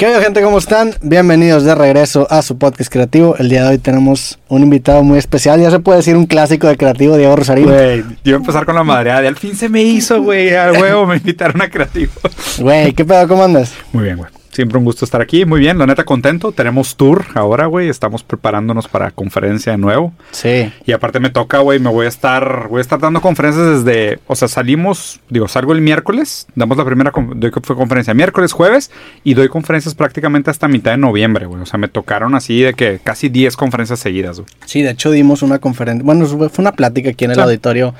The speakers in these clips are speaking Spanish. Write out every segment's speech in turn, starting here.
¿Qué onda gente? ¿Cómo están? Bienvenidos de regreso a su podcast creativo. El día de hoy tenemos un invitado muy especial. Ya se puede decir un clásico de creativo, Diego Rosarín. Güey, yo voy a empezar con la madreada. Al fin se me hizo, güey. Al huevo me invitaron a creativo. Güey, ¿qué pedo? ¿Cómo andas? Muy bien, güey. Siempre un gusto estar aquí. Muy bien, la neta contento. Tenemos tour ahora, güey. Estamos preparándonos para conferencia de nuevo. Sí. Y aparte me toca, güey, me voy a estar, voy a estar dando conferencias desde, o sea, salimos, digo, salgo el miércoles, damos la primera, doy fue conferencia miércoles, jueves, y doy conferencias prácticamente hasta mitad de noviembre, güey. O sea, me tocaron así de que casi 10 conferencias seguidas, güey. Sí, de hecho dimos una conferencia, bueno, fue fue una plática aquí en el Sí. auditorio,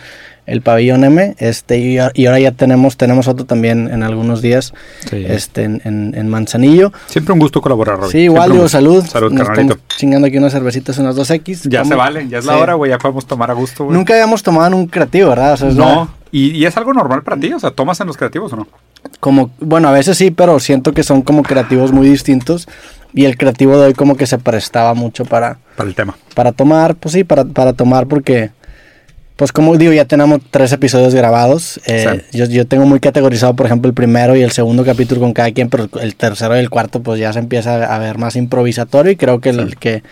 el pabellón M, este, y, ahora ya tenemos, tenemos otro también en algunos días, Sí. este, en, en- en Manzanillo. Siempre un gusto colaborar, Robbie. Sí, igual, digo, salud. Salud, Nos carnalito. estamos chingando aquí unas cervecitas, unas 2X. Ya se vale, ya es la hora, güey, ya podemos tomar a gusto, güey. Nunca habíamos tomado en un creativo, ¿verdad? O sea, No, y, y es algo normal para ti, o sea, ¿tomas en los creativos o no? como, bueno, a veces sí, pero siento que son como creativos muy distintos y el creativo de hoy como que se prestaba mucho para, Para el tema. para tomar, pues sí, para, para tomar porque, pues como digo, ya tenemos tres episodios grabados. Eh, yo, yo tengo muy categorizado, por ejemplo, el primero y el segundo capítulo con cada quien, pero el tercero y el cuarto pues ya se empieza a ver más improvisatorio y creo que, el, Sí. que,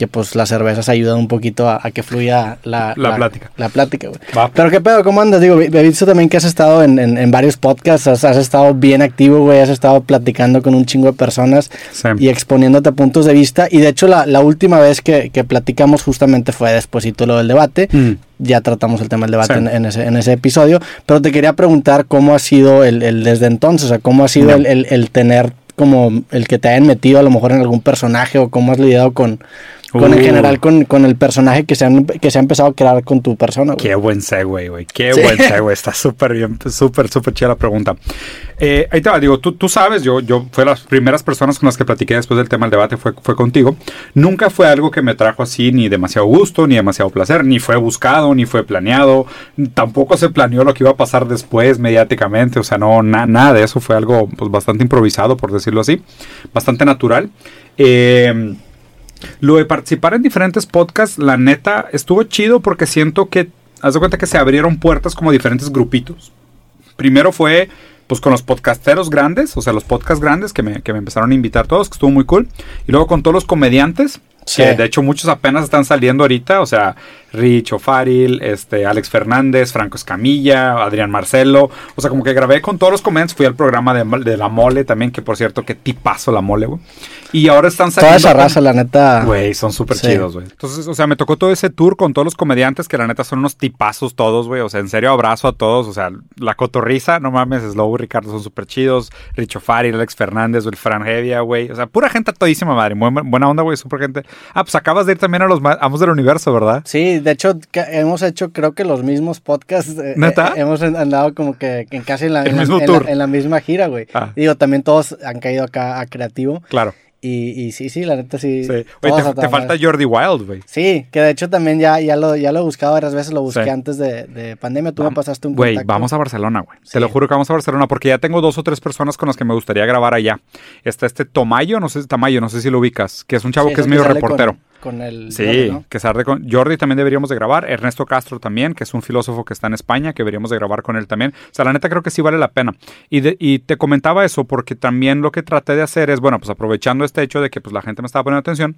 que pues las cervezas ayudan un poquito a, a que fluya la, La plática. La plática, güey. Pero qué pedo, ¿cómo andas? Digo, he visto también que has estado en, en- en varios podcasts, has, has estado bien activo, güey, has estado platicando con un chingo de personas Sí. y exponiéndote puntos de vista. Y de hecho, la, la última vez que, que platicamos justamente fue despuesito lo del debate. Mm. Ya tratamos el tema del debate Sí. en, en ese, en ese episodio. Pero te quería preguntar cómo ha sido el, el desde entonces, o sea, cómo ha sido el, el- el tener como el que te hayan metido a lo mejor en algún personaje o cómo has lidiado con, con en Uh. general con, con el personaje que se, han, que se ha empezado a crear con tu persona. güey. Qué buen segue, güey. Qué Sí. buen segue. Está súper bien, súper, súper chida la pregunta. Eh, ahí te va, digo, tú, tú sabes, yo, yo fue las primeras personas con las que platiqué después del tema del debate fue, fue contigo. Nunca fue algo que me trajo así ni demasiado gusto, ni demasiado placer, ni fue buscado, ni fue planeado. Tampoco se planeó lo que iba a pasar después mediáticamente. O sea, no, na- nada de eso fue algo pues, bastante improvisado, por decirlo así. Bastante natural. Eh, lo de participar en diferentes podcasts, la neta, estuvo chido porque siento que, haz de cuenta que se abrieron puertas como diferentes grupitos. Primero fue, pues, con los podcasteros grandes, o sea, los podcasts grandes que me, que me empezaron a invitar todos, que estuvo muy cool. Y luego con todos los comediantes, Sí. que de hecho muchos apenas están saliendo ahorita, o sea, Rich O'Farrill, este, Alex Fernández, Franco Escamilla, Adrián Marcelo. O sea, como que grabé con todos los comediantes, fui al programa de, de La Mole también, que por cierto, qué tipazo La Mole, güey. Y ahora están Toda saliendo... esa con- raza, la neta. Güey, son súper Sí. chidos, güey. Entonces, o sea, me tocó todo ese tour con todos los comediantes que la neta son unos tipazos todos, güey. O sea, en serio, abrazo a todos. O sea, la cotorriza, no mames, Slow Ricardo son súper chidos. Richo Fari, Alex Fernández, el Fran Hevia, güey. O sea, pura gente todísima madre. Muy bu- buena onda, güey, súper gente. Ah, pues acabas de ir también a los Amos del Universo, ¿verdad? Sí, de hecho hemos hecho creo que los mismos podcasts. eh, ¿Neta? eh, hemos an- andado como que en casi la, la- en la misma gira, güey. Ah. Digo, también todos han caído acá a Creativo. Claro. Y, y sí, sí, la neta sí. Sí. Oye, te, falta. Jordi Wild, güey. Sí, que de hecho también ya, ya, lo, ya lo he buscado varias veces, lo busqué Sí. antes de, de pandemia. Tú me pasaste un Güey, vamos a Barcelona, güey. Sí. Te lo juro que vamos a Barcelona porque ya tengo dos o tres personas con las que me gustaría grabar allá. Está este Tomayo, no sé, Tamayo, no sé si lo ubicas, que es un chavo que es medio con- reportero. Con, el. Sí, Jordi, ¿no? que se arde con Jordi también deberíamos de grabar, Ernesto Castro también, que es un filósofo que está en España, que deberíamos de grabar con él también. O sea, la neta creo que sí vale la pena. Y, de- y te comentaba eso porque también lo que traté de hacer es, bueno, pues aprovechando este hecho de que pues la gente me estaba poniendo atención,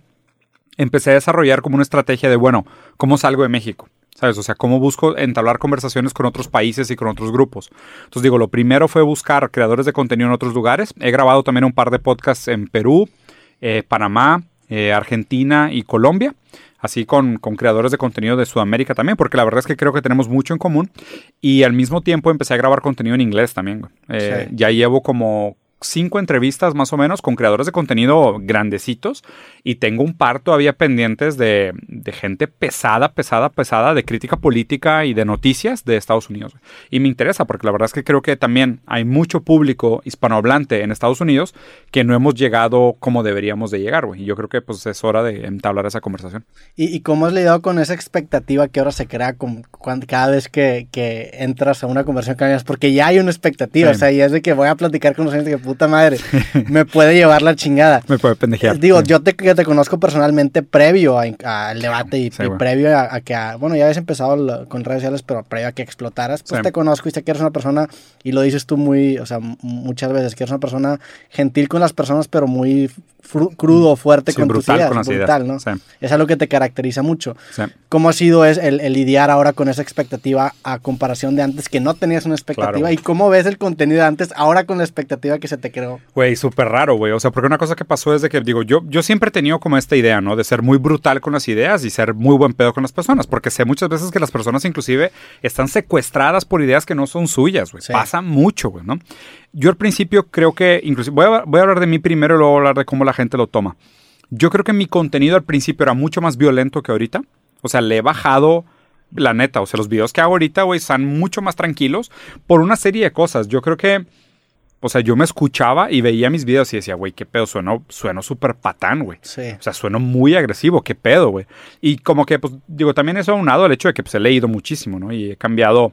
empecé a desarrollar como una estrategia de, bueno, ¿cómo salgo de México? ¿Sabes? O sea, ¿cómo busco entablar conversaciones con otros países y con otros grupos? Entonces digo, lo primero fue buscar creadores de contenido en otros lugares. He grabado también un par de podcasts en Perú, eh, Panamá, eh, Argentina y Colombia, así con, con creadores de contenido de Sudamérica también, porque la verdad es que creo que tenemos mucho en común. Y al mismo tiempo empecé a grabar contenido en inglés también. Eh, Sí. Ya llevo como cinco entrevistas más o menos con creadores de contenido grandecitos y tengo un par todavía pendientes de, de gente pesada, pesada, pesada de crítica política y de noticias de Estados Unidos. Y me interesa porque la verdad es que creo que también hay mucho público hispanohablante en Estados Unidos que no hemos llegado como deberíamos de llegar, güey. Y yo creo que pues es hora de entablar esa conversación. ¿Y, y cómo has lidiado con esa expectativa que ahora se crea con, cada vez que, que entras a una conversación con ellas? Porque ya hay una expectativa, Sí. o sea, y es de que voy a platicar con los gente que puta madre, me puede llevar la chingada. Me puede pendejear. Digo, yo te, te conozco personalmente previo al debate y, previo a, que, bueno, ya habías empezado con redes sociales, pero previo a que explotaras, pues te conozco y sé que eres una persona, y lo dices tú muy, o sea, muchas veces, que eres una persona gentil con las personas, pero muy crudo, fuerte con tus ideas. Con brutal, ¿no? Es algo que te caracteriza mucho. ¿Cómo ha sido es el, lidiar ahora con esa expectativa a comparación de antes que no tenías una expectativa? ¿Y cómo ves el contenido de antes ahora con la expectativa que se te creó? Güey, súper raro, güey. O sea, porque una cosa que pasó es de que, digo, yo, yo siempre he tenido como esta idea, ¿no? De ser muy brutal con las ideas y ser muy buen pedo con las personas. Porque sé muchas veces que las personas inclusive están secuestradas por ideas que no son suyas, güey. Pasa mucho, güey, ¿no? Yo al principio creo que, inclusive, voy a, voy a hablar de mí primero y luego hablar de cómo la gente lo toma. Yo creo que mi contenido al principio era mucho más violento que ahorita. O sea, le he bajado la neta. O sea, los videos que hago ahorita, güey, están mucho más tranquilos por una serie de cosas. Yo creo que, o sea, yo me escuchaba y veía mis videos y decía, güey, qué pedo, sueno, sueno súper patán, güey. Sí. O sea, sueno muy agresivo, qué pedo, güey. Y como que, pues, digo, también eso aunado al hecho de que pues, he leído muchísimo, ¿no? Y he cambiado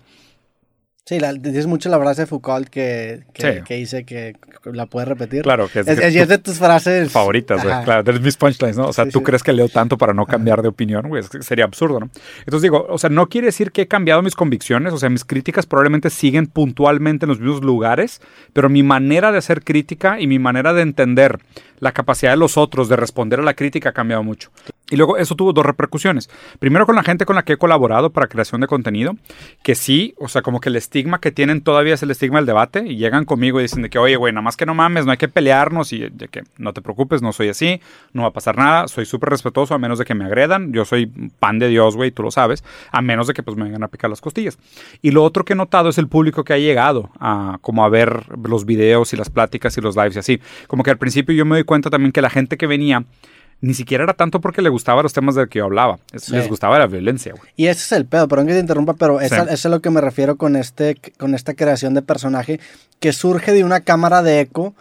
Sí, la, dices mucho la frase de Foucault que, que, que, dice que la puedes repetir. Claro, que es, es, de tus frases favoritas, güey. Claro, de mis punchlines, ¿no? O sea, tú crees que leo tanto para no cambiar de opinión, güey. Sería absurdo, ¿no? Entonces digo, o sea, no quiere decir que he cambiado mis convicciones, o sea, mis críticas probablemente siguen puntualmente en los mismos lugares, pero mi manera de hacer crítica y mi manera de entender la capacidad de los otros de responder a la crítica ha cambiado mucho. Y luego eso tuvo dos repercusiones. Primero con la gente con la que he colaborado para creación de contenido, que sí, o sea, como que el estigma que tienen todavía es el estigma del debate y llegan conmigo y dicen de que, oye, güey, nada más que no mames, no hay que pelearnos y de que no te preocupes, no soy así, no va a pasar nada, soy súper respetuoso a menos de que me agredan, yo soy pan de Dios, güey, tú lo sabes, a menos de que pues me vengan a picar las costillas. Y lo otro que he notado es el público que ha llegado a como a ver los videos y las pláticas y los lives y así. Como que al principio yo me doy cuenta también que la gente que venía ni siquiera era tanto porque le gustaban los temas del que yo hablaba. Les gustaba la violencia, güey. Y ese es el pedo, perdón que te interrumpa, pero eso es a lo que me refiero con, este, con esta creación de personaje que surge de una cámara de eco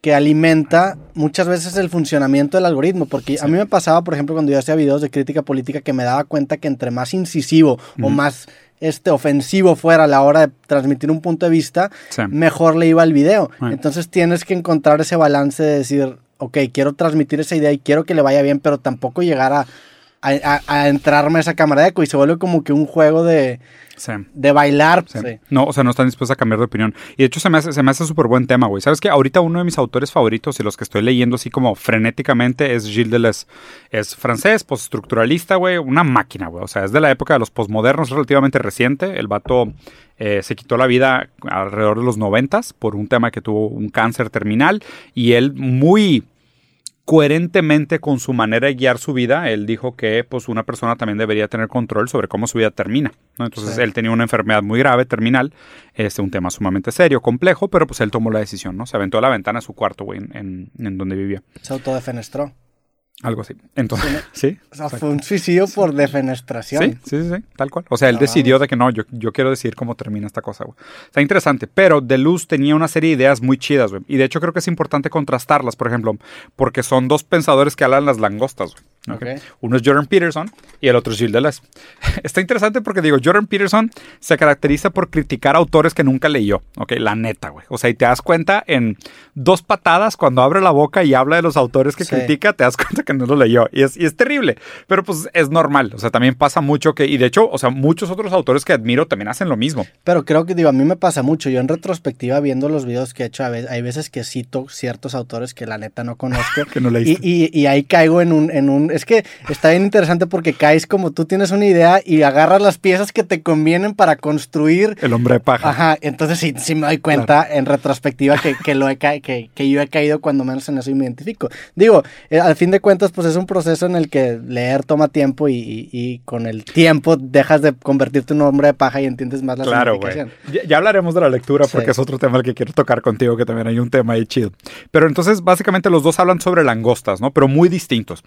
que alimenta muchas veces el funcionamiento del algoritmo. Porque a mí me pasaba, por ejemplo, cuando yo hacía videos de crítica política, que me daba cuenta que entre más incisivo o más este, ofensivo fuera a la hora de transmitir un punto de vista, mejor le iba el video. Entonces tienes que encontrar ese balance de decir, ok, quiero transmitir esa idea y quiero que le vaya bien, pero tampoco llegar a, a, entrarme a esa cámara de eco y se vuelve como que un juego de, de bailar. No, o sea, no están dispuestos a cambiar de opinión. Y de hecho se me hace, se me hace súper buen tema, güey. ¿Sabes que Ahorita uno de mis autores favoritos y los que estoy leyendo así como frenéticamente es Gilles Deleuze. Es francés, postestructuralista, güey, una máquina, güey. O sea, es de la época de los postmodernos, relativamente reciente. El vato eh, se quitó la vida alrededor de los noventas por un tema que tuvo un cáncer terminal y él muy coherentemente con su manera de guiar su vida, él dijo que pues una persona también debería tener control sobre cómo su vida termina. Entonces él tenía una enfermedad muy grave, terminal, este, un tema sumamente serio, complejo, pero pues él tomó la decisión, ¿no? Se aventó a la ventana de su cuarto, güey, en, en donde vivía. Se autodefenestró. Algo así. Entonces, sí. O sea, fue un suicidio por defenestración. Sí, sí, sí, tal cual. O sea, él decidió de que no, yo, yo quiero decir cómo termina esta cosa, güey. Está interesante. Pero De Luz tenía una serie de ideas muy chidas, güey. Y de hecho creo que es importante contrastarlas, por ejemplo, porque son dos pensadores que hablan las langostas, güey. Uno es Jordan Peterson y el otro es Gilles Deleuze. Está interesante porque digo, Jordan Peterson se caracteriza por criticar autores que nunca leyó, ¿ok? La neta, güey. O sea, y te das cuenta en dos patadas cuando abre la boca y habla de los autores que critica, te das cuenta que no lo leyó. Y es, y es terrible, pero pues es normal. O sea, también pasa mucho que, y de hecho, o sea, muchos otros autores que admiro también hacen lo mismo. Pero creo que, digo, a mí me pasa mucho. Yo en retrospectiva, viendo los videos que he hecho, hay veces que cito ciertos autores que la neta no conozco. que no leíste. Y, y, y ahí caigo en un, en un es que está bien interesante porque caes como tú tienes una idea y agarras las piezas que te convienen para construir. El hombre de paja. Ajá, entonces sí, sí me doy cuenta en retrospectiva que, que, lo he que, que yo he caído cuando menos en eso y me identifico. Digo, eh, al fin de cuentas, pues es un proceso en el que leer toma tiempo y, y, con el tiempo dejas de convertirte en un hombre de paja y entiendes más la claro, güey. Ya, hablaremos de la lectura porque es otro tema el que quiero tocar contigo, que también hay un tema ahí chido. Pero entonces, básicamente los dos hablan sobre langostas, ¿no? Pero muy distintos.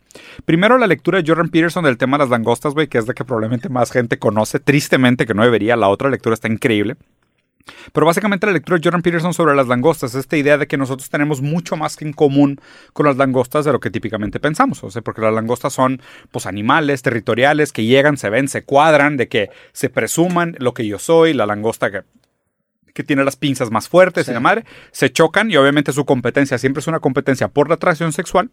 Primero, la lectura de Jordan Peterson del tema de las langostas, güey, que es de que probablemente más gente conoce, tristemente que no debería. La otra lectura está increíble. Pero básicamente la lectura de Jordan Peterson sobre las langostas, esta idea de que nosotros tenemos mucho más en común con las langostas de lo que típicamente pensamos. O sea, porque las langostas son pues animales territoriales que llegan, se ven, se cuadran, de que se presuman lo que yo soy, la langosta que que tiene las pinzas más fuertes y la madre, se chocan y obviamente su competencia siempre es una competencia por la atracción sexual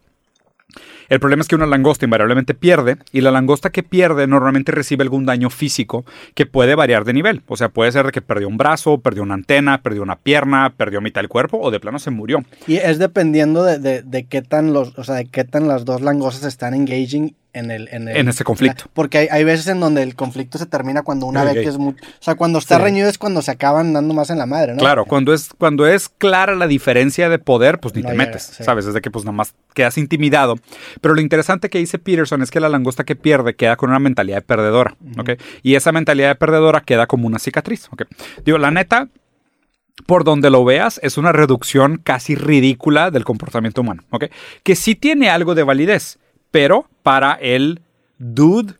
el problema es que una langosta invariablemente pierde y la langosta que pierde normalmente recibe algún daño físico que puede variar de nivel. O sea, puede ser que perdió un brazo, perdió una antena, perdió una pierna, perdió mitad del cuerpo o de plano se murió. Y es dependiendo de, de, qué tan los, o sea, de qué tan las dos langostas están engaging en el, en, en ese conflicto. porque hay, hay, veces en donde el conflicto se termina cuando una vez que es muy... O sea, cuando está reñido es cuando se acaban dando más en la madre, ¿no? Claro, cuando es, cuando es clara la diferencia de poder, pues ni te metes, ¿sabes? Desde que pues nada más quedas intimidado. Pero lo interesante que dice Peterson es que la langosta que pierde queda con una mentalidad de perdedora, ¿ok? Y esa mentalidad de perdedora queda como una cicatriz, ¿ok? Digo, la neta, por donde lo veas, es una reducción casi ridícula del comportamiento humano, ¿ok? Que sí tiene algo de validez pero para el dude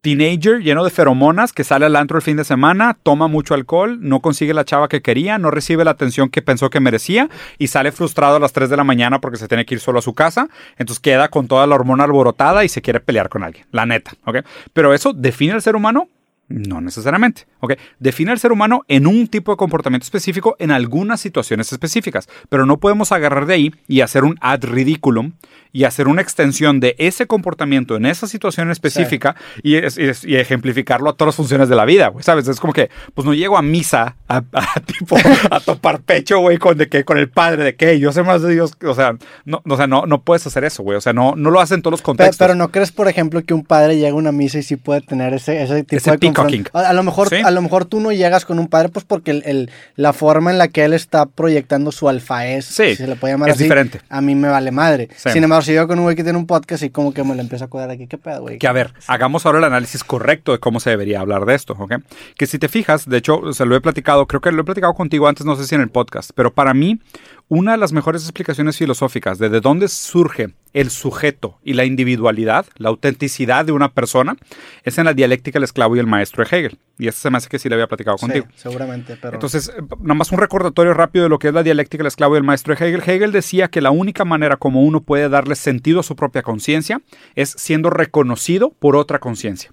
teenager lleno de feromonas que sale al antro el fin de semana, toma mucho alcohol, no consigue la chava que quería, no recibe la atención que pensó que merecía y sale frustrado a las 3 de la mañana porque se tiene que ir solo a su casa, entonces queda con toda la hormona alborotada y se quiere pelear con alguien, la neta, ¿ok? Pero eso define al ser humano no necesariamente. ¿ok? Define al ser humano en un tipo de comportamiento específico en algunas situaciones específicas, pero no podemos agarrar de ahí y hacer un ad ridiculum y hacer una extensión de ese comportamiento en esa situación específica y, ejemplificarlo a todas las funciones de la vida, güey, ¿sabes? Es como que, pues no llego a misa a, tipo, a topar pecho, güey, con, de que, con el padre, de que yo sé más de Dios, o sea, no, o sea, no, no puedes hacer eso, güey, o sea, no, no lo hacen todos los contextos. Pero, no crees, por ejemplo, que un padre llega a una misa y sí puede tener ese, ese tipo de a, lo mejor, a lo mejor tú no llegas con un padre, pues porque el, la forma en la que él está proyectando su alfa es, si se le puede llamar es diferente. A mí me vale madre. Sin embargo, si yo con un güey que tiene un podcast y como que me lo empiezo a cuidar aquí, ¿qué pedo, güey? Que a ver, hagamos ahora el análisis correcto de cómo se debería hablar de esto, ¿ok? Que si te fijas, de hecho, se lo he platicado, creo que lo he platicado contigo antes, no sé si en el podcast, pero para mí, una de las mejores explicaciones filosóficas de de dónde surge el sujeto y la individualidad, la autenticidad de una persona, es en la dialéctica del esclavo y el maestro de Hegel. Y eso se me hace que sí le había platicado contigo. seguramente, pero... Entonces, eh, nada más un recordatorio rápido de lo que es la dialéctica del esclavo y el maestro de Hegel. Hegel decía que la única manera como uno puede darle sentido a su propia conciencia es siendo reconocido por otra conciencia.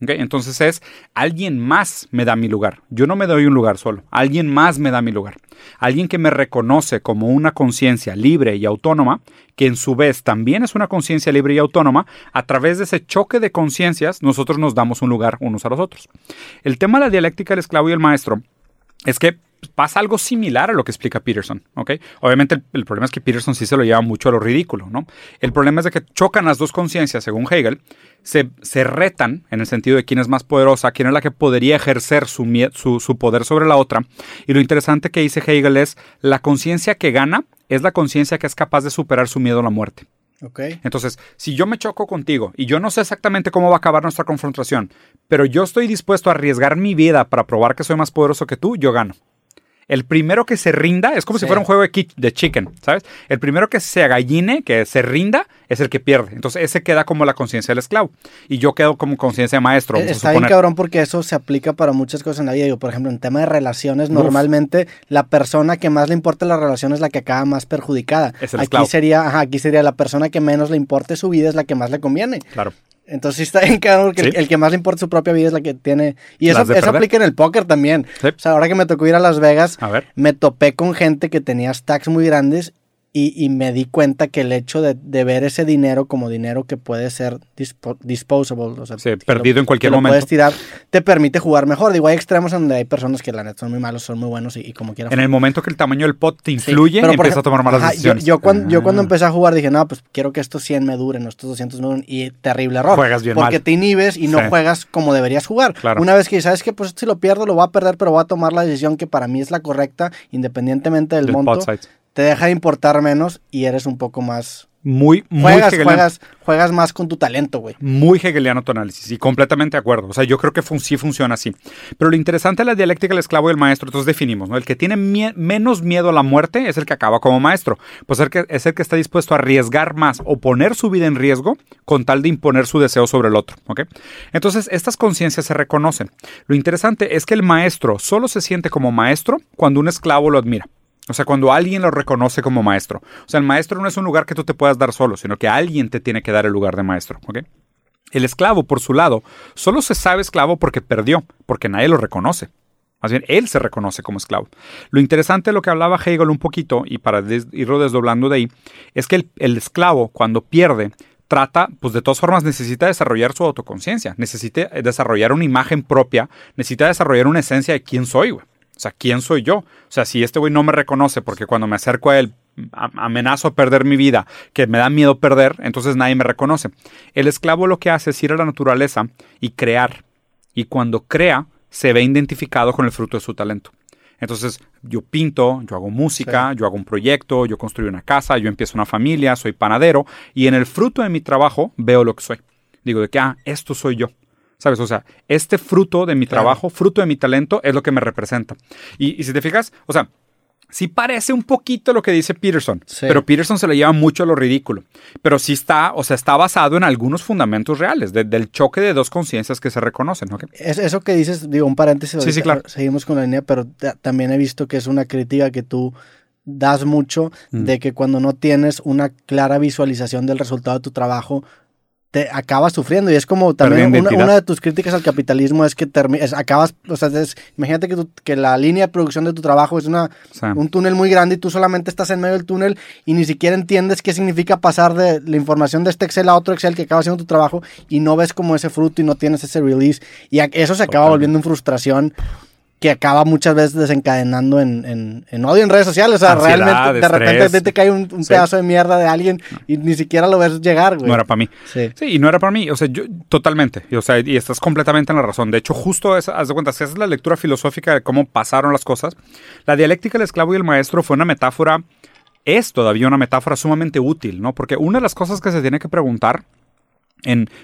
Entonces es, alguien más me da mi lugar. Yo no me doy un lugar solo. Alguien más me da mi lugar. Alguien que me reconoce como una conciencia libre y autónoma, que en su vez también es una conciencia libre y autónoma, a través de ese choque de conciencias nosotros nos damos un lugar unos a los otros. El tema de la dialéctica del esclavo y el maestro es que pasa algo similar a lo que explica Peterson, ¿ok? Obviamente el, problema es que Peterson sí se lo lleva mucho a lo ridículo, ¿no? El problema es de que chocan las dos conciencias, según Hegel, se, se, retan en el sentido de quién es más poderosa, quién es la que podría ejercer su, su, su poder sobre la otra. Y lo interesante que dice Hegel es, la conciencia que gana es la conciencia que es capaz de superar su miedo a la muerte. Okay. Entonces, si yo me choco contigo y yo no sé exactamente cómo va a acabar nuestra confrontación, pero yo estoy dispuesto a arriesgar mi vida para probar que soy más poderoso que tú, yo gano. El primero que se rinda es como si fuera un juego de, de, chicken, ¿sabes? El primero que se agalline, que se rinda, es el que pierde. Entonces ese queda como la conciencia del esclavo. Y yo quedo como conciencia de maestro. Está bien cabrón porque eso se aplica para muchas cosas en la vida. Digo, por ejemplo, en tema de relaciones, normalmente la persona que más le importa la relación es la que acaba más perjudicada. Es el aquí sería, aquí sería la persona que menos le importe su vida es la que más le conviene. Claro. Entonces está bien claro que el, que más le importa su propia vida es la que tiene. Y eso, eso aplica en el póker también. O sea, ahora que me tocó ir a Las Vegas, me topé con gente que tenía stacks muy grandes y, me di cuenta que el hecho de, ver ese dinero como dinero que puede ser disposable, o sea, perdido en cualquier momento. puedes tirar, te permite jugar mejor. Digo, hay extremos donde hay personas que la neta son muy malos, son muy buenos y, como quieran. En el momento que el tamaño del pot te influye, sí, empiezas a tomar malas decisiones. Yo, cuando, yo cuando ah. empecé a jugar dije, no, pues quiero que estos 100 me duren, estos 200 me duren. Y terrible error. Juegas bien Porque te inhibes y no juegas como deberías jugar. Una vez que sabes que pues si lo pierdo, lo voy a perder, pero voy a tomar la decisión que para mí es la correcta, independientemente del monto te deja de importar menos y eres un poco más... Muy, muy juegas, juegas, juegas más con tu talento, güey. Muy hegeliano tu análisis y completamente de acuerdo. O sea, yo creo que sí funciona así. Pero lo interesante de la dialéctica del esclavo y el maestro, entonces definimos, ¿no? El que tiene menos miedo a la muerte es el que acaba como maestro. Pues el que, es el que está dispuesto a arriesgar más o poner su vida en riesgo con tal de imponer su deseo sobre el otro, ¿ok? Entonces, estas conciencias se reconocen. Lo interesante es que el maestro solo se siente como maestro cuando un esclavo lo admira. O sea, cuando alguien lo reconoce como maestro. O sea, el maestro no es un lugar que tú te puedas dar solo, sino que alguien te tiene que dar el lugar de maestro. El esclavo, por su lado, solo se sabe esclavo porque perdió, porque nadie lo reconoce. Más bien, él se reconoce como esclavo. Lo interesante de lo que hablaba Hegel un poquito, y para irlo desdoblando de ahí, es que el, esclavo, cuando pierde, trata, pues de todas formas necesita desarrollar su autoconciencia, necesita desarrollar una imagen propia, necesita desarrollar una esencia de quién soy, güey. O sea, ¿quién soy yo? O sea, si este güey no me reconoce porque cuando me acerco a él amenazo a perder mi vida, que me da miedo perder, entonces nadie me reconoce. El esclavo lo que hace es ir a la naturaleza y crear. Y cuando crea, se ve identificado con el fruto de su talento. Entonces, yo pinto, yo hago música, yo hago un proyecto, yo construyo una casa, yo empiezo una familia, soy panadero, y en el fruto de mi trabajo veo lo que soy. Digo de que, ah, esto soy yo. ¿Sabes? O sea, este fruto de mi trabajo, fruto de mi talento, es lo que me representa. Y, y si te fijas, o sea, sí parece un poquito lo que dice Peterson, pero Peterson se le lleva mucho a lo ridículo. Pero sí está, o sea, está basado en algunos fundamentos reales del choque de dos conciencias que se reconocen. Es, eso que dices, digo, un paréntesis, sí, sí, claro. seguimos con la línea, pero también he visto que es una crítica que tú das mucho mm. de que cuando no tienes una clara visualización del resultado de tu trabajo, te acabas sufriendo. Y es como también una, de tus críticas al capitalismo es que acabas, o sea, imagínate que, que, la línea de producción de tu trabajo es una, un túnel muy grande y tú solamente estás en medio del túnel y ni siquiera entiendes qué significa pasar de la información de este Excel a otro Excel que acaba haciendo tu trabajo y no ves como ese fruto y no tienes ese release. Y eso se acaba volviendo en frustración que acaba muchas veces desencadenando en, en, odio en redes sociales. O sea, realmente de repente te cae un, pedazo de mierda de alguien y ni siquiera lo ves llegar, güey. No era para mí. Sí. sí. y no era para mí. O sea, yo totalmente. O sea, y estás completamente en la razón. De hecho, justo esa, haz de cuenta, si esa es la lectura filosófica de cómo pasaron las cosas, la dialéctica del esclavo y el maestro fue una metáfora, es todavía una metáfora sumamente útil, ¿no? Porque una de las cosas que se tiene que preguntar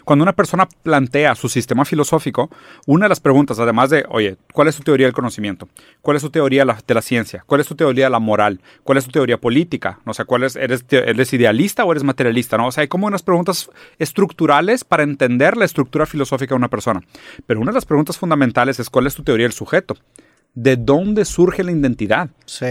cuando una persona plantea su sistema filosófico, una de las preguntas, además de, oye, ¿cuál es tu teoría del conocimiento? ¿Cuál es tu teoría de la ciencia? ¿Cuál es tu teoría de la moral? ¿Cuál es tu teoría política? O sea, ¿cuál es, eres, eres idealista o eres materialista? ¿no? O sea, hay como unas preguntas estructurales para entender la estructura filosófica de una persona. Pero una de las preguntas fundamentales es, ¿cuál es tu teoría del sujeto? ¿De dónde surge la identidad?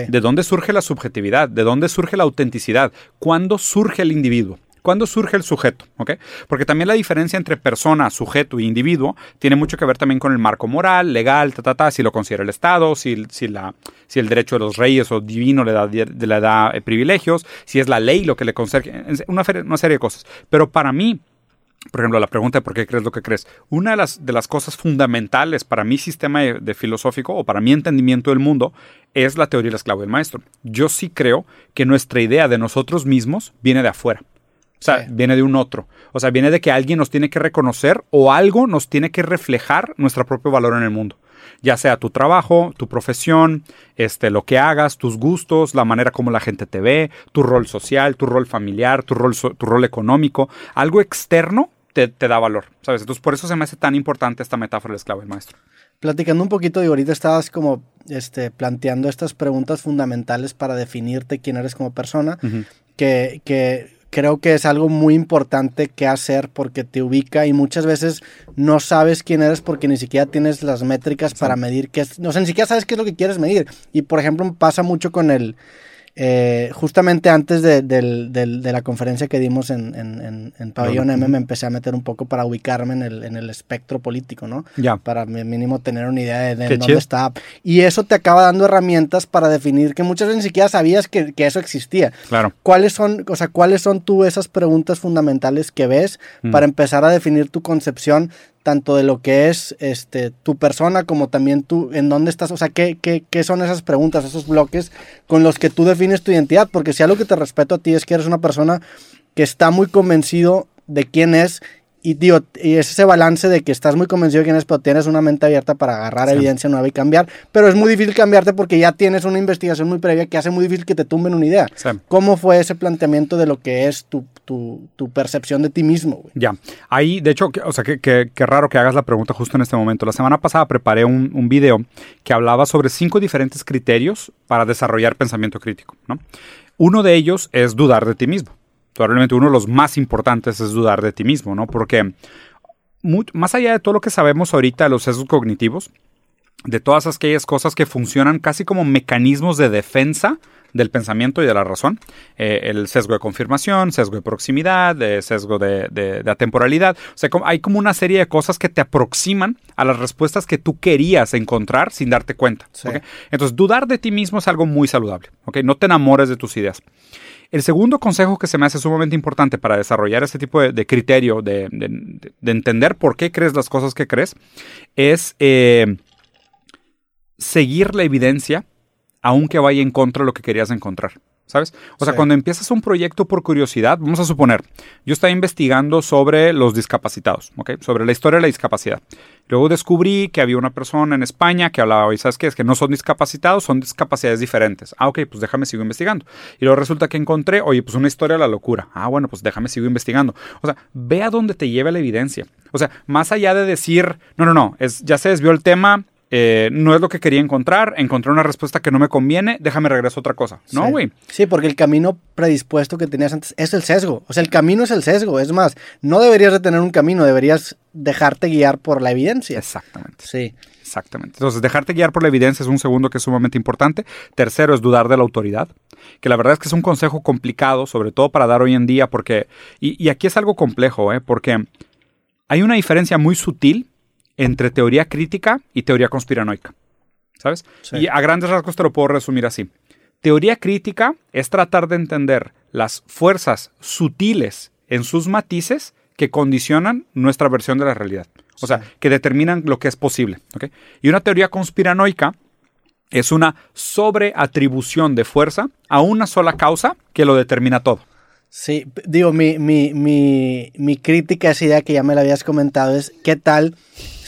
¿De dónde surge la subjetividad? ¿De dónde surge la autenticidad? ¿Cuándo surge el individuo? ¿Cuándo surge el sujeto? ¿Okay? Porque también la diferencia entre persona, sujeto e individuo tiene mucho que ver también con el marco moral, legal, ta, ta, ta, si lo considera el Estado, si, si, la, si el derecho de los reyes o divino le da, le da eh, privilegios, si es la ley lo que le concede, una, serie de cosas. Pero para mí, por ejemplo, la pregunta de por qué crees lo que crees. Una de las, de las cosas fundamentales para mi sistema de, filosófico o para mi entendimiento del mundo es la teoría del esclavo del maestro. Yo sí creo que nuestra idea de nosotros mismos viene de afuera. O sea, viene de un otro. O sea, viene de que alguien nos tiene que reconocer o algo nos tiene que reflejar nuestro propio valor en el mundo. Ya sea tu trabajo, tu profesión, este, lo que hagas, tus gustos, la manera como la gente te ve, tu rol social, tu rol familiar, tu rol, tu rol económico. Algo externo te, da valor, ¿sabes? Entonces, por eso se me hace tan importante esta metáfora del esclavo y maestro. Platicando un poquito de ahorita estabas como este, planteando estas preguntas fundamentales para definirte quién eres como persona, que, que creo que es algo muy importante que hacer porque te ubica y muchas veces no sabes quién eres porque ni siquiera tienes las métricas para medir qué es, no sé, ni siquiera sabes qué es lo que quieres medir. Y por ejemplo, pasa mucho con el, eh, justamente antes de, la conferencia que dimos en, en, Pabellón M me empecé a meter un poco para ubicarme en el, en el espectro político, ¿no? Ya. Para mínimo tener una idea de, dónde está. Y eso te acaba dando herramientas para definir que muchas veces ni siquiera sabías que, eso existía. Claro. ¿Cuáles son, o sea, cuáles son tú esas preguntas fundamentales que ves mm. para empezar a definir tu concepción tanto de lo que es este, tu persona como también tú, en dónde estás, o sea, ¿qué, qué, qué son esas preguntas, esos bloques con los que tú defines tu identidad, porque si algo que te respeto a ti es que eres una persona que está muy convencido de quién es y, digo, y es ese balance de que estás muy convencido de quién es, pero tienes una mente abierta para agarrar evidencia nueva y cambiar. Pero es muy difícil cambiarte porque ya tienes una investigación muy previa que hace muy difícil que te tumben una idea. ¿Cómo fue ese planteamiento de lo que es tu, tu, tu percepción de ti mismo? Ya. Ahí, de hecho, o sea, qué raro que hagas la pregunta justo en este momento. La semana pasada preparé un, un video que hablaba sobre cinco diferentes criterios para desarrollar pensamiento crítico. ¿no? Uno de ellos es dudar de ti mismo probablemente uno de los más importantes es dudar de ti mismo, ¿no? Porque más allá de todo lo que sabemos ahorita de los sesgos cognitivos, de todas aquellas cosas que funcionan casi como mecanismos de defensa del pensamiento y de la razón. Eh, el sesgo de confirmación, sesgo de proximidad, sesgo de, de, atemporalidad. O sea, hay como una serie de cosas que te aproximan a las respuestas que tú querías encontrar sin darte cuenta. Entonces, dudar de ti mismo es algo muy saludable. No te enamores de tus ideas. El segundo consejo que se me hace sumamente importante para desarrollar este tipo de, criterio, de, entender por qué crees las cosas que crees, es eh, seguir la evidencia aunque vaya en contra de lo que querías encontrar. ¿Sabes? O sea, cuando empiezas un proyecto por curiosidad, vamos a suponer, yo estaba investigando sobre los discapacitados, ¿ok? Sobre la historia de la discapacidad. Luego descubrí que había una persona en España que hablaba, y sabes qué, es que no son discapacitados, son discapacidades diferentes. Ah, ok, pues déjame sigo investigando. Y luego resulta que encontré, oye, pues una historia de la locura. Ah, bueno, pues déjame sigo investigando. O sea, ve a dónde te lleva la evidencia. O sea, más allá de decir, no, no, no, es, ya se desvió el tema, eh, no es lo que quería encontrar, encontré una respuesta que no me conviene, déjame regreso a otra cosa. No, güey. Sí. porque el camino predispuesto que tenías antes es el sesgo. O sea, el camino es el sesgo. Es más, no deberías de tener un camino, deberías dejarte guiar por la evidencia. Exactamente. Sí. Exactamente. Entonces, dejarte guiar por la evidencia es un segundo que es sumamente importante. Tercero es dudar de la autoridad, que la verdad es que es un consejo complicado, sobre todo para dar hoy en día, porque, y, y aquí es algo complejo, ¿eh? porque hay una diferencia muy sutil entre teoría crítica y teoría conspiranoica. ¿Sabes? Y a grandes rasgos te lo puedo resumir así. Teoría crítica es tratar de entender las fuerzas sutiles en sus matices que condicionan nuestra versión de la realidad. O sea, que determinan lo que es posible. Y una teoría conspiranoica es una sobreatribución de fuerza a una sola causa que lo determina todo. Sí, digo, mi, mi, mi, mi crítica a esa idea que ya me la habías comentado es qué tal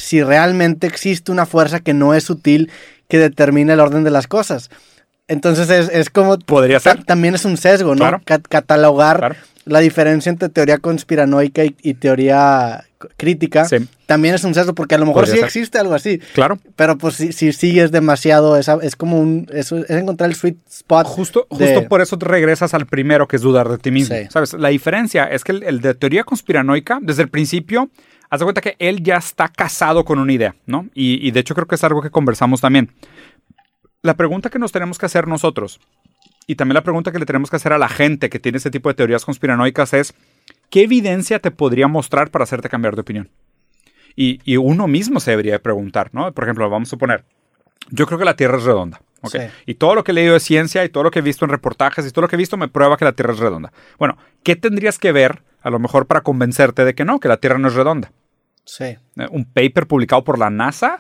si realmente existe una fuerza que no es sutil que determine el orden de las cosas. Entonces es, como... Podría ser. También es un sesgo, ¿no? catalogar la diferencia entre teoría conspiranoica y, teoría crítica también es un sesgo porque a lo mejor sí existe algo así. Claro. Pero pues si, si sigues demasiado, es, es como un... Es, encontrar el sweet spot. Justo, justo por eso te regresas al primero que es dudar de ti mismo. ¿Sabes? La diferencia es que el de teoría conspiranoica, desde el principio haz de cuenta que él ya está casado con una idea, ¿no? Y, de hecho creo que es algo que conversamos también. La pregunta que nos tenemos que hacer nosotros, y también la pregunta que le tenemos que hacer a la gente que tiene ese tipo de teorías conspiranoicas es, ¿qué evidencia te podría mostrar para hacerte cambiar de opinión? Y, uno mismo se debería preguntar, ¿no? Por ejemplo, vamos a suponer, yo creo que la Tierra es redonda. Okay. Y todo lo que he leído de ciencia y todo lo que he visto en reportajes y todo lo que he visto me prueba que la Tierra es redonda. Bueno, ¿qué tendrías que ver a lo mejor para convencerte de que no, que la Tierra no es redonda? Sí. Eh, un paper publicado por la NASA.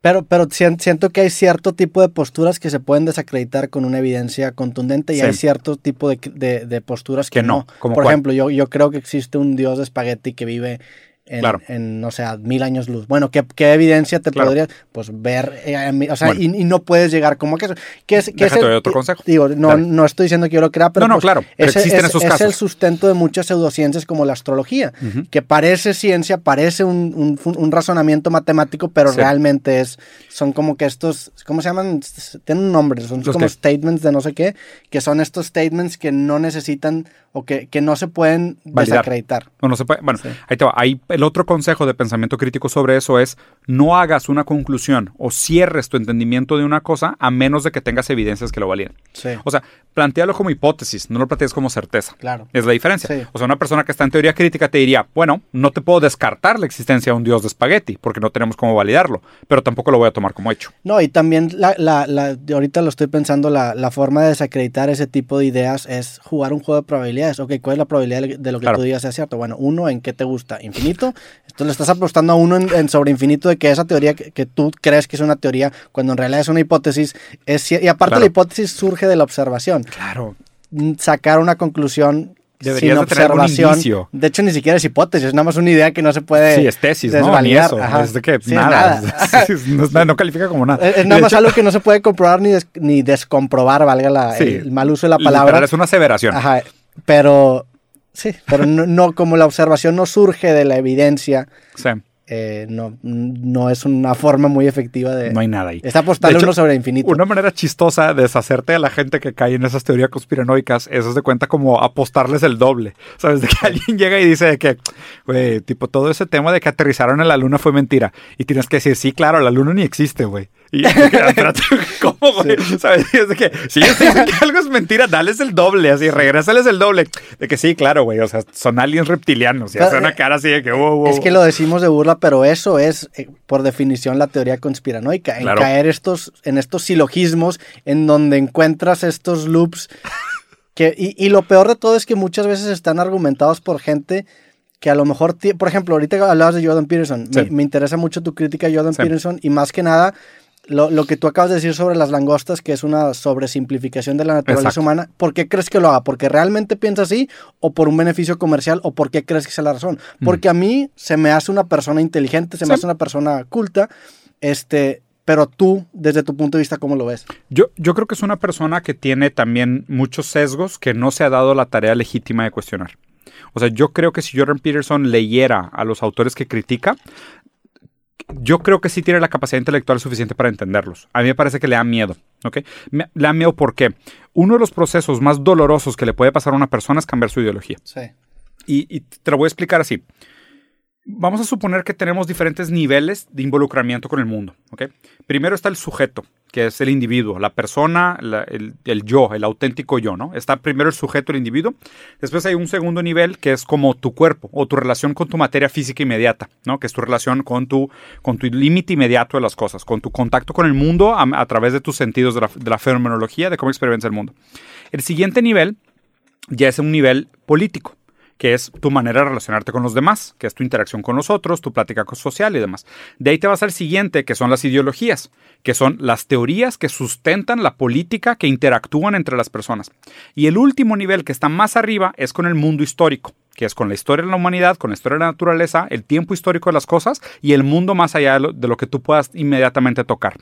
Pero, pero siento que hay cierto tipo de posturas que se pueden desacreditar con una evidencia contundente y hay cierto tipo de, posturas que, no. por ejemplo, yo, yo creo que existe un dios de espagueti que vive en, claro. en, no sé, mil años luz. Bueno, ¿qué, qué evidencia te podría pues ver? Eh, o sea, y, no puedes llegar como que... que es, que otro consejo. Digo, no, no estoy diciendo que yo lo crea, pero, no, no, pues, claro, existen esos casos. es el sustento de muchas pseudociencias como la astrología, que parece ciencia, parece un, un, razonamiento matemático, pero realmente es son como que estos, ¿cómo se llaman? Tienen un nombre, son como statements de no sé qué, que son estos statements que no necesitan o que, que no se pueden desacreditar. No, no se puede. Bueno, ahí te va. Ahí el otro consejo de pensamiento crítico sobre eso es no hagas una conclusión o cierres tu entendimiento de una cosa a menos de que tengas evidencias que lo validen. O sea, plantealo como hipótesis, no lo plantees como certeza. Claro. Es la diferencia. O sea, una persona que está en teoría crítica te diría, bueno, no te puedo descartar la existencia de un dios de espagueti porque no tenemos cómo validarlo, pero tampoco lo voy a tomar como hecho. No, y también la, la, la ahorita lo estoy pensando, la, la forma de desacreditar ese tipo de ideas es jugar un juego de probabilidades Ok, ¿cuál es la probabilidad de lo que tú digas sea cierto? Bueno, uno, ¿en qué te gusta? ¿Infinito? Entonces le estás apostando a uno en, sobre infinito de que esa teoría que, tú crees que es una teoría, cuando en realidad es una hipótesis, es y aparte la hipótesis surge de la observación. Claro. Mm, sacar una conclusión sin observación. De, hecho, ni siquiera es hipótesis, es nada más una idea que no se puede. Sí, es tesis, ¿no? Ni eso. Es de que nada. no, califica como nada. Es, nada más algo que no se puede comprobar ni, ni descomprobar, valga la, el, mal uso de la palabra. es una aseveración. Ajá. Pero, sí, pero no, como la observación no surge de la evidencia. Eh, no, no es una forma muy efectiva de... No hay nada ahí. Está apostando uno sobre infinito. Una manera chistosa de deshacerte a la gente que cae en esas teorías conspiranoicas es de cuenta como apostarles el doble. ¿Sabes? De que alguien llega y dice que, güey, tipo, todo ese tema de que aterrizaron en la luna fue mentira. Y tienes que decir, sí, claro, la luna ni existe, güey. Y ¿cómo, güey? ¿Sabes? Es que si ellos dicen que algo es mentira, dales el doble, así, regrésales el doble. De que sí, claro, güey, o sea, son aliens reptilianos y hacen una cara así de que, wow, wow. Es que lo decimos de burla, pero eso es, eh, por definición, la teoría conspiranoica, en caer estos, en estos silogismos en donde encuentras estos loops. Que, y, lo peor de todo es que muchas veces están argumentados por gente que a lo mejor, por ejemplo, ahorita hablabas de Jordan Peterson, me, interesa mucho tu crítica a Jordan Peterson y más que nada lo, que tú acabas de decir sobre las langostas, que es una sobresimplificación de la naturaleza humana, ¿por qué crees que lo haga? ¿Porque realmente piensa así o por un beneficio comercial o por qué crees que es la razón? Mm. Porque a mí se me hace una persona inteligente, se me hace una persona culta, este, pero tú, desde tu punto de vista, ¿cómo lo ves? Yo, yo creo que es una persona que tiene también muchos sesgos que no se ha dado la tarea legítima de cuestionar. O sea, yo creo que si Jordan Peterson leyera a los autores que critica, yo creo que sí tiene la capacidad intelectual suficiente para entenderlos. A mí me parece que le da miedo. ¿ok? le da miedo porque uno de los procesos más dolorosos que le puede pasar a una persona es cambiar su ideología. Sí. Y, y te lo voy a explicar así vamos a suponer que tenemos diferentes niveles de involucramiento con el mundo. ¿okay? Primero está el sujeto, que es el individuo, la persona, el, yo, el auténtico yo. ¿no? Está primero el sujeto, el individuo. Después hay un segundo nivel que es como tu cuerpo o tu relación con tu materia física inmediata, ¿no? que es tu relación con tu, con tu límite inmediato de las cosas, con tu contacto con el mundo a, través de tus sentidos de la, de la fenomenología, de cómo experimentas el mundo. El siguiente nivel ya es un nivel político que es tu manera de relacionarte con los demás, que es tu interacción con los otros, tu plática social y demás. De ahí te vas al siguiente, que son las ideologías, que son las teorías que sustentan la política que interactúan entre las personas. Y el último nivel que está más arriba es con el mundo histórico, que es con la historia de la humanidad, con la historia de la naturaleza, el tiempo histórico de las cosas y el mundo más allá de lo, que tú puedas inmediatamente tocar.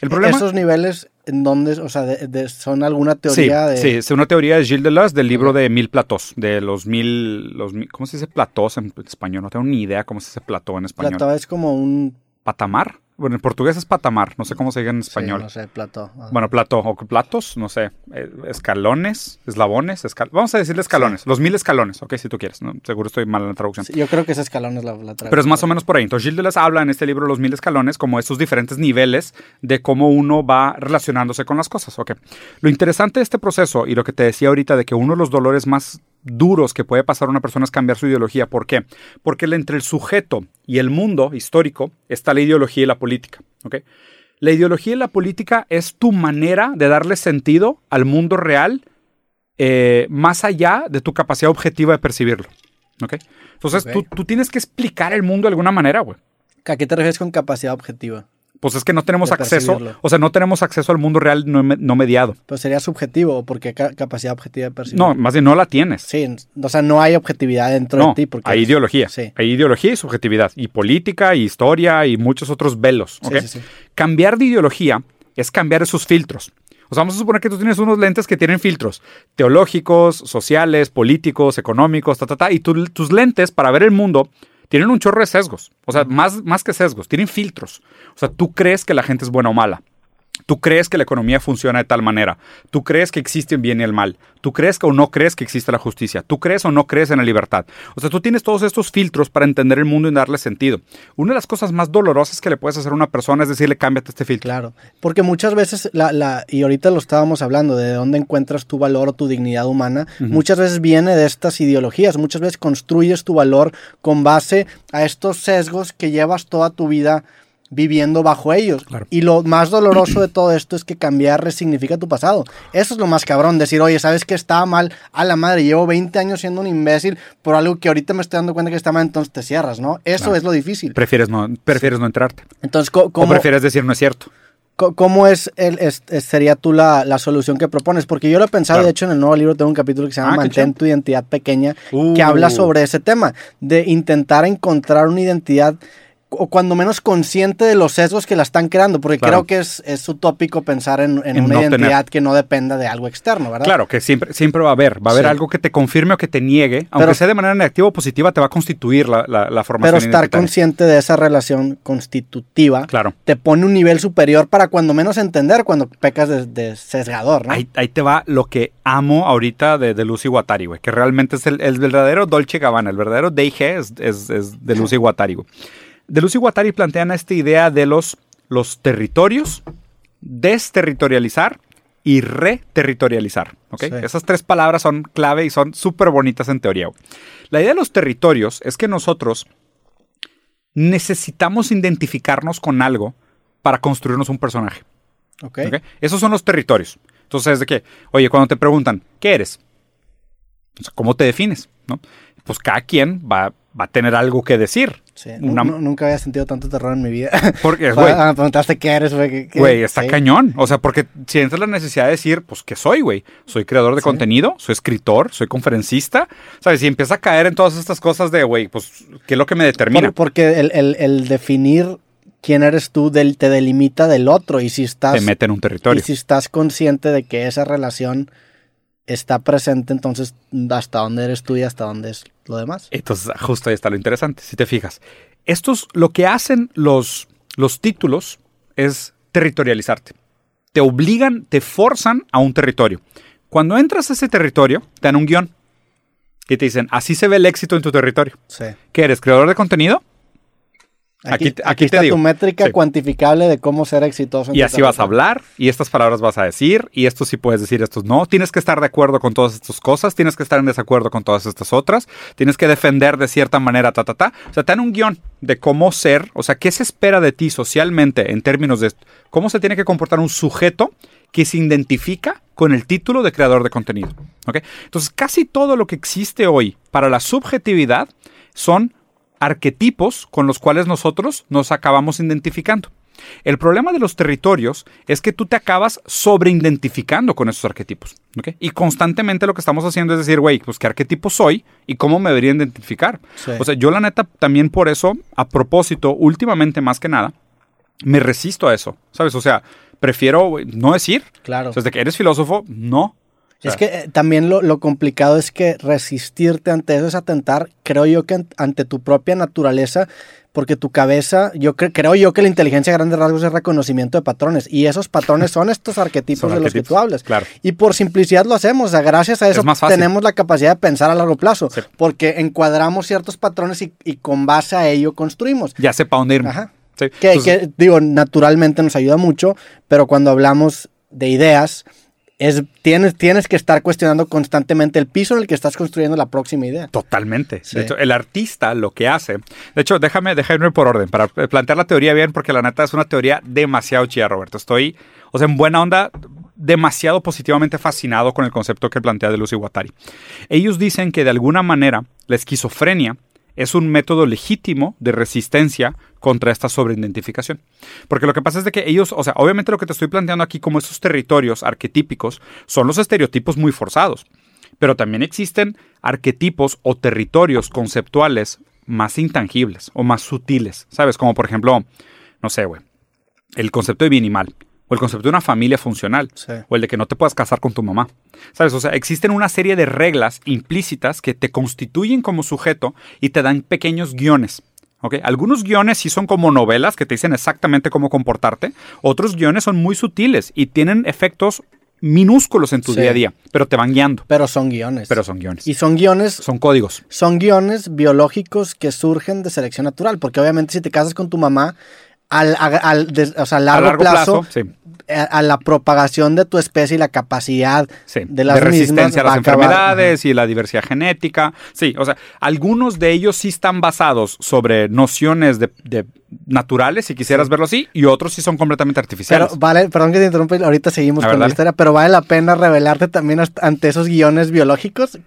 El problema, Esos niveles en donde, o sea, son alguna teoría de... Sí, es una teoría de Gilles Deleuze del libro de Mil Platós, de los mil, los ¿cómo se dice platós en español? No tengo ni idea cómo se dice plató en español. Plató es como un... ¿Patamar? Bueno, en portugués es patamar, no sé cómo se dice en español. Sí, no sé, plató. Bueno, plató o platos, no sé, eh, escalones, eslabones, vamos a decirle escalones, los mil escalones, ok, si tú quieres, ¿no? seguro estoy mal en la traducción. yo creo que es escalones la, la Pero es más o menos por ahí. Entonces Gilles Deleuze habla en este libro Los mil escalones como esos diferentes niveles de cómo uno va relacionándose con las cosas, ok. Lo interesante de este proceso y lo que te decía ahorita de que uno de los dolores más duros que puede pasar a una persona es cambiar su ideología. ¿Por qué? Porque entre el sujeto y el mundo histórico está la ideología y la política. La ideología y la política es tu manera de darle sentido al mundo real eh, más allá de tu capacidad objetiva de percibirlo. Entonces Tú, tú, tienes que explicar el mundo de alguna manera, güey. ¿A qué te refieres con capacidad objetiva? Pues es que no tenemos acceso, o sea, no tenemos acceso al mundo real no, mediado. Pues sería subjetivo, porque capacidad objetiva de percibir. No, más bien no la tienes. Sí, o sea, no hay objetividad dentro de ti. Porque hay ideología. Sí. Hay ideología y subjetividad, y política, y historia, y muchos otros velos. Cambiar de ideología es cambiar esos filtros. O sea, vamos a suponer que tú tienes unos lentes que tienen filtros teológicos, sociales, políticos, económicos, ta, ta, ta, y tus lentes para ver el mundo tienen un chorro de sesgos. O sea, más, más que sesgos, tienen filtros. O sea, tú crees que la gente es buena o mala. Tú crees que la economía funciona de tal manera. Tú crees que existe el bien y el mal. Tú crees o no crees que existe la justicia. Tú crees o no crees en la libertad. O sea, tú tienes todos estos filtros para entender el mundo y darle sentido. Una de las cosas más dolorosas que le puedes hacer a una persona es decirle, cámbiate este filtro. Claro, porque muchas veces, la, la, y ahorita lo estábamos hablando, de dónde encuentras tu valor o tu dignidad humana, muchas veces viene de estas ideologías. Muchas veces construyes tu valor con base a estos sesgos que llevas toda tu vida viviendo bajo ellos. Y lo más doloroso de todo esto es que cambiar resignifica tu pasado. Eso es lo más cabrón, decir, oye, ¿sabes que estaba mal? A la madre, llevo 20 años siendo un imbécil por algo que ahorita me estoy dando cuenta que está mal, entonces te cierras, ¿no? Eso es lo difícil. Prefieres no, prefieres no entrarte. Entonces, ¿cómo, o prefieres decir no es cierto. ¿Cómo es, el, sería tú la, solución que propones? Porque yo lo he pensado, de hecho en el nuevo libro tengo un capítulo que se llama ah, Mantén tu identidad pequeña, que habla uh. sobre ese tema, de intentar encontrar una identidad o cuando menos consciente de los sesgos que la están creando, porque creo que es, es utópico pensar en, una identidad que no dependa de algo externo, ¿verdad? Claro, que siempre, siempre va a haber, va a haber algo que te confirme o que te niegue, aunque sea de manera negativa o positiva, te va a constituir la, la, formación. Pero estar consciente de esa relación constitutiva claro. te pone un nivel superior para cuando menos entender cuando pecas de, sesgador, ¿no? Ahí, te va lo que amo ahorita de, de Lucy Guattari, güey, que realmente es el, verdadero Dolce Gabbana, el verdadero D&G es, es, es de Lucy Guattari, güey. De Lucy Guattari plantean esta idea de los, los territorios, desterritorializar y reterritorializar. Esas tres palabras son clave y son súper bonitas en teoría. La idea de los territorios es que nosotros necesitamos identificarnos con algo para construirnos un personaje. Esos son los territorios. Entonces, de que, oye, cuando te preguntan, ¿qué eres? ¿Cómo te defines? ¿No? Pues cada quien va, va a tener algo que decir. Nunca había sentido tanto terror en mi vida. Porque, güey. me preguntaste qué eres, güey. Güey, está cañón. O sea, porque si entras la necesidad de decir, pues, ¿qué soy, güey? Soy creador de contenido, soy escritor, soy conferencista. ¿Sabes? Y empieza a caer en todas estas cosas de, güey, pues, ¿qué es lo que me determina? porque el, definir quién eres tú te delimita del otro. Y si estás. Te mete en un territorio. Y si estás consciente de que esa relación está presente, entonces hasta dónde eres tú y hasta dónde es lo demás. Entonces, justo ahí está lo interesante, si te fijas. Estos, lo que hacen los, los títulos es territorializarte. Te obligan, te forzan a un territorio. Cuando entras a ese territorio, te dan un guion. Y te dicen, así se ve el éxito en tu territorio. Sí. ¿Qué eres? ¿Creador de contenido? Aquí, aquí, está tu métrica cuantificable de cómo ser exitoso. y así vas a hablar, y estas palabras vas a decir, y esto sí puedes decir, estos no. Tienes que estar de acuerdo con todas estas cosas, tienes que estar en desacuerdo con todas estas otras, tienes que defender de cierta manera, ta, ta, ta. O sea, te dan un guion de cómo ser, o sea, qué se espera de ti socialmente en términos de cómo se tiene que comportar un sujeto que se identifica con el título de creador de contenido. Entonces, casi todo lo que existe hoy para la subjetividad son arquetipos con los cuales nosotros nos acabamos identificando. El problema de los territorios es que tú te acabas sobreidentificando con esos arquetipos. Y constantemente lo que estamos haciendo es decir, güey, pues qué arquetipo soy y cómo me debería identificar. O sea, yo la neta también por eso, a propósito, últimamente más que nada, me resisto a eso. ¿Sabes? O sea, prefiero no decir. Claro. O sea, que eres filósofo, no. Es que eh, también lo, complicado es que resistirte ante eso es atentar, creo yo que ante tu propia naturaleza, porque tu cabeza, yo creo yo que la inteligencia a grandes rasgos es reconocimiento de patrones, y esos patrones son estos arquetipos de los que tú hablas. Claro. Y por simplicidad lo hacemos, o sea, gracias a eso tenemos la capacidad de pensar a largo plazo, porque encuadramos ciertos patrones y, con base a ello construimos. Ya sepa dónde ir. Ajá. que, digo, naturalmente nos ayuda mucho, pero cuando hablamos de ideas, tienes, tienes que estar cuestionando constantemente el piso en el que estás construyendo la próxima idea. Totalmente. De hecho, el artista lo que hace. De hecho, déjame, déjame ir por orden para plantear la teoría bien, porque la neta es una teoría demasiado chida, Roberto. Estoy, o sea, en buena onda, demasiado positivamente fascinado con el concepto que plantea de Lucy Guattari. Ellos dicen que de alguna manera la esquizofrenia es un método legítimo de resistencia contra esta sobreidentificación. Porque lo que pasa es de que ellos, o sea, obviamente lo que te estoy planteando aquí como esos territorios arquetípicos son los estereotipos muy forzados, pero también existen arquetipos o territorios conceptuales más intangibles o más sutiles, ¿sabes? Como por ejemplo, no sé, güey, el concepto de bien y mal o el concepto de una familia funcional, o el de que no te puedas casar con tu mamá. ¿Sabes? O sea, existen una serie de reglas implícitas que te constituyen como sujeto y te dan pequeños guiones. ¿ok? Algunos guiones sí son como novelas que te dicen exactamente cómo comportarte, otros guiones son muy sutiles y tienen efectos minúsculos en tu día a día, pero te van guiando. Pero son guiones. Pero son guiones. Y son guiones. Son códigos. Son guiones biológicos que surgen de selección natural, porque obviamente si te casas con tu mamá, al, o sea, a largo, plazo, a, la propagación de tu especie y la capacidad de la resistencia a las enfermedades y la diversidad genética. Sí, o sea, algunos de ellos sí están basados sobre nociones de, naturales, si quisieras verlo así, y otros sí son completamente artificiales. Pero vale, perdón que te interrumpa, ahorita seguimos con la historia, pero vale la pena revelarte también ante esos guiones biológicos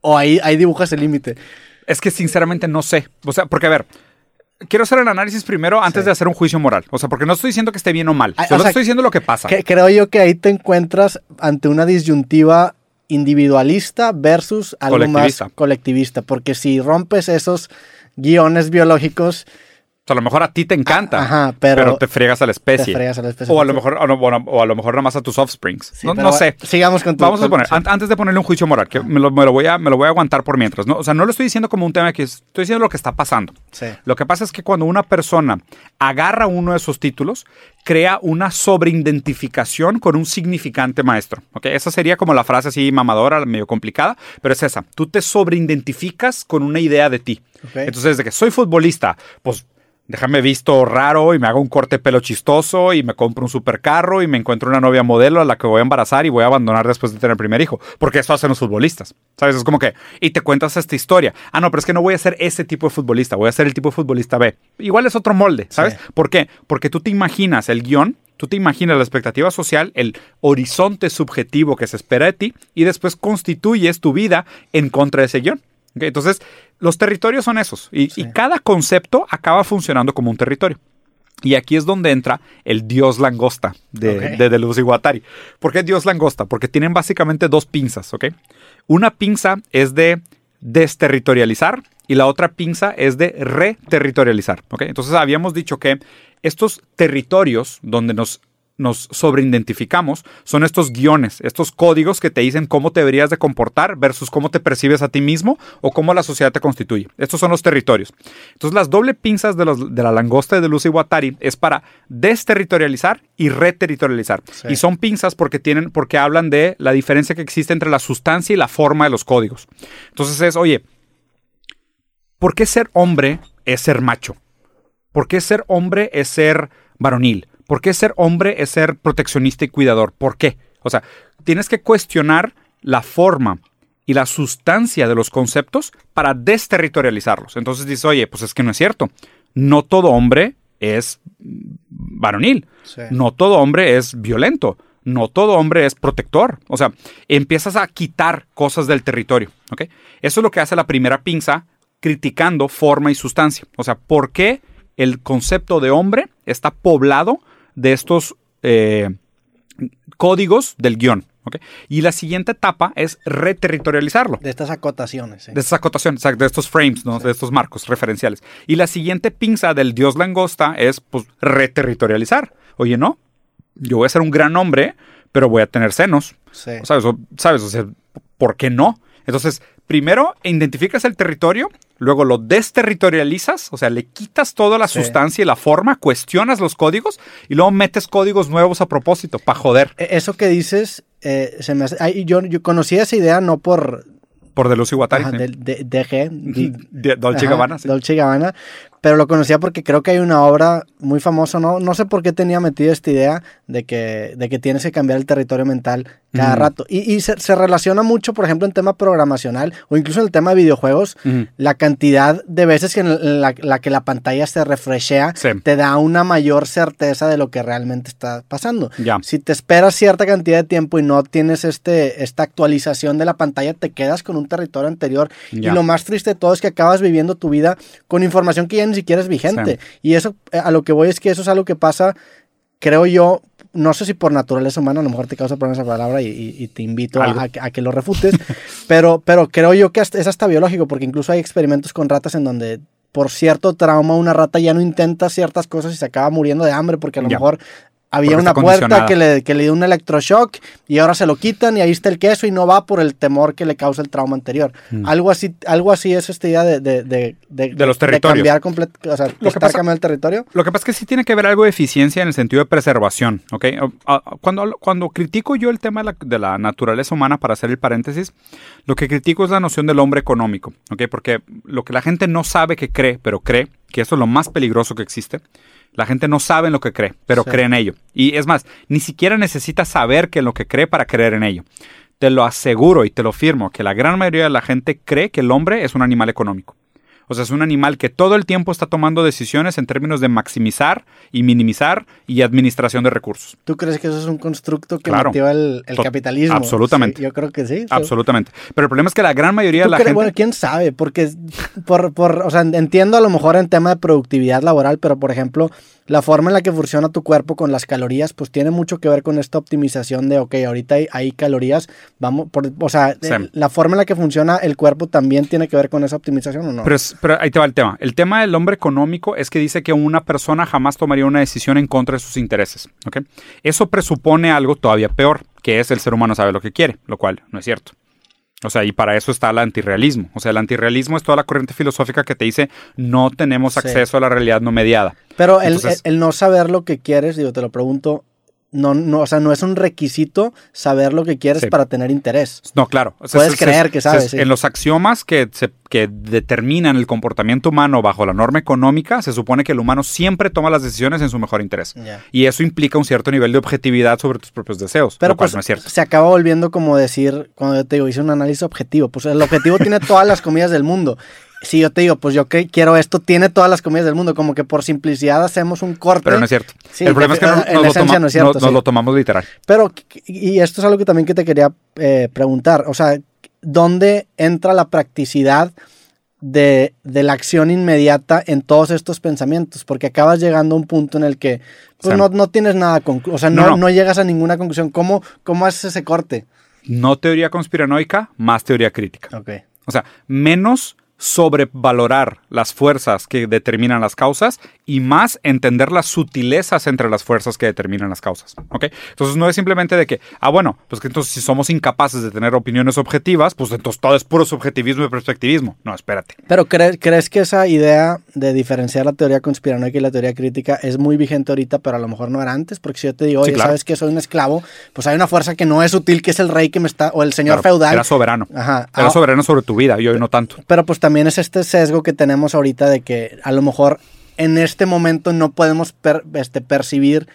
o ahí, ahí dibujas el límite. Es que sinceramente no sé. O sea, porque a ver, quiero hacer el análisis primero antes de hacer un juicio moral. O sea, porque no estoy diciendo que esté bien o mal. Ah, Solo estoy diciendo lo que pasa. creo yo que ahí te encuentras ante una disyuntiva individualista versus algo más colectivista. Porque si rompes esos guiones biológicos, a lo mejor a ti te encanta, pero, te fregas a la especie. O a lo mejor, o, a lo mejor nada más a tus offsprings. no, sé. Sigamos con tu, Vamos a poner, antes de ponerle un juicio moral, que me lo, voy a, me lo voy a aguantar por mientras. ¿no? O sea, no lo estoy diciendo como un tema que estoy diciendo lo que está pasando. Lo que pasa es que cuando una persona agarra uno de esos títulos, crea una sobreidentificación con un significante maestro. ¿okay? Esa sería como la frase así mamadora, medio complicada, pero es esa. Tú te sobreidentificas con una idea de ti. Entonces, de que soy futbolista, pues déjame visto raro y me hago un corte pelo chistoso y me compro un supercarro y me encuentro una novia modelo a la que voy a embarazar y voy a abandonar después de tener el primer hijo. Porque eso hacen los futbolistas. ¿Sabes? Es como que, y te cuentas esta historia. Ah, no, pero es que no voy a ser ese tipo de futbolista, voy a ser el tipo de futbolista B. Igual es otro molde, ¿sabes? ¿Por qué? Porque tú te imaginas el guion Tú te imaginas la expectativa social, el horizonte subjetivo que se espera de ti y después constituyes tu vida en contra de ese guion. Entonces, los territorios son esos y, cada concepto acaba funcionando como un territorio. Y aquí es donde entra el dios langosta de, okay. de Deleuze y Guattari. ¿Por qué dios langosta? Porque tienen básicamente dos pinzas, ¿ok? Una pinza es de desterritorializar y la otra pinza es de reterritorializar, ¿ok? Entonces habíamos dicho que estos territorios donde nos nos sobreidentificamos son estos guiones, estos códigos que te dicen cómo te deberías de comportar versus cómo te percibes a ti mismo o cómo la sociedad te constituye. Estos son los territorios. Entonces las doble pinzas de, de la langosta de Lucy Guattari es para desterritorializar y reterritorializar. Y son pinzas porque, tienen, porque hablan de la diferencia que existe entre la sustancia y la forma de los códigos. Entonces es, oye, ¿por qué ser hombre es ser macho? ¿Por qué ser hombre es ser varonil? ¿Por qué ser hombre es ser proteccionista y cuidador? ¿Por qué? O sea, tienes que cuestionar la forma y la sustancia de los conceptos para desterritorializarlos. Entonces dices, oye, pues es que no es cierto. No todo hombre es varonil. No todo hombre es violento. No todo hombre es protector. O sea, empiezas a quitar cosas del territorio. Eso es lo que hace la primera pinza criticando forma y sustancia. O sea, ¿por qué el concepto de hombre está poblado de estos eh, códigos del guion. Y la siguiente etapa es reterritorializarlo. De estas acotaciones. De estas acotaciones, de estos frames, ¿no? de estos marcos referenciales. Y la siguiente pinza del dios langosta es pues, reterritorializar. Oye, no, yo voy a ser un gran hombre, pero voy a tener senos. ¿Sabes? ¿Sabes? O sea, ¿por qué no? Entonces, primero identificas el territorio, luego lo desterritorializas, o sea, le quitas toda la sustancia y la forma, cuestionas los códigos y luego metes códigos nuevos a propósito, para joder. E-, eso que dices, eh, se me yo, yo conocí esa idea no por... Por Deleuze y Guattari. de, de, de, Dolce Gabbana. Dolce Gabbana pero lo conocía porque creo que hay una obra muy famosa, ¿no? No sé por qué tenía metida esta idea de que, de que tienes que cambiar el territorio mental cada rato. Y, se, relaciona mucho, por ejemplo, en tema programacional o incluso en el tema de videojuegos, la cantidad de veces que en la, que la pantalla se refreshea te da una mayor certeza de lo que realmente está pasando. Si te esperas cierta cantidad de tiempo y no tienes este, esta actualización de la pantalla, te quedas con un territorio anterior. Y lo más triste de todo es que acabas viviendo tu vida con información que ya ni siquiera es vigente. Y eso, eh, a lo que voy es que eso es algo que pasa, creo yo, no sé si por naturaleza humana, a lo mejor te causa problemas esa palabra y, te invito a, que lo refutes, pero, pero creo yo que es hasta biológico, porque incluso hay experimentos con ratas en donde por cierto trauma una rata ya no intenta ciertas cosas y se acaba muriendo de hambre porque a lo mejor había una puerta que le, que le dio un electroshock y ahora se lo quitan y ahí está el queso y no va por el temor que le causa el trauma anterior. Mm. Algo así algo así es esta idea de, de, de, de los territorios. cambiar o sea, lo que pasa, el territorio. Lo que pasa es que sí tiene que ver algo de eficiencia en el sentido de preservación, ¿ok? Cuando, cuando critico yo el tema de la, de la naturaleza humana, para hacer el paréntesis, lo que critico es la noción del hombre económico, ¿ok? Porque lo que la gente no sabe que cree, pero cree, que eso es lo más peligroso que existe, la gente no sabe en lo que cree, pero cree en ello. Y es más, ni siquiera necesita saber que en lo que cree para creer en ello. Te lo aseguro y te lo firmo que la gran mayoría de la gente cree que el hombre es un animal económico. O sea, es un animal que todo el tiempo está tomando decisiones en términos de maximizar y minimizar y administración de recursos. ¿Tú crees que eso es un constructo que claro. el, capitalismo? Absolutamente. yo creo que sí. Absolutamente. Pero el problema es que la gran mayoría de la gente... Bueno, quién sabe, porque por, por, o sea, entiendo a lo mejor en tema de productividad laboral, pero por ejemplo, la forma en la que funciona tu cuerpo con las calorías, pues tiene mucho que ver con esta optimización de, ok, ahorita hay, calorías, vamos, por, o sea, eh, la forma en la que funciona el cuerpo también tiene que ver con esa optimización o no. Pero, pero ahí te va el tema. El tema del hombre económico es que dice que una persona jamás tomaría una decisión en contra de sus intereses. Eso presupone algo todavía peor, que es el ser humano sabe lo que quiere, lo cual no es cierto. O sea, y para eso está el antirrealismo. O sea, el antirrealismo es toda la corriente filosófica que te dice no tenemos acceso a la realidad no mediada. Pero el, no saber lo que quieres, digo, te lo pregunto, no, no, o sea, no es un requisito saber lo que quieres para tener interés. No, claro. Puedes creer que sabes. En los axiomas que, que determinan el comportamiento humano bajo la norma económica, se supone que el humano siempre toma las decisiones en su mejor interés. Y eso implica un cierto nivel de objetividad sobre tus propios deseos. Pero pues, no es cierto. se acaba volviendo como decir, cuando yo te digo, hice un análisis objetivo. Pues el objetivo tiene todas las comidas del mundo si yo te digo, pues yo que quiero esto, tiene todas las comidas del mundo, como que por simplicidad hacemos un corte. Pero no es cierto. el problema es que no, nos, lo tomamos literal. Pero, y esto es algo que también que te quería eh, preguntar, o sea, ¿dónde entra la practicidad de, la acción inmediata en todos estos pensamientos? Porque acabas llegando a un punto en el que pues no, no, tienes nada, o sea, no, no, llegas a ninguna conclusión. ¿Cómo, ¿Cómo haces ese corte? No teoría conspiranoica, más teoría crítica. Ok. O sea, menos sobrevalorar las fuerzas que determinan las causas y más entender las sutilezas entre las fuerzas que determinan las causas. ¿Ok? Entonces no es simplemente de que, ah, bueno, pues que entonces si somos incapaces de tener opiniones objetivas, pues entonces todo es puro subjetivismo y perspectivismo. No, espérate. Pero ¿crees, ¿crees que esa idea de diferenciar la teoría conspiranoica y la teoría crítica es muy vigente ahorita, pero a lo mejor no era antes? Porque si yo te digo, oye, ¿sabes que soy un esclavo? Pues hay una fuerza que no es sutil, que es el rey que me está, o el señor feudal. Era soberano. Ajá. Era ah, soberano sobre tu vida y hoy no tanto. Pero pues también es este sesgo que tenemos ahorita de que a lo mejor en este momento no podemos este, percibir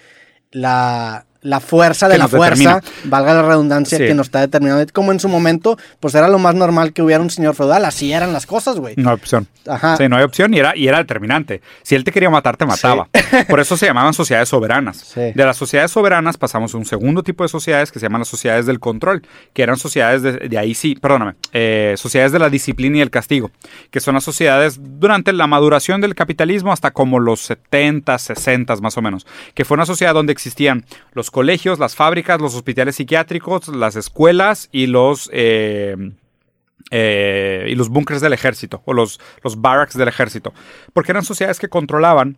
la, la fuerza de la fuerza, valga la redundancia, que nos está determinando. Como en su momento, pues era lo más normal que hubiera un señor feudal, así eran las cosas, güey. No hay opción. Ajá. Sí, no hay opción y era, y era determinante. Si él te quería matar, te mataba. Por eso se llamaban sociedades soberanas. De las sociedades soberanas pasamos a un segundo tipo de sociedades que se llaman las sociedades del control, que eran sociedades de, ahí sí, perdóname, eh, sociedades de la disciplina y el castigo, que son las sociedades durante la maduración del capitalismo hasta como los 70, 60 más o menos, que fue una sociedad donde existían los colegios, las fábricas, los hospitales psiquiátricos, las escuelas y los... Eh, eh, y los búnkers del ejército o los, los barracks del ejército, porque eran sociedades que controlaban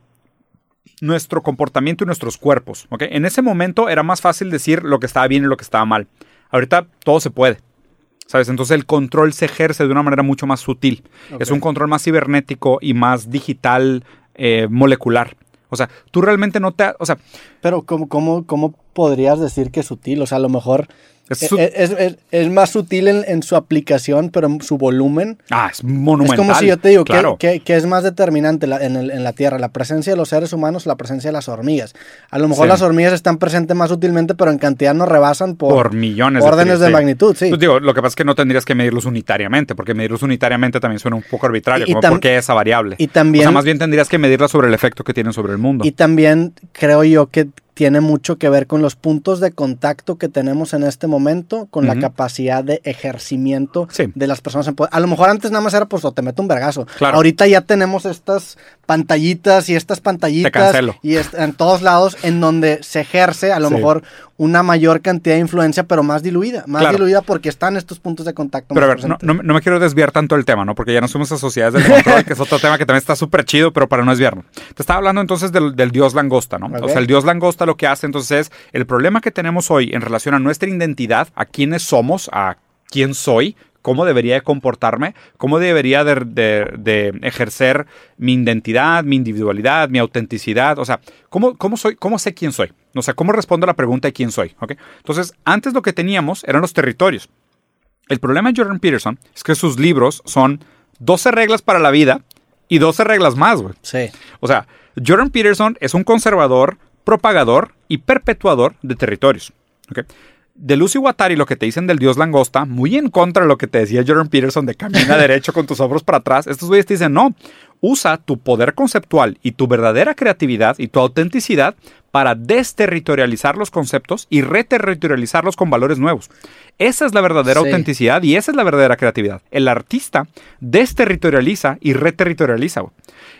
nuestro comportamiento y nuestros cuerpos. En ese momento era más fácil decir lo que estaba bien y lo que estaba mal. Ahorita todo se puede. ¿Sabes? Entonces el control se ejerce de una manera mucho más sutil. Es un control más cibernético y más digital, eh, molecular. O sea, tú realmente no te... O sea... Pero ¿cómo, cómo, cómo podrías decir que es sutil? O sea, a lo mejor es, más sutil en, su aplicación, pero en su volumen. Ah, es monumental. Es como si yo te digo que, es más determinante en, la Tierra, la presencia de los seres humanos la presencia de las hormigas. A lo mejor las hormigas están presentes más sutilmente, pero en cantidad nos rebasan por, millones órdenes de, magnitud. Sí. Pues digo, lo que pasa es que no tendrías que medirlos unitariamente, porque medirlos unitariamente también suena un poco arbitrario, como porque esa variable. Y también, o sea, más bien tendrías que medirlas sobre el efecto que tienen sobre el mundo. Y también creo yo que subscribe. Tiene mucho que ver con los puntos de contacto que tenemos en este momento, con la capacidad de ejercimiento de las personas. a lo mejor antes nada más era pues o te meto un vergazo. Ahorita ya tenemos estas pantallitas y estas pantallitas y en todos lados en donde se ejerce a lo mejor una mayor cantidad de influencia, pero más diluida, más diluida porque están estos puntos de contacto. Pero a ver, no, me quiero desviar tanto del tema, ¿no? Porque ya no somos a sociedades del control, que es otro tema que también está súper chido, pero para no desviarnos. Te estaba hablando entonces del, dios langosta, ¿no? O sea, el dios langosta lo que hace entonces es el problema que tenemos hoy en relación a nuestra identidad, a quiénes somos, a quién soy, cómo debería de comportarme, cómo debería de, ejercer mi identidad, mi individualidad, mi autenticidad, o sea, cómo, cómo, soy, cómo sé quién soy, o sea, cómo respondo a la pregunta de quién soy. ¿okay? Entonces, antes lo que teníamos eran los territorios. El problema de Jordan Peterson es que sus libros son 12 reglas para la vida y 12 reglas más, güey. Sí. O sea, Jordan Peterson es un conservador, propagador y perpetuador de territorios. ¿okay? de Lucy Watari, lo que te dicen del dios langosta, muy en contra de lo que te decía Jordan Peterson de camina derecho con tus hombros para atrás, estos güeyes te dicen, no, usa tu poder conceptual y tu verdadera creatividad y tu autenticidad para desterritorializar los conceptos y reterritorializarlos con valores nuevos. Esa es la verdadera autenticidad y esa es la verdadera creatividad. El artista desterritorializa y reterritorializa.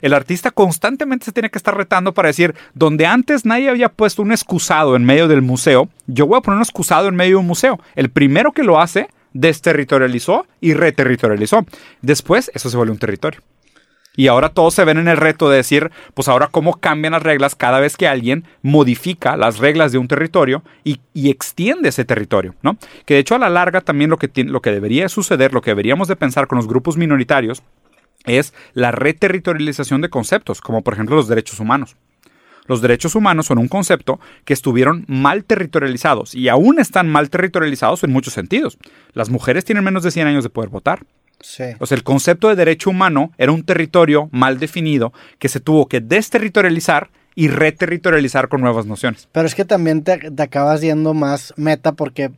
El artista constantemente se tiene que estar retando para decir, donde antes nadie había puesto un excusado en medio del museo, yo voy a poner un excusado en medio de un museo. El primero que lo hace, desterritorializó y reterritorializó. Después, eso se vuelve un territorio. Y ahora todos se ven en el reto de decir, pues ahora cómo cambian las reglas cada vez que alguien modifica las reglas de un territorio y, extiende ese territorio, ¿no? Que de hecho a la larga también lo que, lo que debería suceder, lo que deberíamos de pensar con los grupos minoritarios, es la reterritorialización de conceptos, como por ejemplo los derechos humanos. Los derechos humanos son un concepto que estuvieron mal territorializados y aún están mal territorializados en muchos sentidos. Las mujeres tienen menos de 100 años de poder votar. Sí. O sea, el concepto de derecho humano era un territorio mal definido que se tuvo que desterritorializar y reterritorializar con nuevas nociones. Pero es que también te, te acabas yendo más meta porque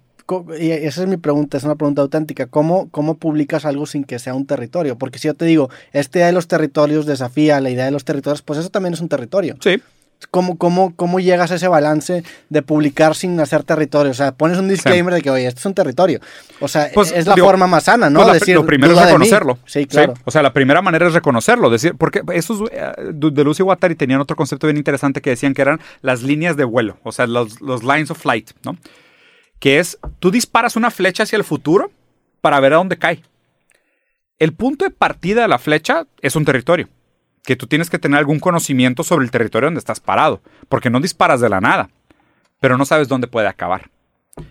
y esa es mi pregunta, es una pregunta auténtica. ¿Cómo, ¿Cómo publicas algo sin que sea un territorio? Porque si yo te digo, esta idea de los territorios desafía la idea de los territorios, pues eso también es un territorio. Sí. ¿Cómo, cómo, cómo llegas a ese balance de publicar sin hacer territorio? O sea, pones un disclaimer de que, oye, esto es un territorio. O sea, Pues, es la digo, forma más sana, ¿no? Pues la- Decir, lo primero es reconocerlo. Sí, claro. O sea, la primera manera es reconocerlo. Decir, porque esos eh, de Lucy Guattari tenían otro concepto bien interesante que decían que eran las líneas de vuelo, o sea, los, los lines of flight, ¿no? Que es, tú disparas una flecha hacia el futuro para ver a dónde cae. El punto de partida de la flecha es un territorio. Que tú tienes que tener algún conocimiento sobre el territorio donde estás parado. Porque no disparas de la nada. Pero no sabes dónde puede acabar.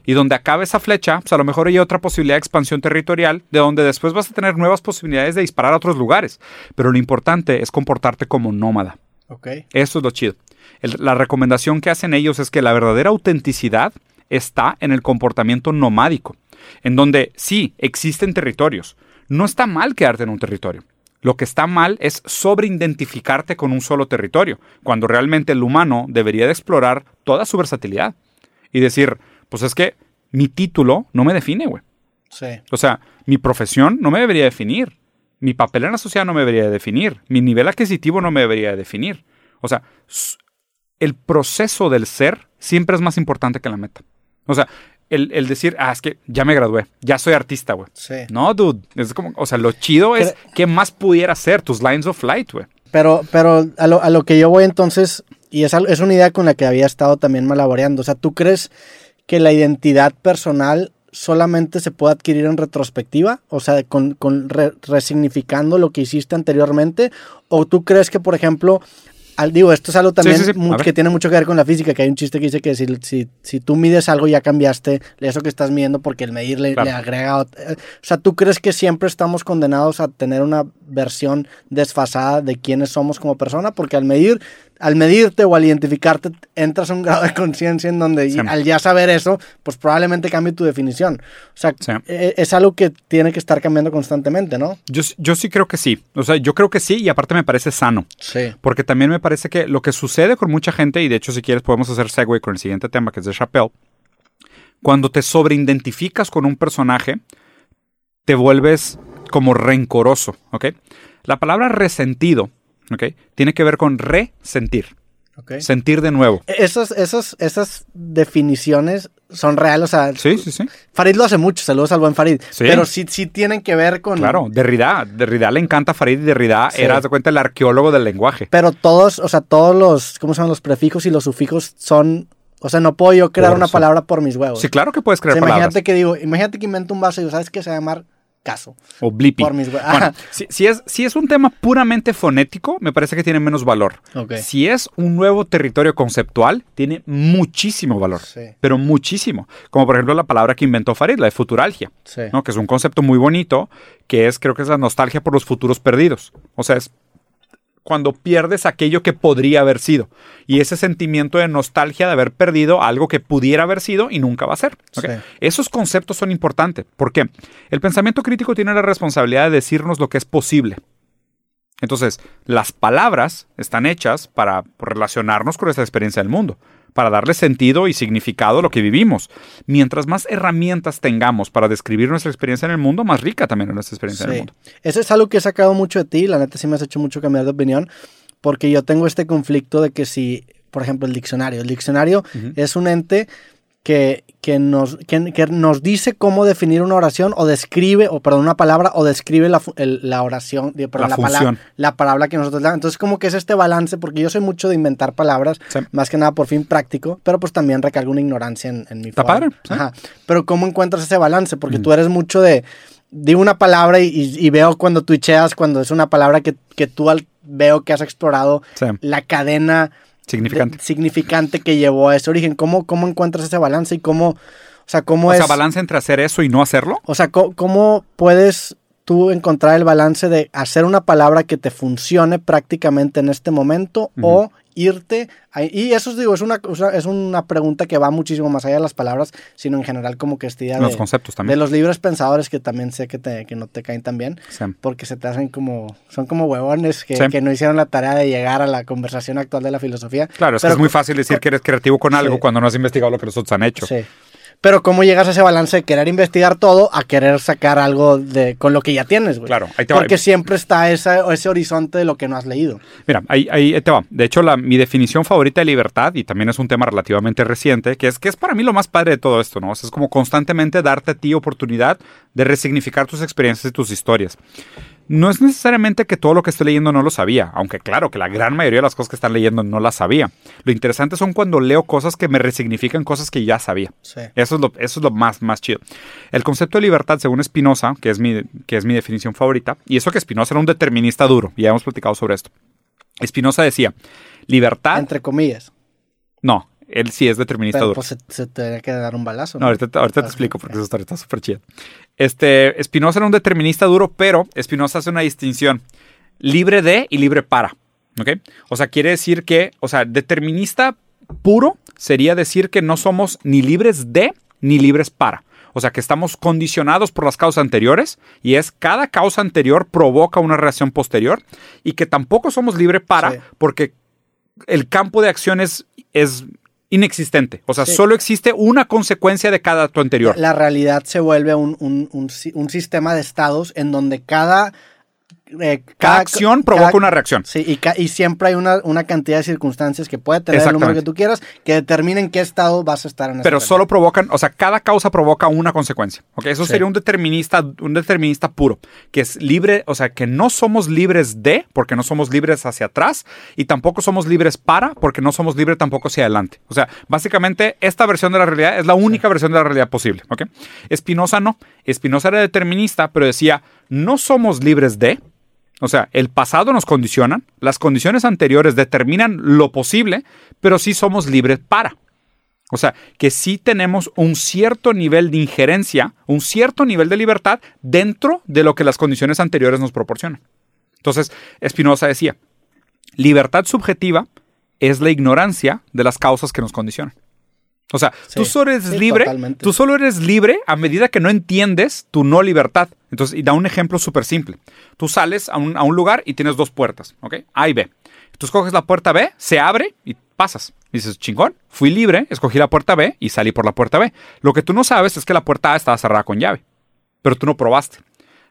Y donde acabe esa flecha, pues a lo mejor hay otra posibilidad de expansión territorial, de donde después vas a tener nuevas posibilidades de disparar a otros lugares. Pero lo importante es comportarte como nómada. Eso es lo chido. El- la recomendación que hacen ellos es que la verdadera autenticidad está en el comportamiento nomádico, en donde sí existen territorios. No está mal quedarte en un territorio. Lo que está mal es sobreidentificarte con un solo territorio, cuando realmente el humano debería de explorar toda su versatilidad y decir, pues es que mi título no me define, güey. Sí. O sea, mi profesión no me debería definir. Mi papel en la sociedad no me debería de definir. Mi nivel adquisitivo no me debería de definir. O sea, el proceso del ser siempre es más importante que la meta. O sea, el, el decir, ah, es que ya me gradué, ya soy artista, güey. Sí. No, dude. Es como, o sea, lo chido es qué más pudiera ser tus lines of light, güey. Pero, pero a lo, a lo que yo voy entonces, y es, es una idea con la que había estado también malaboreando, o sea, ¿tú crees que la identidad personal solamente se puede adquirir en retrospectiva? O sea, con, con re- resignificando lo que hiciste anteriormente, o tú crees que, por ejemplo, al, digo, esto es algo también sí, sí. que tiene mucho que ver con la física, que hay un chiste que dice que si, si, si tú mides algo ya cambiaste eso que estás midiendo porque el medir le, Claro. le agrega... eh, O sea, ¿tú crees que siempre estamos condenados a tener una versión desfasada de quiénes somos como persona? Porque al medir, al medirte o al identificarte, entras a un grado de conciencia en donde Sí. al ya saber eso, pues probablemente cambie tu definición. O sea, Sí. eh, es algo que tiene que estar cambiando constantemente, ¿no? Yo, yo sí creo que sí. O sea, yo creo que sí y aparte me parece sano. Sí. Porque también me parece que lo que sucede con mucha gente, y de hecho si quieres podemos hacer segue con el siguiente tema que es de Chappelle, cuando te sobreidentificas con un personaje, te vuelves como rencoroso, ¿ok? La palabra resentido, ¿ok? Tiene que ver con resentir, Ok. sentir de nuevo. Esas, esas, esas definiciones son reales, o sea, Sí, sí, sí. Farid lo hace mucho, saludos al buen Farid, Sí. pero sí, sí tienen que ver con... Claro, Derrida, Derrida le encanta a Farid y Derrida Sí. era, de cuenta, el arqueólogo del lenguaje. Pero todos, o sea, todos los, ¿cómo se llaman? Los prefijos y los sufijos son, o sea, no puedo yo crear Por una palabra por mis huevos. Sí, claro que puedes O crear sea, palabras. imagínate que digo, imagínate que invento un vaso y digo, ¿sabes qué se va a llamar caso? O Blippi. Por mis Bueno, si, si es, si es un tema puramente fonético, me parece que tiene menos valor. Si es un nuevo territorio conceptual, tiene muchísimo valor. Sí. Pero muchísimo. Como por ejemplo la palabra que inventó Farid, la de futuralgia. Sí. ¿no? Que es un concepto muy bonito, que es, creo que es la nostalgia por los futuros perdidos. O sea, es cuando pierdes aquello que podría haber sido. Y ese sentimiento de nostalgia de haber perdido algo que pudiera haber sido y nunca va a ser. Esos conceptos son importantes. ¿Por qué? El pensamiento crítico tiene la responsabilidad de decirnos lo que es posible. Entonces, las palabras están hechas para relacionarnos con esa experiencia del mundo, para darle sentido y significado a lo que vivimos. Mientras más herramientas tengamos para describir nuestra experiencia en el mundo, más rica también es nuestra experiencia en el mundo. Eso es algo que he sacado mucho de ti, la neta sí me has hecho mucho cambiar de opinión, porque yo tengo este conflicto de que si, por ejemplo, el diccionario, el diccionario es un ente que, que, nos, que, que nos dice cómo definir una oración o describe, o perdón, una palabra o describe la, el- la oración, perdón, La la, pala- función. la palabra que nosotros le damos. Entonces, como que es este balance, porque yo soy mucho de inventar palabras, Sí. más que nada por fin práctico, pero pues también recargo una ignorancia en, en mi Está padre, sí. Ajá. Pero ¿cómo encuentras ese balance? Porque tú eres mucho de, digo una palabra y, y- y veo cuando twitcheas, cuando es una palabra que, que tú al- veo que has explorado Sí. la cadena Significante. de- significante que llevó a ese origen. ¿Cómo, cómo encuentras ese balance y cómo, o sea, cómo o es, sea, balance entre hacer eso y no hacerlo. o sea, cómo puedes tú encontrar el balance de hacer una palabra que te funcione prácticamente en este momento o irte y eso digo es una es una pregunta que va muchísimo más allá de las palabras sino en general como que esta idea los conceptos también. de los libres pensadores que también sé que, te, que no te caen tan bien porque se te hacen como son como huevones que, que, no hicieron la tarea de llegar a la conversación actual de la filosofía. Claro es que es muy fácil decir que eres creativo con algo cuando no has investigado lo que los otros han hecho. Sí pero cómo llegas a ese balance de querer investigar todo a querer sacar algo de con lo que ya tienes, güey. Claro, ahí te va. Porque siempre está ese, ese horizonte de lo que no has leído. Mira, ahí, ahí te va. De hecho, la, mi definición favorita de libertad, y también es un tema relativamente reciente, que es, que es para mí lo más padre de todo esto, ¿no? es como constantemente darte a ti oportunidad de resignificar tus experiencias y tus historias no es necesariamente que todo lo que estoy leyendo no lo sabía, aunque claro que la gran mayoría de las cosas que están leyendo no las sabía. Lo interesante son cuando leo cosas que me resignifican cosas que ya sabía. Eso, es lo, eso es lo más, más chido. El concepto de libertad, según Spinoza, que, es mi, que es mi definición favorita, y eso que Spinoza era un determinista duro, ya hemos platicado sobre esto. Spinoza decía, libertad... Entre comillas. No, él sí es determinista duro. Pues se, se te que dar un balazo. No, ahorita, te explico porque eso está súper chido. Este, Spinoza era un determinista duro, pero Spinoza hace una distinción libre de y libre para. ¿Ok? O sea, quiere decir que, o sea, determinista puro sería decir que no somos ni libres de ni libres para. O sea, que estamos condicionados por las causas anteriores y es cada causa anterior provoca una reacción posterior y que tampoco somos libres para porque el campo de acción es, es inexistente. O sea, solo existe una consecuencia de cada acto anterior. La realidad se vuelve un, un sistema de estados en donde cada eh, cada, acción provoca una reacción. Sí, y, siempre hay una, cantidad de circunstancias que puede tener el número que tú quieras que determinen qué estado vas a estar en. Pero solo provocan, o sea, cada causa provoca una consecuencia. Eso sería un determinista, un determinista puro, que es libre, o sea, que no somos libres de, porque no somos libres hacia atrás, y tampoco somos libres para, porque no somos libres tampoco hacia adelante. O sea, básicamente esta versión de la realidad es la única versión de la realidad posible. ¿ok? Espinosa no. Espinosa era determinista, pero decía, no somos libres de, o sea, el pasado nos condiciona, las condiciones anteriores determinan lo posible, pero sí somos libres para. O sea, que sí tenemos un cierto nivel de injerencia, un cierto nivel de libertad dentro de lo que las condiciones anteriores nos proporcionan. Entonces, Spinoza decía, libertad subjetiva es la ignorancia de las causas que nos condicionan. O sea, tú solo eres libre, tú solo eres libre a medida que no entiendes tu no libertad. Entonces, y da un ejemplo súper simple. Tú sales a un, a un, lugar y tienes dos puertas, ¿ok? A y B. Tú escoges la puerta B, se abre y pasas. dices, chingón, fui libre, escogí la puerta B y salí por la puerta B. Lo que tú no sabes es que la puerta A estaba cerrada con llave, pero tú no probaste.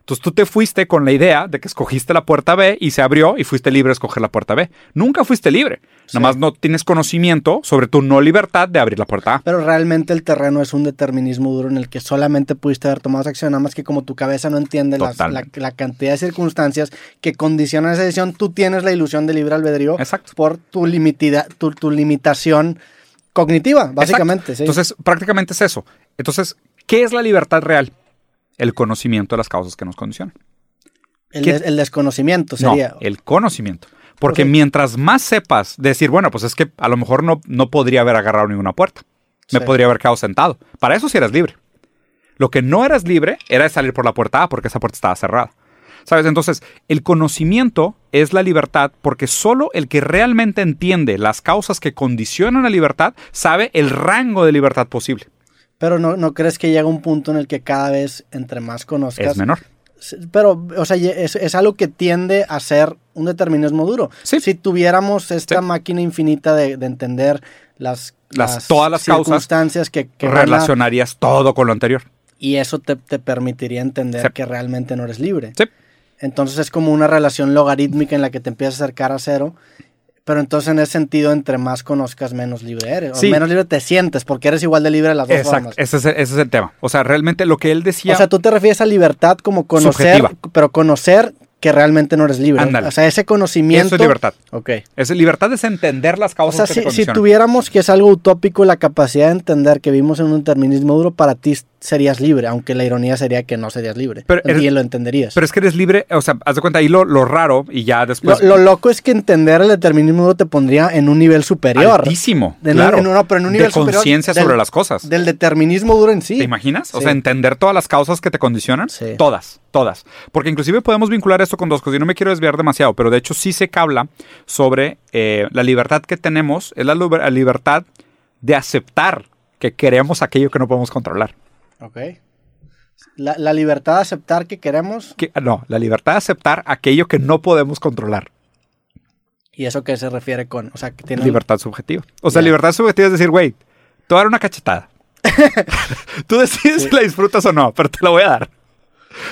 Entonces tú te fuiste con la idea de que escogiste la puerta B y se abrió y fuiste libre a escoger la puerta B. Nunca fuiste libre. Nada más no tienes conocimiento sobre tu no libertad de abrir la puerta A. Pero realmente el terreno es un determinismo duro en el que solamente pudiste haber tomado acción, nada más que como tu cabeza no entiende la, cantidad de circunstancias que condicionan esa decisión, tú tienes la ilusión de libre albedrío por tu, tu, tu, limitación cognitiva, básicamente. Entonces, prácticamente es eso. Entonces, ¿qué es la libertad real? El conocimiento de las causas que nos condicionan. El, desconocimiento sería. No, el conocimiento. Porque mientras más sepas decir, bueno, pues es que a lo mejor no, no podría haber agarrado ninguna puerta. Me podría haber quedado sentado. Para eso sí eras libre. Lo que no eras libre era de salir por la puerta A porque esa puerta estaba cerrada. ¿Sabes? Entonces, el conocimiento es la libertad porque solo el que realmente entiende las causas que condicionan la libertad sabe el rango de libertad posible. Pero no, no crees que llega un punto en el que cada vez entre más conozcas... Es menor. Pero, o sea, es, algo que tiende a ser un determinismo duro. Si tuviéramos esta máquina infinita de, entender las, las, todas las circunstancias que, que relacionarías todo con lo anterior. Y eso te, permitiría entender que realmente no eres libre. Sí. Entonces es como una relación logarítmica en la que te empiezas a acercar a cero pero entonces en ese sentido, entre más conozcas, menos libre eres. O menos libre te sientes, porque eres igual de libre de las dos Exacto. Ese es, ese es el tema. O sea, realmente lo que él decía... O sea, tú te refieres a libertad como conocer, pero conocer que realmente no eres libre. O sea, ese conocimiento. Eso es libertad. Ok. Es libertad es entender las causas. O sea, si, si, tuviéramos que es algo utópico la capacidad de entender que vivimos en un determinismo duro, para ti serías libre, aunque la ironía sería que no serías libre. Pero y eres- lo entenderías. Pero es que eres libre, o sea, haz de cuenta ahí lo, lo raro y ya después... lo loco es que entender el determinismo te pondría en un nivel superior. altísimo, De- claro, en- no, pero en un nivel de superior conciencia sobre las cosas. Del determinismo duro en sí. ¿Te imaginas? O sea, entender todas las causas que te condicionan. Sí. Todas, todas. Porque inclusive podemos vincular esto con dos cosas. Y no me quiero desviar demasiado, pero de hecho sí se habla sobre eh, la libertad que tenemos, es la libertad de aceptar que queremos aquello que no podemos controlar. Ok. La, la libertad de aceptar que queremos. Que- no, la libertad de aceptar aquello que no podemos controlar. ¿Y eso qué se refiere con? O sea, que tiene. Libertad subjetiva. O sea, libertad subjetiva es decir, güey, te voy a dar una cachetada. tú decides si la disfrutas o no, pero te la voy a dar.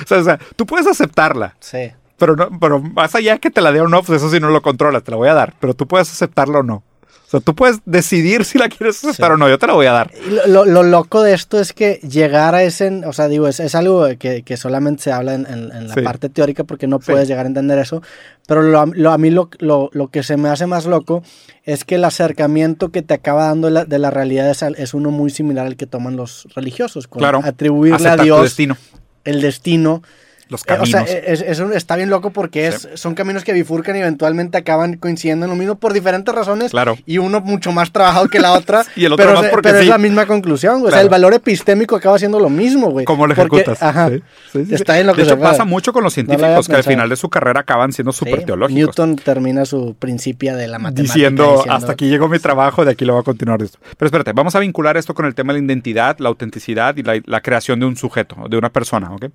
O sea, o sea, tú puedes aceptarla, Sí. pero no, pero más allá de que te la dé o no, pues eso sí no lo controlas, te la voy a dar, pero tú puedes aceptarla o no. O sea, tú puedes decidir si la quieres aceptar Sí. o no, yo te la voy a dar. Lo, lo- lo loco de esto es que llegar a ese, o sea, digo, es, es algo que, que solamente se habla en, en- en la Sí. parte teórica porque no Sí. puedes llegar a entender eso, pero lo- lo- a mí lo, lo- lo que se me hace más loco es que el acercamiento que te acaba dando la- de la realidad es, es uno muy similar al que toman los religiosos, con Claro. atribuirle a tu Dios destino, el destino. Los Eh, caminos. O sea, es, es un- está bien loco porque es, son caminos que bifurcan y eventualmente acaban coincidiendo en lo mismo por diferentes razones. Claro. Y uno mucho más trabajado que la otra. Y el otro pero más porque pero sí. es la misma conclusión. güey. O sea, el valor epistémico acaba siendo lo mismo, güey. ¿Cómo lo Porque- ejecutas? ajá. Sí. Está bien lo que de hecho, pasa mucho con los No lo había científicos que al final de su carrera acaban siendo súper teológicos. Newton termina su principia de la matemática diciendo, hasta aquí llegó mi trabajo, de aquí lo voy a continuar. Pero espérate, vamos a vincular esto con el tema de la identidad, la autenticidad y la, la creación de un sujeto, de una persona, ¿ok?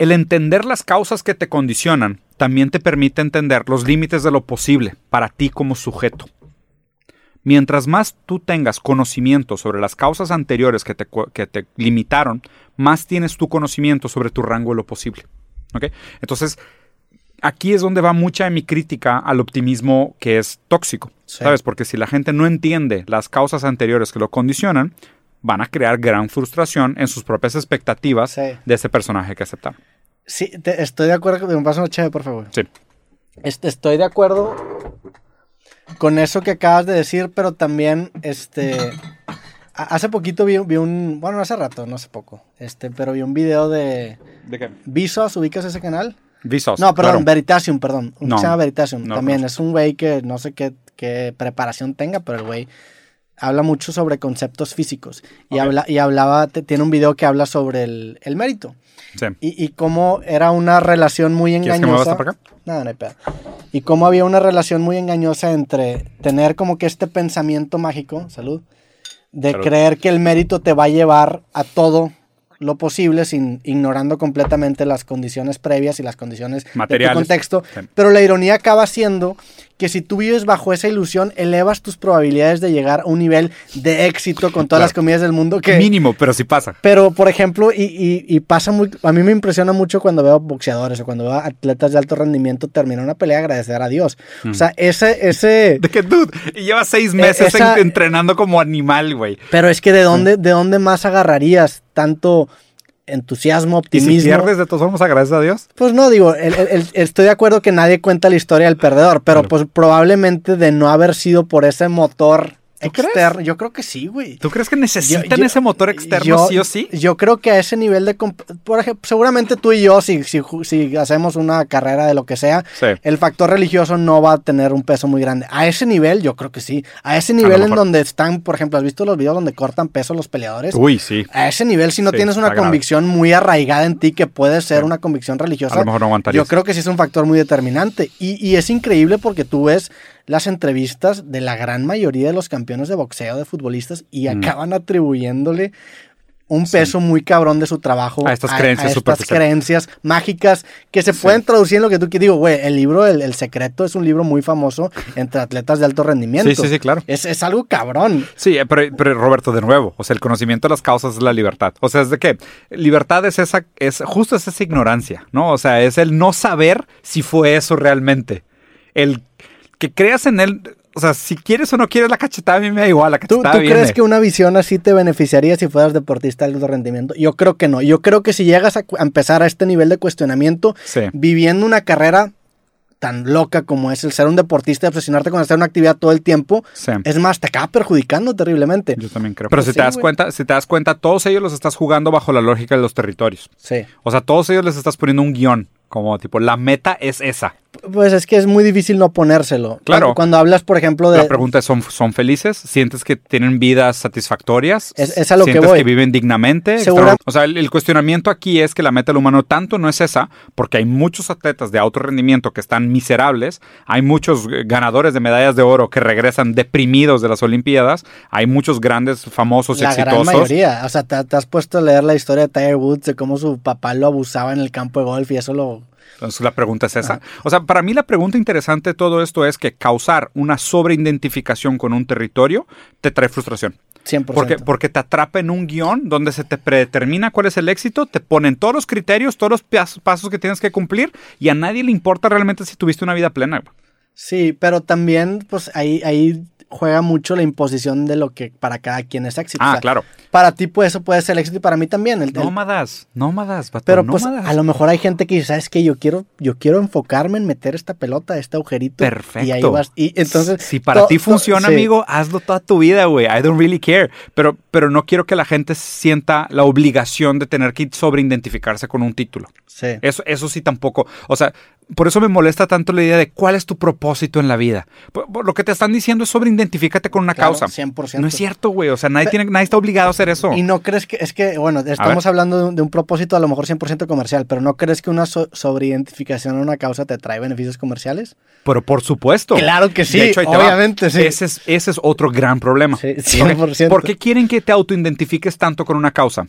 El entender las causas que te condicionan también te permite entender los límites de lo posible para ti como sujeto. Mientras más tú tengas conocimiento sobre las causas anteriores que te, que te limitaron, más tienes tu conocimiento sobre tu rango de lo posible. ¿ok? Entonces, aquí es donde va mucha de mi crítica al optimismo que es tóxico. Sí. ¿Sabes? Porque si la gente no entiende las causas anteriores que lo condicionan, van a crear gran frustración en sus propias expectativas Sí. de ese personaje que aceptaron. Sí, te- estoy de acuerdo. Me pasa una chévere, por favor. Sí. Este, estoy de acuerdo con eso que acabas de decir, pero también, este, hace poquito vi, vi un, bueno, no hace rato, no hace poco, este, pero vi un video de ¿De qué? Visos, ¿ubicas ese canal? Visos. No, perdón, claro. Veritasium, perdón. Un No, que se llama Veritasium. no También conozco. es un güey que no sé qué, qué preparación tenga, pero el güey habla mucho sobre conceptos físicos. Y, Ok. habla, y hablaba, tiene un video que habla sobre el, el mérito. Sí. Y, y cómo era una relación muy ¿Quieres que engañosa. me acá? No, no hay pedo. Y cómo había una relación muy engañosa entre tener como que este pensamiento mágico, salud, de Salud. creer que el mérito te va a llevar a todo lo posible sin ignorando completamente las condiciones previas y las condiciones de Materiales. tu contexto. Sí. Pero la ironía acaba siendo que si tú vives bajo esa ilusión, elevas tus probabilidades de llegar a un nivel de éxito con todas Claro. las comidas del mundo que... Mínimo, pero sí pasa. Pero, por ejemplo, y, y- y pasa muy... A mí me impresiona mucho cuando veo boxeadores o cuando veo atletas de alto rendimiento terminar una pelea agradecer a Dios. O sea, ese... ese De que, dude, y lleva seis meses E, esa- en- entrenando como animal, güey. pero es que ¿de dónde, ¿de dónde más agarrarías tanto entusiasmo, Y optimismo? si pierdes, de todos formas, agradeces a Dios. Pues no, digo, el- el- el- estoy de acuerdo que nadie cuenta la historia del perdedor, pero pues probablemente de no haber sido por ese motor ¿Tú crees? externo. Yo creo que sí, güey. ¿Tú crees que necesitan Yo- yo- ese motor externo yo- sí o sí? Yo creo que a ese nivel de... Por ejemplo, seguramente tú y yo, si, si, ju- si hacemos una carrera de lo que sea, Sí. el factor religioso no va a tener un peso muy grande. A ese nivel, yo creo que sí. A ese nivel en donde están, por ejemplo, ¿has visto los videos donde cortan peso los peleadores? Uy, sí. A ese nivel, si no Sí, tienes una grave. convicción muy arraigada en ti, que puede ser Sí. una convicción religiosa, A lo mejor no aguantarías. yo creo que sí es un factor muy determinante. Y, y es increíble porque tú ves las entrevistas de la gran mayoría de los campeones de boxeo, de futbolistas, y Mm. acaban atribuyéndole un peso muy cabrón de su trabajo A estas creencias estas superficiales. creencias mágicas que se pueden traducir en lo que tú quieres. Digo, güey, el libro el, El Secreto es un libro muy famoso entre atletas de alto rendimiento. Sí, sí, sí, claro. Es, es algo cabrón. Sí, eh, pero, pero Roberto, de nuevo, o sea, el conocimiento de las causas es la libertad. O sea, es de qué? Libertad es esa, es justo es esa ignorancia, ¿no? O sea, es el no saber si fue eso realmente. El que creas en él, o sea, si quieres o no quieres la cachetada, a mí me da igual, la ¿Tú, cachetada tú viene. crees que una visión así te beneficiaría si fueras deportista de alto rendimiento? Yo creo que no. Yo creo que si llegas a, empezar a este nivel de cuestionamiento, Sí. viviendo una carrera tan loca como es el ser un deportista y obsesionarte con hacer una actividad todo el tiempo, es más, te acaba perjudicando terriblemente. Yo también creo. Pero si te das cuenta, si te das cuenta, todos ellos los estás jugando bajo la lógica de los territorios. Sí. O sea, todos ellos les estás poniendo un guion. Como tipo, la meta es esa. Pues es que es muy difícil no ponérselo. Claro. Cuando, hablas, por ejemplo, de. La pregunta es: ¿son, ¿son felices? ¿Sientes que tienen vidas satisfactorias? Es, es a lo que voy. que viven dignamente? O sea, el, cuestionamiento aquí es que la meta del humano tanto no es esa, porque hay muchos atletas de alto rendimiento que están miserables. Hay muchos ganadores de medallas de oro que regresan deprimidos de las Olimpiadas. Hay muchos grandes, famosos, la exitosos. La gran mayoría. O sea, te, te has puesto a leer la historia de Tiger Woods, de cómo su papá lo abusaba en el campo de golf y eso lo entonces la pregunta es esa. O sea, para mí la pregunta interesante de todo esto es que causar una sobreidentificación con un territorio te trae frustración. 100%. Porque, porque te atrapa en un guion donde se te predetermina cuál es el éxito, te ponen todos los criterios, todos los pasos que tienes que cumplir y a nadie le importa realmente si tuviste una vida plena. Sí, pero también pues ahí, ahí juega mucho la imposición de lo que para cada quien es éxito. Ah, claro. Para ti pues eso puede ser éxito y para mí también. El, nómadas, nómadas, Pero pues a lo mejor hay gente que dice, ¿sabes qué? Yo quiero, yo quiero enfocarme en meter esta pelota, este agujerito. Perfecto. Y ahí vas. Y entonces... Si para ti funciona, amigo, hazlo toda tu vida, güey. I don't really care. Pero, pero no quiero que la gente sienta la obligación de tener que sobreidentificarse con un título. Sí. Eso, eso sí tampoco. O sea, por eso me molesta tanto la idea de cuál es tu propósito en la vida. lo que te están diciendo es sobre identifícate con una causa. 100%. No es cierto, güey. O sea, nadie, tiene, nadie está obligado a hacer eso. Y no crees que, es que, bueno, estamos hablando de un, propósito a lo mejor 100% comercial, pero ¿no crees que una sobreidentificación a una causa te trae beneficios comerciales? Pero por supuesto. Claro que sí, obviamente sí. Ese es, ese es otro gran problema. Sí, 100%. ¿Por qué quieren que te autoidentifiques tanto con una causa?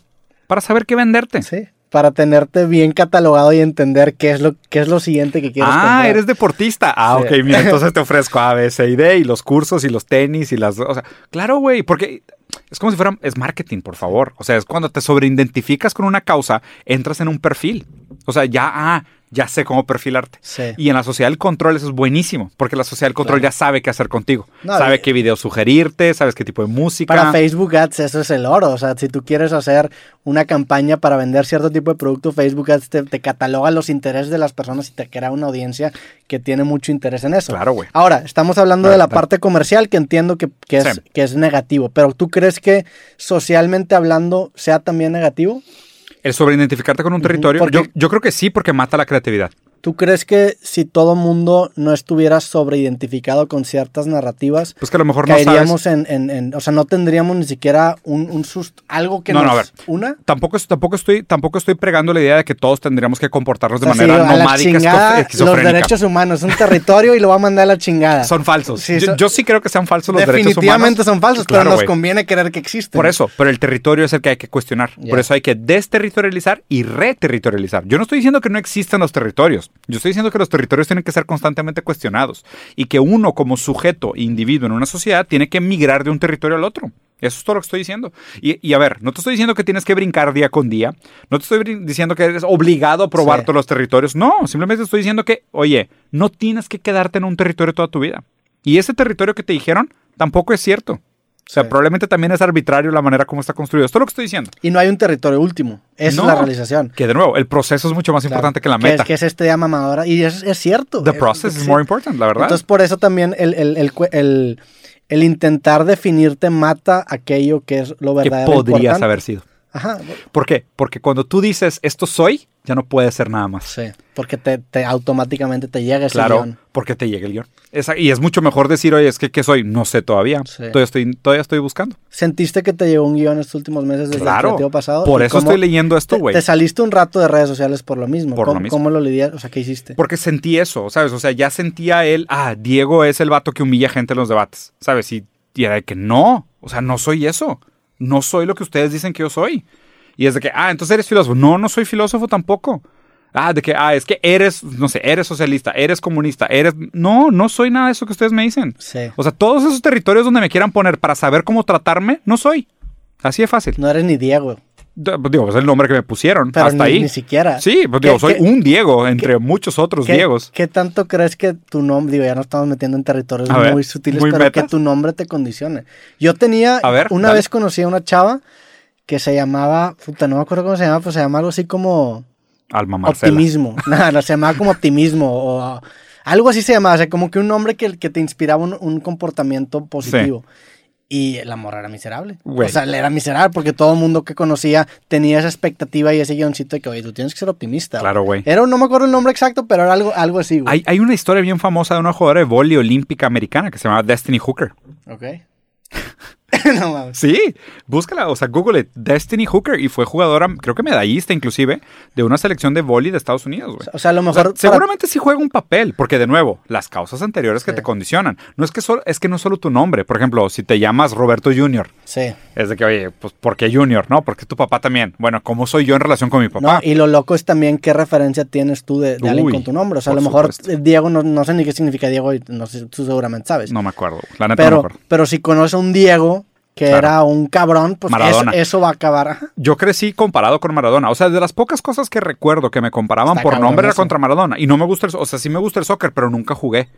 Para saber qué venderte. Sí para tenerte bien catalogado y entender qué es lo, qué es lo siguiente que quieres Ah, eres deportista. Ah, ok, mira, entonces te ofrezco A, B, C y D y los cursos y los tenis y las... O sea, claro, güey, porque es como si fuera... Es marketing, por favor. O sea, es cuando te sobreidentificas con una causa, entras en un perfil. O sea, ya, ah, ya sé cómo perfilarte. Y en la sociedad del control eso es buenísimo, porque la sociedad del control ya sabe qué hacer contigo. sabe qué video sugerirte, sabes qué tipo de música. Para Facebook Ads eso es el oro. O sea, si tú quieres hacer una campaña para vender cierto tipo de producto, Facebook Ads te, cataloga los intereses de las personas y te crea una audiencia que tiene mucho interés en eso. Claro, güey. Ahora, estamos hablando de la parte comercial que entiendo que, es, que es negativo, pero ¿tú crees que socialmente hablando sea también negativo? El sobreidentificarte con un territorio, yo, yo creo que sí, porque mata la creatividad. ¿Tú crees que si todo mundo no estuviera sobreidentificado con ciertas narrativas, pues que a lo mejor no caeríamos en, en, o sea, no tendríamos ni siquiera un, un susto, algo que no, nos no, a ver, una? Tampoco, tampoco, estoy, tampoco estoy pregando la idea de que todos tendríamos que comportarnos de manera nomádica Los derechos humanos, un territorio y lo va a mandar a la chingada. Son falsos. yo, sí creo que sean falsos los derechos humanos. Definitivamente son falsos, pero nos conviene creer que existen. Por eso, pero el territorio es el que hay que cuestionar. Por eso hay que desterritorializar y reterritorializar. Yo no estoy diciendo que no existan los territorios. Yo estoy diciendo que los territorios tienen que ser constantemente cuestionados y que uno como sujeto e individuo en una sociedad tiene que migrar de un territorio al otro. Eso es todo lo que estoy diciendo. Y, a ver, no te estoy diciendo que tienes que brincar día con día. No te estoy diciendo que eres obligado a probar todos los territorios. No, simplemente estoy diciendo que, oye, no tienes que quedarte en un territorio toda tu vida. Y ese territorio que te dijeron tampoco es cierto. O sea, probablemente también es arbitrario la manera como está construido. Esto es lo que estoy diciendo. Y no hay un territorio último. Esa es la realización. Que de nuevo, el proceso es mucho más importante que la meta. Que es, que es este mamadora. Y es, es cierto. The process is more important, la verdad. Entonces, por eso también el, el, el, el, intentar definirte mata aquello que es lo verdadero. Que podrías haber sido. Ajá. ¿Por qué? Porque cuando tú dices esto soy, ya no puede ser nada más. Sí, porque te, te automáticamente te llega ese claro, guion. Porque te llega el guion. y es mucho mejor decir, oye, es que ¿qué soy? No sé todavía. Todavía, estoy, todavía estoy buscando. ¿Sentiste que te llegó un guion estos últimos meses desde el creativo pasado? Por eso estoy leyendo esto, güey. Te, saliste un rato de redes sociales por lo mismo. Por ¿Cómo, lo mismo. ¿Cómo lo lidias? O sea, ¿qué hiciste? Porque sentí eso, ¿sabes? O sea, ya sentía él, ah, Diego es el vato que humilla gente en los debates, ¿sabes? Y, y era de que no, o sea, no soy eso. No soy lo que ustedes dicen que yo soy. Y es de que, ah, entonces eres filósofo. No, no soy filósofo tampoco. Ah, de que, ah, es que eres, no sé, eres socialista, eres comunista, eres... No, no soy nada de eso que ustedes me dicen. Sí. O sea, todos esos territorios donde me quieran poner para saber cómo tratarme, no soy. Así de fácil. No eres ni Diego. Digo, es el nombre que me pusieron. Pero hasta ni, ahí. Ni siquiera. Sí, pues digo, soy un Diego entre muchos otros Diegos. ¿Qué tanto crees que tu nombre, digo, ya nos estamos metiendo en territorios muy sutiles, pero que tu nombre te condicione? Yo tenía, a ver, una vez conocí a una chava que se llamaba, puta, no me acuerdo cómo se llamaba, pues se llamaba algo así como... Alma Marcela. Optimismo. Nada, no, se llamaba como optimismo o Algo así se llamaba, o sea, como que un nombre que, que te inspiraba un, un comportamiento positivo. Y la morra era miserable. O sea, le era miserable porque todo el mundo que conocía tenía esa expectativa y ese guioncito de que, oye, tú tienes que ser optimista. Claro, güey. Era, no me acuerdo el nombre exacto, pero era algo, algo así, güey. Hay, hay una historia bien famosa de una jugadora de vóley olímpica americana que se llama Destiny Hooker. Ok. no mames. Sí, búscala, o sea, Google it, Destiny Hooker, y fue jugadora, creo que medallista inclusive, de una selección de vóley de Estados Unidos, güey. O sea, a lo O sea, mejor. para- seguramente sí juega un papel, porque de nuevo, las causas anteriores que Sí. te condicionan. No es que solo, es que no es solo tu nombre. Por ejemplo, si te llamas Roberto Jr., Sí. es de que, oye, pues, ¿por qué Junior? No, porque tu papá también. Bueno, ¿cómo soy yo en relación con mi No, papá? y lo loco es también qué referencia tienes tú de, de alguien con tu nombre. O sea, a lo mejor supuesto. eh, Diego, no, no sé ni qué significa Diego, y no sé, tú seguramente sabes. No me acuerdo, la neta no me pero, acuerdo. pero si conoces a un Diego que Claro. era un cabrón, pues eso, va a acabar. Ajá. Yo crecí comparado con Maradona. O sea, de las pocas cosas que recuerdo que me comparaban Está por nombre era contra Maradona. Y no me gusta el, o sea, sí me gusta el soccer, pero nunca jugué.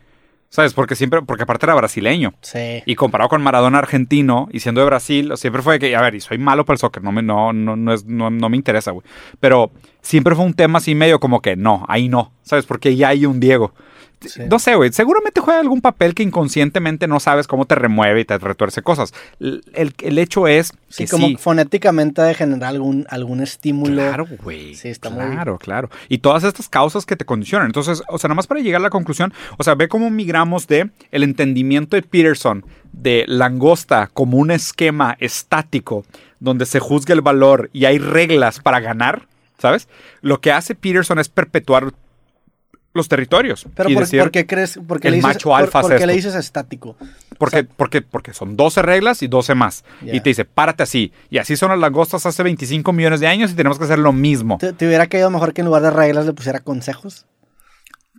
¿Sabes? Porque siempre, porque aparte era brasileño. Sí. Y comparado con Maradona argentino y siendo de Brasil, siempre fue que, a ver, y soy malo para el soccer, no me, no, no, no, es, no, no me interesa, güey. Pero siempre fue un tema así medio como que no, ahí no, ¿sabes? Porque ya hay un Diego. Sí. No sé, güey, seguramente juega algún papel que inconscientemente no sabes cómo te remueve y te retuerce cosas. El, el- el hecho es Sí, que como sí. fonéticamente de generar algún, algún estímulo. Claro, güey. Sí, está muy- Claro, claro. Y todas estas causas que te condicionan. Entonces, o sea, nada más para llegar a la conclusión, o sea, ve cómo migramos de el entendimiento de Peterson de langosta como un esquema estático donde se juzga el valor y hay reglas para ganar, ¿sabes? Lo que hace Peterson es perpetuar los territorios. Pero y por, decir, ¿por qué crees? Porque el le dices, macho por- alfa ¿por qué le dices estático? Porque, O sea- porque, porque son 12 reglas y 12 más. Y te dice, párate así. Y así son las langostas hace 25 millones de años y tenemos que hacer lo mismo. ¿Te, te hubiera caído mejor que en lugar de reglas le pusiera consejos?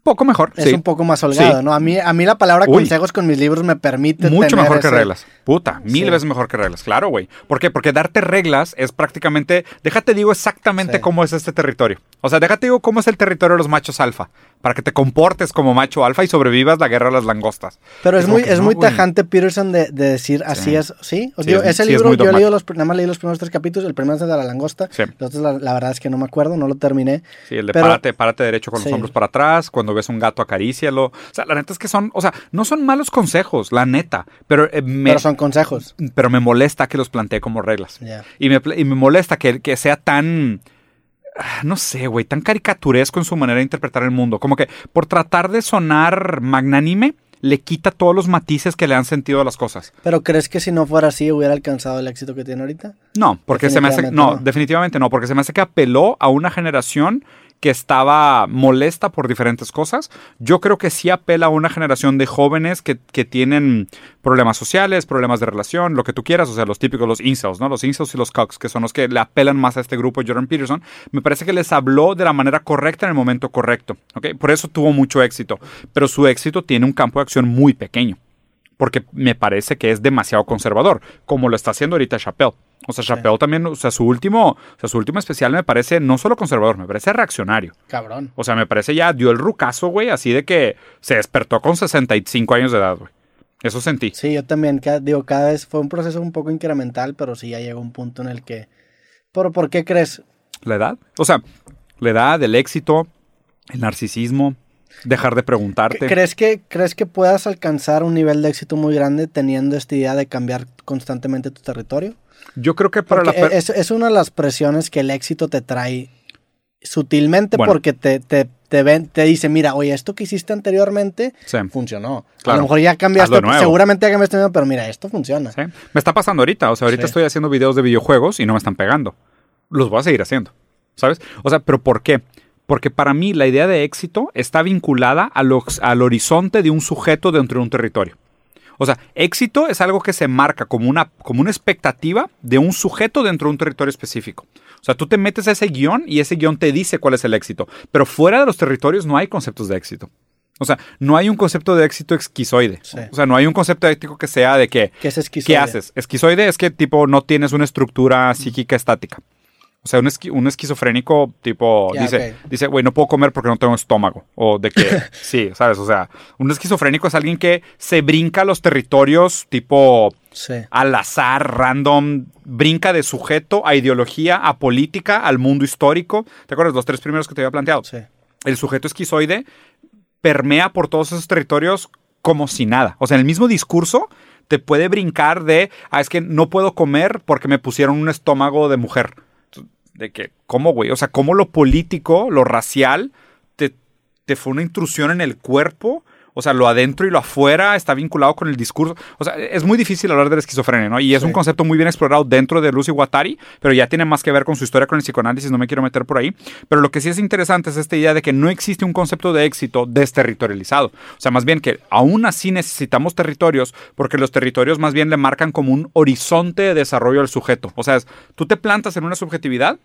Poco mejor. Es sí. un poco más holgado, Sí. ¿no? A mí, a mí la palabra Uy. consejos con mis libros me permite Mucho tener mejor que reglas. Puta, mil Sí. veces mejor que reglas. Claro, güey. ¿Por qué? Porque darte reglas es prácticamente. Déjate digo exactamente cómo es este territorio. O sea, déjate digo cómo es el territorio de los machos alfa. Para que te comportes como macho alfa y sobrevivas la guerra de las langostas. Pero es muy, es no, muy güey. tajante Peterson de, de decir así Sí. es, ¿sí? Sí, digo, es- ese sí, libro yo dogmático. los, nada más leí los primeros tres capítulos, el primero es el de la langosta, otros la, la verdad es que no me acuerdo, no lo terminé. Sí, el de Pero- párate, párate derecho con los hombros para atrás. Cuando ves un gato, acarícialo. O sea, la neta es que son. O sea, no son malos consejos, la neta. Pero, eh, me, Pero son consejos. pero me molesta que los plantee como reglas. Ya. Y me, y me molesta que, que sea tan. Ah, No sé, güey, tan caricaturesco en su manera de interpretar el mundo. Como que por tratar de sonar magnánime, le quita todos los matices que le han sentido a las cosas. Pero ¿crees que si no fuera así hubiera alcanzado el éxito que tiene ahorita? No, porque se me hace. No, no. definitivamente no, porque se me hace que apeló a una generación que estaba molesta por diferentes cosas. Yo creo que sí apela a una generación de jóvenes que, que tienen problemas sociales, problemas de relación, lo que tú quieras, o sea, los típicos, los incels, ¿no? Los incels y los cucks, que son los que le apelan más a este grupo, Jordan Peterson. Me parece que les habló de la manera correcta en el momento correcto, ¿ok? Por eso tuvo mucho éxito, pero su éxito tiene un campo de acción muy pequeño porque me parece que es demasiado conservador, como lo está haciendo ahorita Chappelle. O sea, Chappelle también, o sea, su último, o sea, su último especial me parece no solo conservador, me parece reaccionario. Cabrón. O sea, me parece ya dio el rucazo, güey, así de que se despertó con 65 años de edad, güey. Eso sentí. Sí, yo también, digo, cada vez fue un proceso un poco incremental, pero sí ya llegó un punto en el que... ¿Pero por qué crees? ¿La edad? O sea, la edad, el éxito, el narcisismo, dejar de preguntarte. ¿Crees que, ¿Crees que puedas alcanzar un nivel de éxito muy grande teniendo esta idea de cambiar constantemente tu territorio? Yo creo que para Porque la... es, es una de las presiones que el éxito te trae sutilmente Bueno. porque te, te, te, ven, te dice, mira, oye, esto que hiciste anteriormente Sí. funcionó. A lo mejor ya cambiaste, seguramente ya cambiaste, pero mira, esto funciona. Sí. Me está pasando ahorita. O sea, ahorita Sí. estoy haciendo videos de videojuegos y no me están pegando. Los voy a seguir haciendo. ¿Sabes? O sea, ¿pero por qué? Porque para mí la idea de éxito está vinculada a los- al horizonte de un sujeto dentro de un territorio. O sea, éxito es algo que se marca como una, como una expectativa de un sujeto dentro de un territorio específico. O sea, tú te metes a ese guion y ese guion te dice cuál es el éxito. Pero fuera de los territorios no hay conceptos de éxito. O sea, no hay un concepto de éxito esquizoide. Sí. O sea, no hay un concepto ético que sea de que ¿Qué es ¿Qué haces? Esquizoide es que tipo no tienes una estructura psíquica estática. O sea, un, esqui- un esquizofrénico tipo dice, dice, güey, no puedo comer porque no tengo estómago. O de que, sí, ¿sabes? O sea, un esquizofrénico es alguien que se brinca los territorios tipo Sí. al azar, random, brinca de sujeto a ideología, a política, al mundo histórico. ¿Te acuerdas los tres primeros que te había planteado? Sí. El sujeto esquizoide permea por todos esos territorios como si nada. O sea, en el mismo discurso te puede brincar de, ah, es que no puedo comer porque me pusieron un estómago de mujer. De que, ¿cómo, güey? O sea, ¿cómo lo político, lo racial, te, te fue una intrusión en el cuerpo? O sea, lo adentro y lo afuera está vinculado con el discurso. O sea, es muy difícil hablar de la esquizofrenia, ¿no? Y es un concepto muy bien explorado dentro de Lucy Guattari, pero ya tiene más que ver con su historia con el psicoanálisis, no me quiero meter por ahí. Pero lo que sí es interesante es esta idea de que no existe un concepto de éxito desterritorializado. O sea, más bien que aún así necesitamos territorios porque los territorios más bien le marcan como un horizonte de desarrollo al sujeto. O sea, tú te plantas en una subjetividad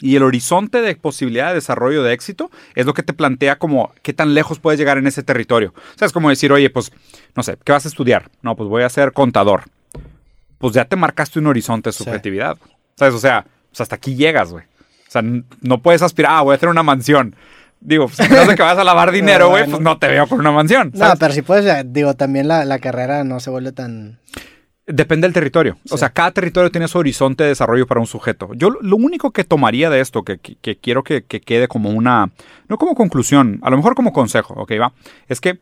y el horizonte de posibilidad de desarrollo de éxito es lo que te plantea como qué tan lejos puedes llegar en ese territorio. O sea, es como decir, oye, pues, no sé, ¿qué vas a estudiar? No, pues voy a ser contador. Pues ya te marcaste un horizonte de subjetividad. ¿Sabes? O sea, pues hasta aquí llegas, güey. O sea, no puedes aspirar, ah, voy a tener una mansión. Digo, pues, si no que vas a lavar dinero, güey, pues no te veo con una mansión. No, pero si puedes, digo, también la, la carrera no se vuelve tan... Depende del territorio. O sea, cada territorio tiene su horizonte de desarrollo para un sujeto. Yo lo único que tomaría de esto, que, quiero que, que, quede como una, no como conclusión, a lo mejor como consejo, ok, va, es que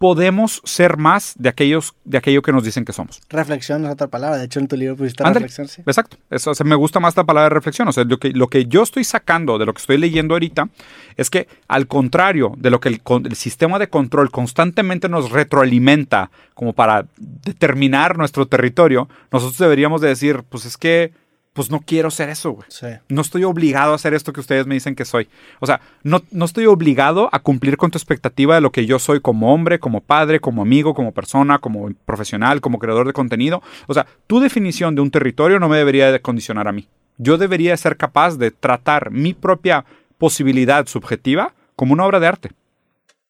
podemos ser más de aquellos de aquello que nos dicen que somos. Reflexión es otra palabra. De hecho, en tu libro pusiste reflexión. Sí. Exacto. Eso, me gusta más la palabra reflexión. O sea, lo que, lo que yo estoy sacando de lo que estoy leyendo ahorita es que, al contrario de lo que el, el sistema de control constantemente nos retroalimenta como para determinar nuestro territorio, nosotros deberíamos de decir, pues es que pues no quiero ser eso, güey. No estoy obligado a hacer esto que ustedes me dicen que soy. O sea, no, no estoy obligado a cumplir con tu expectativa de lo que yo soy como hombre, como padre, como amigo, como persona, como profesional, como creador de contenido. O sea, tu definición de un territorio no me debería de condicionar a mí. Yo debería ser capaz de tratar mi propia posibilidad subjetiva como una obra de arte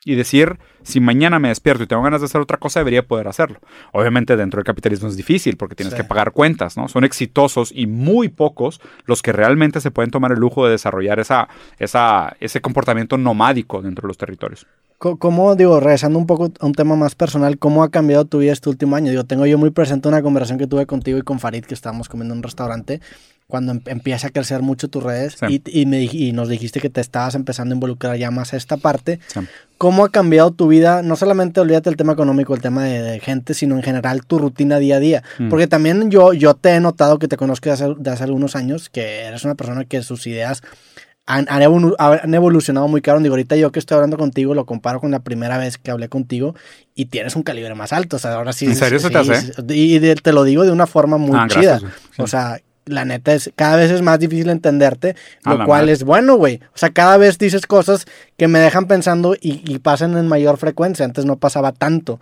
y decir, si mañana me despierto y tengo ganas de hacer otra cosa, debería poder hacerlo. Obviamente dentro del capitalismo es difícil porque tienes que pagar cuentas, ¿no? Son exitosos y muy pocos los que realmente se pueden tomar el lujo de desarrollar esa, esa, ese comportamiento nomádico dentro de los territorios. ¿Cómo, digo, regresando un poco a un tema más personal, cómo ha cambiado tu vida este último año? Digo, tengo yo muy presente una conversación que tuve contigo y con Farid, que estábamos comiendo en un restaurante, cuando em, empieza a crecer mucho tus redes y, me, y, nos dijiste que te estabas empezando a involucrar ya más a esta parte. ¿Cómo ha cambiado tu vida? No solamente olvídate el tema económico, el tema de, gente, sino en general tu rutina día a día. Mm. Porque también yo, yo te he notado que te conozco de hace, de hace algunos años, que eres una persona que sus ideas han, han, evolucionado muy caro. Digo, ahorita yo que estoy hablando contigo lo comparo con la primera vez que hablé contigo y tienes un calibre más alto. O sea, ahora sí. ¿En serio se te hace? Y te lo digo de una forma muy ah, chida. O sea, la neta es cada vez es más difícil entenderte, lo cual es bueno, güey. O sea, cada vez dices cosas que me dejan pensando y, pasan en mayor frecuencia. Antes no pasaba tanto.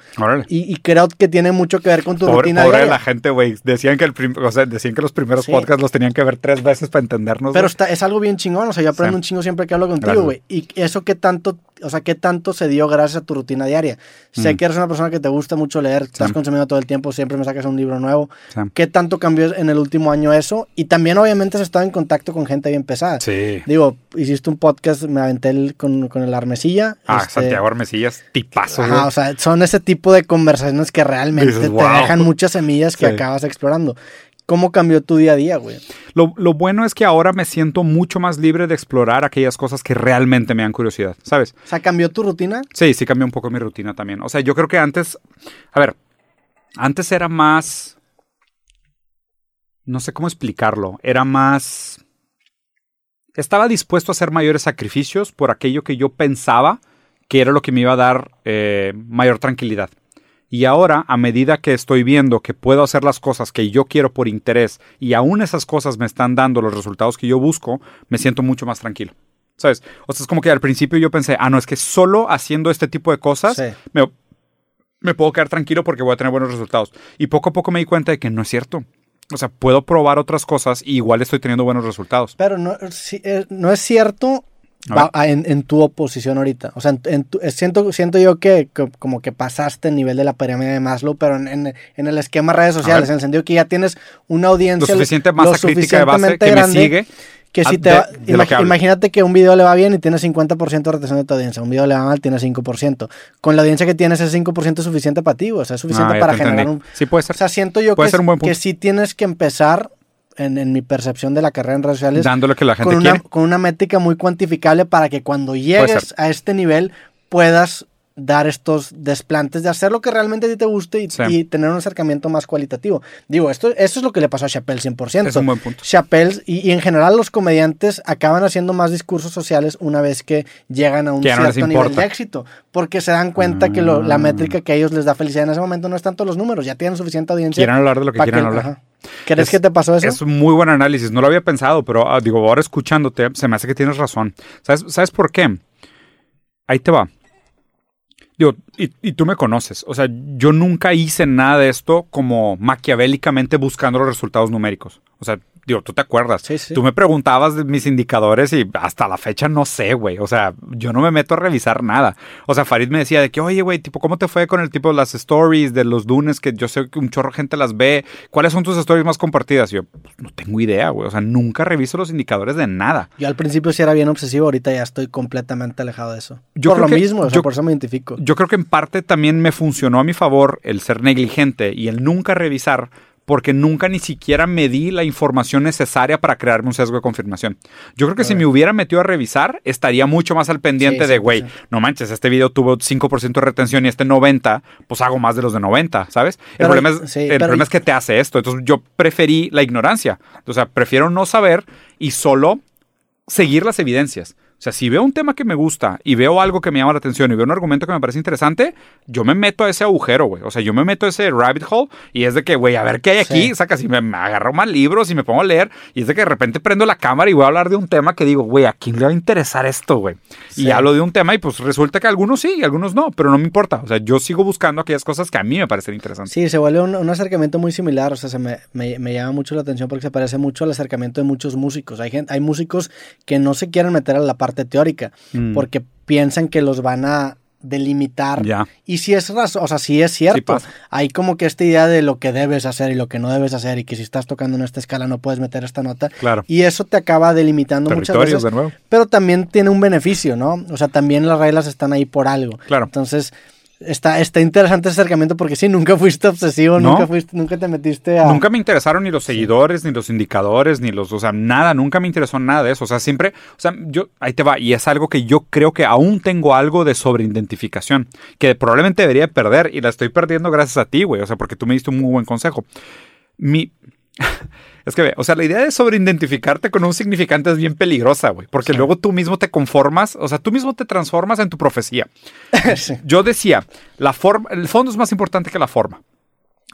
Y, creo que tiene mucho que ver con tu rutina. Pobre la gente, güey. Decían que el o sea, decían que los primeros podcasts los tenían que ver tres veces para entendernos. Pero está, es algo bien chingón. O sea, yo aprendo un chingo siempre que hablo contigo, güey. Y eso que tanto o sea, ¿qué tanto se dio gracias a tu rutina diaria? Sé mm. que eres una persona que te gusta mucho leer, estás consumiendo todo el tiempo, siempre me sacas un libro nuevo. ¿Qué tanto cambió en el último año eso? Y también obviamente has estado en contacto con gente bien pesada. Sí. Digo, hiciste un podcast, me aventé con, con, el Armesilla. Ah, este, Santiago Armesilla es tipazo. Ajá, o sea, son ese tipo de conversaciones que realmente te dejan muchas semillas que acabas explorando. ¿Cómo cambió tu día a día, güey? Lo, bueno es que ahora me siento mucho más libre de explorar aquellas cosas que realmente me dan curiosidad, ¿sabes? O sea, ¿cambió tu rutina? Sí, sí cambió un poco mi rutina también. O sea, yo creo que antes, a ver, antes era más, no sé cómo explicarlo, era más, estaba dispuesto a hacer mayores sacrificios por aquello que yo pensaba que era lo que me iba a dar eh, mayor tranquilidad. Y ahora, a medida que estoy viendo que puedo hacer las cosas que yo quiero por interés y aún esas cosas me están dando los resultados que yo busco, me siento mucho más tranquilo. ¿Sabes? O sea, es como que al principio yo pensé, ah, no, es que solo haciendo este tipo de cosas me, puedo quedar tranquilo porque voy a tener buenos resultados. Y poco a poco me di cuenta de que no es cierto. O sea, puedo probar otras cosas y igual estoy teniendo buenos resultados. Pero no, eh, no es cierto en, tu oposición ahorita. O sea, en, siento, siento yo que, como que pasaste el nivel de la pirámide de Maslow, pero en, el esquema redes sociales, en el sentido que ya tienes una audiencia lo suficiente crítica de base que me sigue. Que si te imagínate que un video le va bien y tienes 50% de retención de tu audiencia, un video le va mal, tienes 5%. Con la audiencia que tienes, ese 5% es suficiente para ti, o sea, es suficiente ah, para generar un... Sí, puede ser. O sea, siento yo que, que sí tienes que empezar en, mi percepción de la carrera en redes sociales. Dándole que la gente con una, Con una métrica muy cuantificable para que cuando llegues a este nivel puedas dar estos desplantes de hacer lo que realmente a ti te guste y, tener un acercamiento más cualitativo. Digo, esto, eso es lo que le pasó a Chappelle 100%. Es un buen punto. Chappelle y, en general los comediantes acaban haciendo más discursos sociales una vez que llegan a un cierto nivel de éxito, porque se dan cuenta que la ah. métrica que a ellos les da felicidad en ese momento no es tanto los números, ya tienen suficiente audiencia. Quieren hablar de lo que quieran hablar. ¿Crees que te pasó eso? Es muy buen análisis, no lo había pensado, pero ah, digo, ahora escuchándote, se me hace que tienes razón. ¿Sabes, ¿Sabes por qué? Ahí te va Digo, y, y, tú me conoces. O sea, yo nunca hice nada de esto como maquiavélicamente buscando los resultados numéricos. O sea, Digo, tú te acuerdas. Sí, sí. Tú me preguntabas de mis indicadores y hasta la fecha no sé, güey. O sea, yo no me meto a revisar nada. O sea, Farid me decía de que, oye, güey, tipo, ¿cómo te fue con el tipo de las stories de los lunes que yo sé que un chorro de gente las ve? ¿Cuáles son tus stories más compartidas? Y yo, pues, no tengo idea, güey. O sea, nunca reviso los indicadores de nada. Yo al principio sí era bien obsesivo, ahorita ya estoy completamente alejado de eso. Yo por lo mismo, o sea, por eso me identifico. Yo creo que en parte también me funcionó a mi favor el ser negligente y el nunca revisar porque nunca ni siquiera medí la información necesaria para crearme un sesgo de confirmación. Yo creo que si me hubiera metido a revisar, estaría mucho más al pendiente de, güey, no manches, este video tuvo 5% de retención y este 90%, pues hago más de los de 90, ¿sabes? el, problema, es, el problema es que te hace esto. Entonces yo preferí la ignorancia. O sea, prefiero no saber y solo seguir las evidencias. O sea, si veo un tema que me gusta y veo algo que me llama la atención y veo un argumento que me parece interesante, yo me meto a ese agujero, güey. O sea, yo me meto a ese rabbit hole y es de que, güey, a ver qué hay aquí. Saca, si me, agarro más libros y me pongo a leer y es de que de repente prendo la cámara y voy a hablar de un tema que digo, güey, ¿a quién le va a interesar esto, güey? Y hablo de un tema y pues resulta que algunos sí y algunos no, pero no me importa. O sea, yo sigo buscando aquellas cosas que a mí me parecen interesantes. Sí, se vuelve un, acercamiento muy similar. O sea, se me, me, llama mucho la atención porque se parece mucho al acercamiento de muchos músicos. Hay, gente, hay músicos que no se quieren meter a la parte teórica Mm. porque piensan que los van a delimitar. Y si es razón, o sea, si es cierto. hay como que esta idea de lo que debes hacer y lo que no debes hacer y que si estás tocando en esta escala no puedes meter esta nota. Claro. Y eso te acaba delimitando muchas veces. De nuevo. Pero también tiene un beneficio, ¿no? O sea, también las reglas están ahí por algo. Claro. Entonces, Está, está interesante ese acercamiento porque sí, nunca fuiste obsesivo, nunca fuiste, nunca te metiste a. Nunca me interesaron ni los seguidores, ni los indicadores, ni los. O sea, nada, nunca me interesó nada de eso. O sea, siempre. O sea, yo. Ahí te va. Y es algo que yo creo que aún tengo algo de sobreidentificación. Que probablemente debería perder. Y la estoy perdiendo gracias a ti, güey. O sea, porque tú me diste un muy buen consejo. Mi. Es que, o sea, la idea de sobreidentificarte con un significante es bien peligrosa, güey, porque luego tú mismo te conformas, o sea, tú mismo te transformas en tu profecía. Yo decía, la forma, el fondo es más importante que la forma.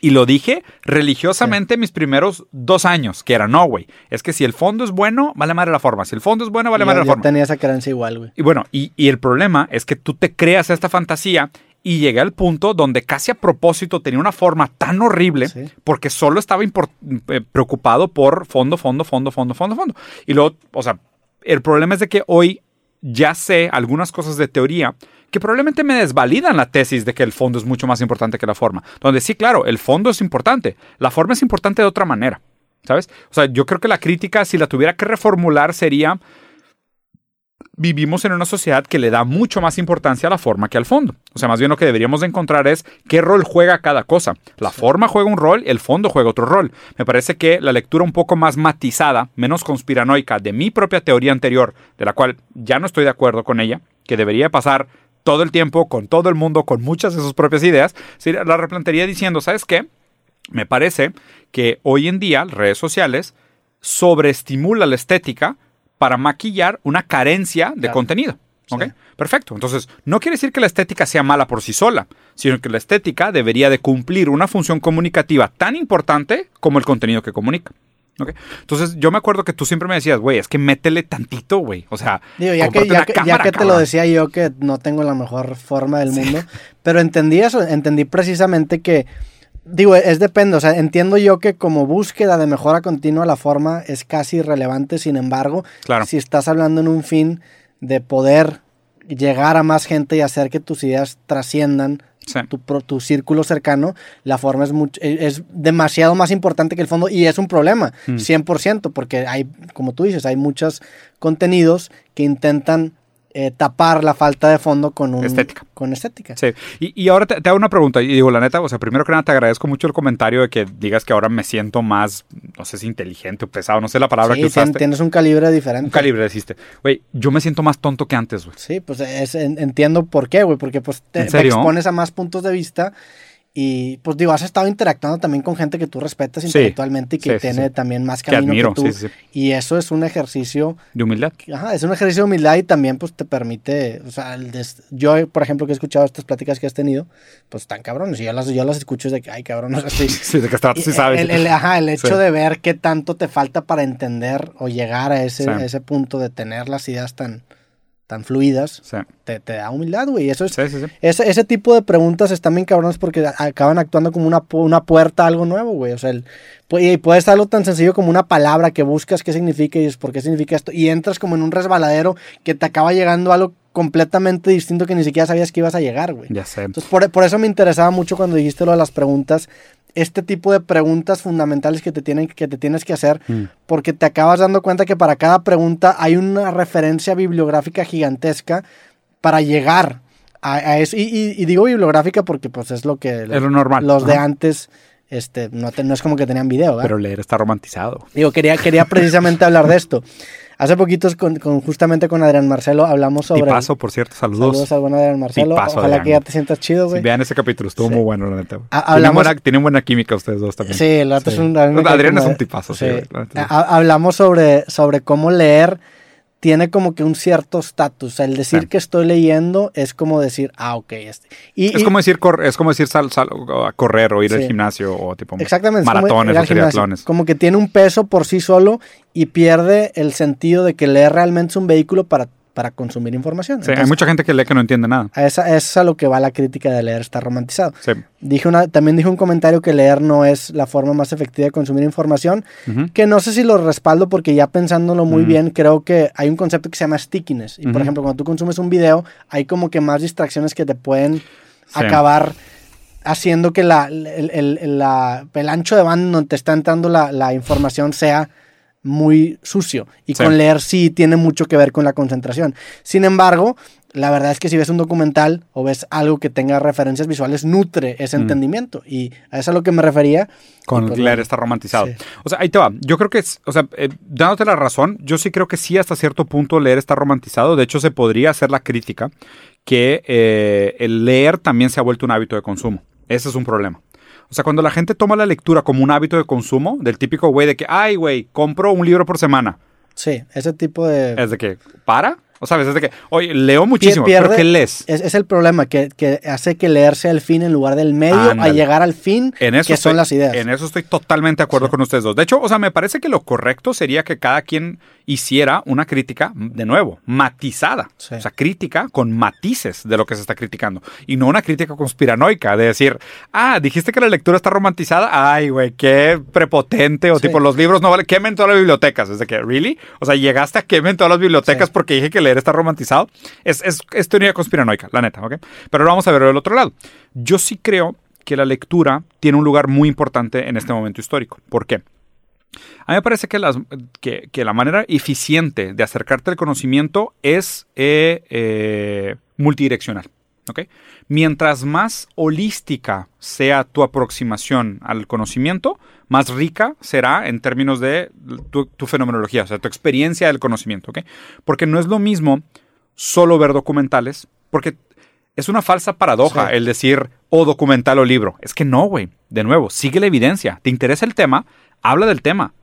Y lo dije religiosamente mis primeros dos años, que era, no, güey, es que si el fondo es bueno, vale madre la forma. Si el fondo es bueno, vale madre la forma. tenía esa creencia igual, güey. Y bueno, y, y, el problema es que tú te creas esta fantasía y llegué al punto donde casi a propósito tenía una forma tan horrible porque solo estaba eh, preocupado por fondo, fondo, fondo, fondo, fondo, fondo. Y luego, o sea, el problema es de que hoy ya sé algunas cosas de teoría que probablemente me desvalidan la tesis de que el fondo es mucho más importante que la forma. Donde sí, claro, el fondo es importante, la forma es importante de otra manera. ¿Sabes? O sea, yo creo que la crítica, si la tuviera que reformular, sería vivimos en una sociedad que le da mucho más importancia a la forma que al fondo. O sea, más bien lo que deberíamos de encontrar es qué rol juega cada cosa. La forma juega un rol, el fondo juega otro rol. Me parece que la lectura un poco más matizada, menos conspiranoica de mi propia teoría anterior, de la cual ya no estoy de acuerdo con ella, que debería pasar todo el tiempo con todo el mundo, con muchas de sus propias ideas, la replantearía diciendo, ¿sabes qué? Me parece que hoy en día redes sociales sobreestimula la estética para maquillar una carencia de contenido. ¿Ok? Perfecto. Entonces, no quiere decir que la estética sea mala por sí sola, sino que la estética debería de cumplir una función comunicativa tan importante como el contenido que comunica. ¿Ok? Entonces, yo me acuerdo que tú siempre me decías, güey, es que métele tantito, güey. O sea, ya que, ya, que, te lo decía yo que no tengo la mejor forma del mundo, pero entendí eso, entendí precisamente que Digo, es depende, o sea, entiendo yo que como búsqueda de mejora continua la forma es casi irrelevante, sin embargo, si estás hablando en un fin de poder llegar a más gente y hacer que tus ideas trasciendan tu, tu, círculo cercano, la forma es, mucho, e, es demasiado más importante que el fondo y es un problema, 100%, mm. porque hay, como tú dices, hay muchos contenidos que intentan eh, tapar la falta de fondo con un, estética. Con estética. Sí. Y, ahora te, hago una pregunta. Y digo, la neta, o sea, primero que nada te agradezco mucho el comentario de que digas que ahora me siento más, no sé si inteligente o pesado, no sé la palabra que usaste. tienes un calibre diferente. Un calibre, deciste. Güey, yo me siento más tonto que antes, güey. Sí, pues entiendo por qué, güey, porque pues te expones a más puntos de vista y pues digo, has estado interactuando también con gente que tú respetas intelectualmente y que tiene también más camino que, tú. Y eso es un ejercicio... De humildad. Ajá, es un ejercicio de humildad y también pues te permite, o sea, yo por ejemplo que he escuchado estas pláticas que has tenido, pues están cabrones. Y yo las, yo las escucho de que, ay cabrón, sí, sí, de que está, sí sabes. El, ajá, el hecho de ver qué tanto te falta para entender o llegar a ese, a ese punto de tener las ideas tan tan fluidas, te, da humildad, güey. Eso es, ese, ese, tipo de preguntas están bien cabrones porque acaban actuando como una, una puerta a algo nuevo, güey. O sea, el, y puede ser algo tan sencillo como una palabra que buscas qué significa y es por qué significa esto. Y entras como en un resbaladero que te acaba llegando algo completamente distinto que ni siquiera sabías que ibas a llegar, güey. Ya sé. Entonces, por, por eso me interesaba mucho cuando dijiste lo de las preguntas este tipo de preguntas fundamentales que te, tienen, que te tienes que hacer, mm. porque te acabas dando cuenta que para cada pregunta hay una referencia bibliográfica gigantesca para llegar a, eso. Y, digo bibliográfica porque pues es lo que lo normal. los de antes este, no, no, es como que tenían video. Pero leer está romantizado. Digo, quería, quería precisamente hablar de esto. Hace poquitos, con, justamente con Adrián Marcelo, hablamos sobre. paso, por cierto, saludos. Saludos al buen Adrián Marcelo. Ojalá que ya te sientas chido, güey. vean ese capítulo, estuvo muy bueno, la neta. hablamos... tienen, buena, química ustedes dos también. Sí, el es un. Adrián es un tipazo, sí. hablamos sobre, sobre cómo leer tiene como que un cierto estatus. El decir que estoy leyendo es como decir, ah, ok. Este. Y, es, como decir es como decir sal, sal, a correr o ir al gimnasio o tipo Exactamente, maratones o triatlones. Como que tiene un peso por sí solo y pierde el sentido de que leer realmente es un vehículo para para consumir información. Sí, hay mucha gente que lee que no entiende nada. A esa, es a lo que va la crítica de leer, está romantizado. Sí. Dije una, también dije un comentario que leer no es la forma más efectiva de consumir información, que no sé si lo respaldo porque ya pensándolo muy bien, creo que hay un concepto que se llama stickiness. Y por ejemplo, cuando tú consumes un video, hay como que más distracciones que te pueden acabar haciendo que la, el, la, el, ancho de banda donde te está entrando la, la información sea muy sucio. Y con leer sí tiene mucho que ver con la concentración. Sin embargo, la verdad es que si ves un documental o ves algo que tenga referencias visuales, nutre ese mm. entendimiento. Y a eso es a lo que me refería. Con pues leer está romantizado. O sea, ahí te va. Yo creo que, es, o sea, eh, dándote la razón, yo sí creo que sí hasta cierto punto leer está romantizado. De hecho, se podría hacer la crítica que eh, el leer también se ha vuelto un hábito de consumo. Ese es un problema. O sea, cuando la gente toma la lectura como un hábito de consumo, del típico güey de que, ay, güey, compro un libro por semana. Sí, ese tipo de... Es de que, ¿para? O sabes, es de que, oye, leo muchísimo, pero ¿qué lees? Es, el problema, que, hace que leer sea el fin en lugar del medio a llegar al fin, en eso que son las ideas. En eso estoy totalmente de acuerdo con ustedes dos. De hecho, o sea, me parece que lo correcto sería que cada quien hiciera una crítica, de nuevo, matizada. O sea, crítica con matices de lo que se está criticando. Y no una crítica conspiranoica de decir, ah, dijiste que la lectura está romantizada. Ay, güey, qué prepotente. O tipo, los libros no valen, quemen todas las bibliotecas. Es de que, ¿really? O sea, llegaste a quemen todas las bibliotecas porque dije que leer está romantizado. Es, es, teoría conspiranoica, la neta, ¿ok? Pero vamos a ver del otro lado. Yo sí creo que la lectura tiene un lugar muy importante en este momento histórico. ¿Por qué? A mí me parece que, las, que, la manera eficiente de acercarte al conocimiento es eh, eh, multidireccional. ¿Okay? Mientras más holística sea tu aproximación al conocimiento, más rica será en términos de tu, fenomenología, o sea, tu experiencia del conocimiento. ¿okay? Porque no es lo mismo solo ver documentales, porque es una falsa paradoja el decir o documental o libro. Es que no, güey. De nuevo, sigue la evidencia. ¿Te interesa el tema? habla del tema,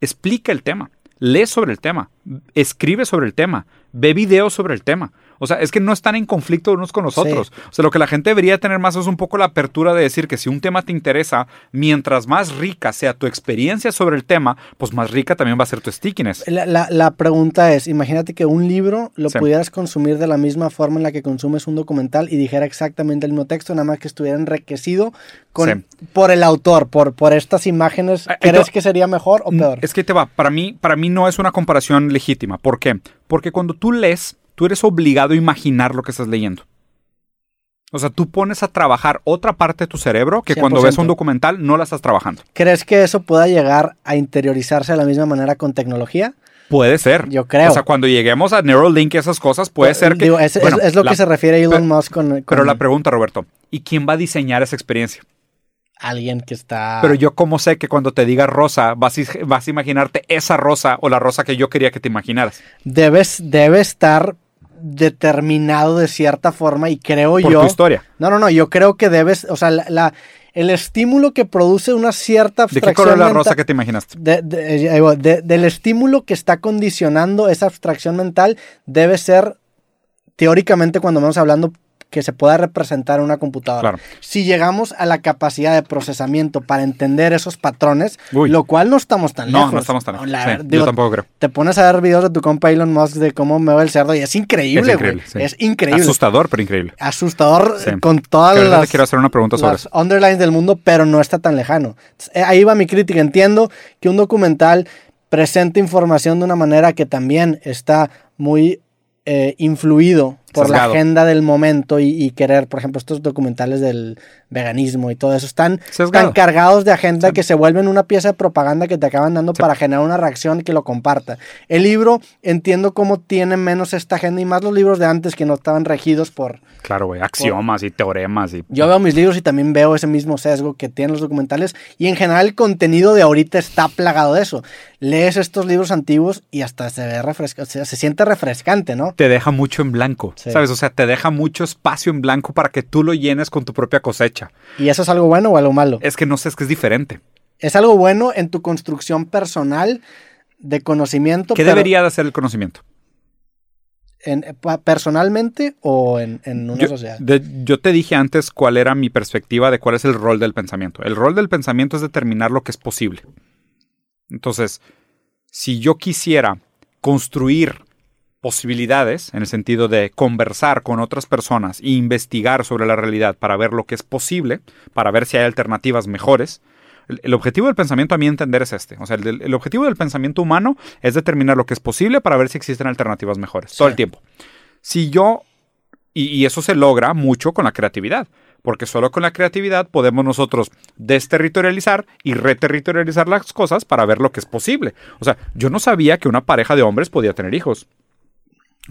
explica el tema, lee sobre el tema, escribe sobre el tema, ve videos sobre el tema. O sea, es que no están en conflicto unos con los otros. O sea, lo que la gente debería tener más es un poco la apertura de decir que si un tema te interesa, mientras más rica sea tu experiencia sobre el tema, pues más rica también va a ser tu stickiness. La, pregunta es, imagínate que un libro lo pudieras consumir de la misma forma en la que consumes un documental y dijera exactamente el mismo texto, nada más que estuviera enriquecido con, por el autor, por, por estas imágenes. Eh, ¿Crees que sería mejor o peor? Es que te va, para mí, para mí no es una comparación legítima. ¿Por qué? Porque cuando tú lees tú eres obligado a imaginar lo que estás leyendo. O sea, tú pones a trabajar otra parte de tu cerebro que cuando ves un documental no la estás trabajando. ¿Crees que eso pueda llegar a interiorizarse de la misma manera con tecnología? Puede ser. Yo creo. O sea, cuando lleguemos a Neuralink y esas cosas, puede Pues, ser que... digo, es, es- bueno, es lo la- que se refiere Elon pero- Musk con, con Pero la pregunta, Roberto, ¿y quién va a diseñar esa experiencia? alguien que está... Pero yo cómo sé que cuando te diga rosa, vas a, vas a imaginarte esa rosa o la rosa que yo quería que te imaginaras. Debes, debe estar determinado de cierta forma y creo Por yo... tu historia. No, no, no, yo creo que debes, o sea, la, la- el estímulo que produce una cierta ¿De qué abstracción color la rosa que te imaginaste? de- de- de- del estímulo que está condicionando esa abstracción mental debe ser, teóricamente, cuando vamos hablando, que se pueda representar en una computadora. Claro. Si llegamos a la capacidad de procesamiento para entender esos patrones, Uy. lo cual no estamos tan No, lejos. no estamos tan lejos. La Sí, ver- yo tampoco creo. Te pones a ver videos de tu compa Elon Musk de cómo me va el cerdo y es increíble, Es increíble, sí. Es increíble. Asustador, pero increíble. Asustador Sí. con todas las te quiero hacer una pregunta sobre las eso. underlines del mundo, pero no está tan lejano. Eh, Ahí va mi crítica. Entiendo que un documental presenta información de una manera que también está muy eh, influido por Sesgado. la agenda del momento y, y querer, por ejemplo, estos documentales del veganismo y todo eso están Sesgado. tan cargados de agenda que se vuelven una pieza de propaganda que te acaban dando para generar una reacción que lo comparta. El libro entiendo cómo tiene menos esta agenda y más los libros de antes que no estaban regidos por, Claro, güey. Axiomas y teoremas y... yo veo mis libros y también veo ese mismo sesgo que tienen los documentales y en general el contenido de ahorita está plagado de eso. Lees estos libros antiguos y hasta se ve refrescante, se, se siente refrescante, ¿no? te deja mucho en blanco, Sí. ¿sabes? O sea, te deja mucho espacio en blanco para que tú lo llenes con tu propia cosecha. ¿Y eso es algo bueno o algo malo? Es que no sé, es que es diferente. Es algo bueno en tu construcción personal de conocimiento. ¿Qué pero debería de hacer el conocimiento? en- ¿Personalmente o en, en una Yo, sociedad? de- yo te dije antes cuál era mi perspectiva de cuál es el rol del pensamiento. El rol del pensamiento es determinar lo que es posible. Entonces, si yo quisiera construir posibilidades, en el sentido de conversar con otras personas e investigar sobre la realidad para ver lo que es posible, para ver si hay alternativas mejores, el, el objetivo del pensamiento a mi entender es este. O sea, el, el objetivo del pensamiento humano es determinar lo que es posible para ver si existen alternativas mejores. Todo Sí. el tiempo. Si yo y, y eso se logra mucho con la creatividad, porque solo con la creatividad podemos nosotros desterritorializar y reterritorializar las cosas para ver lo que es posible. O sea, yo no sabía que una pareja de hombres podía tener hijos.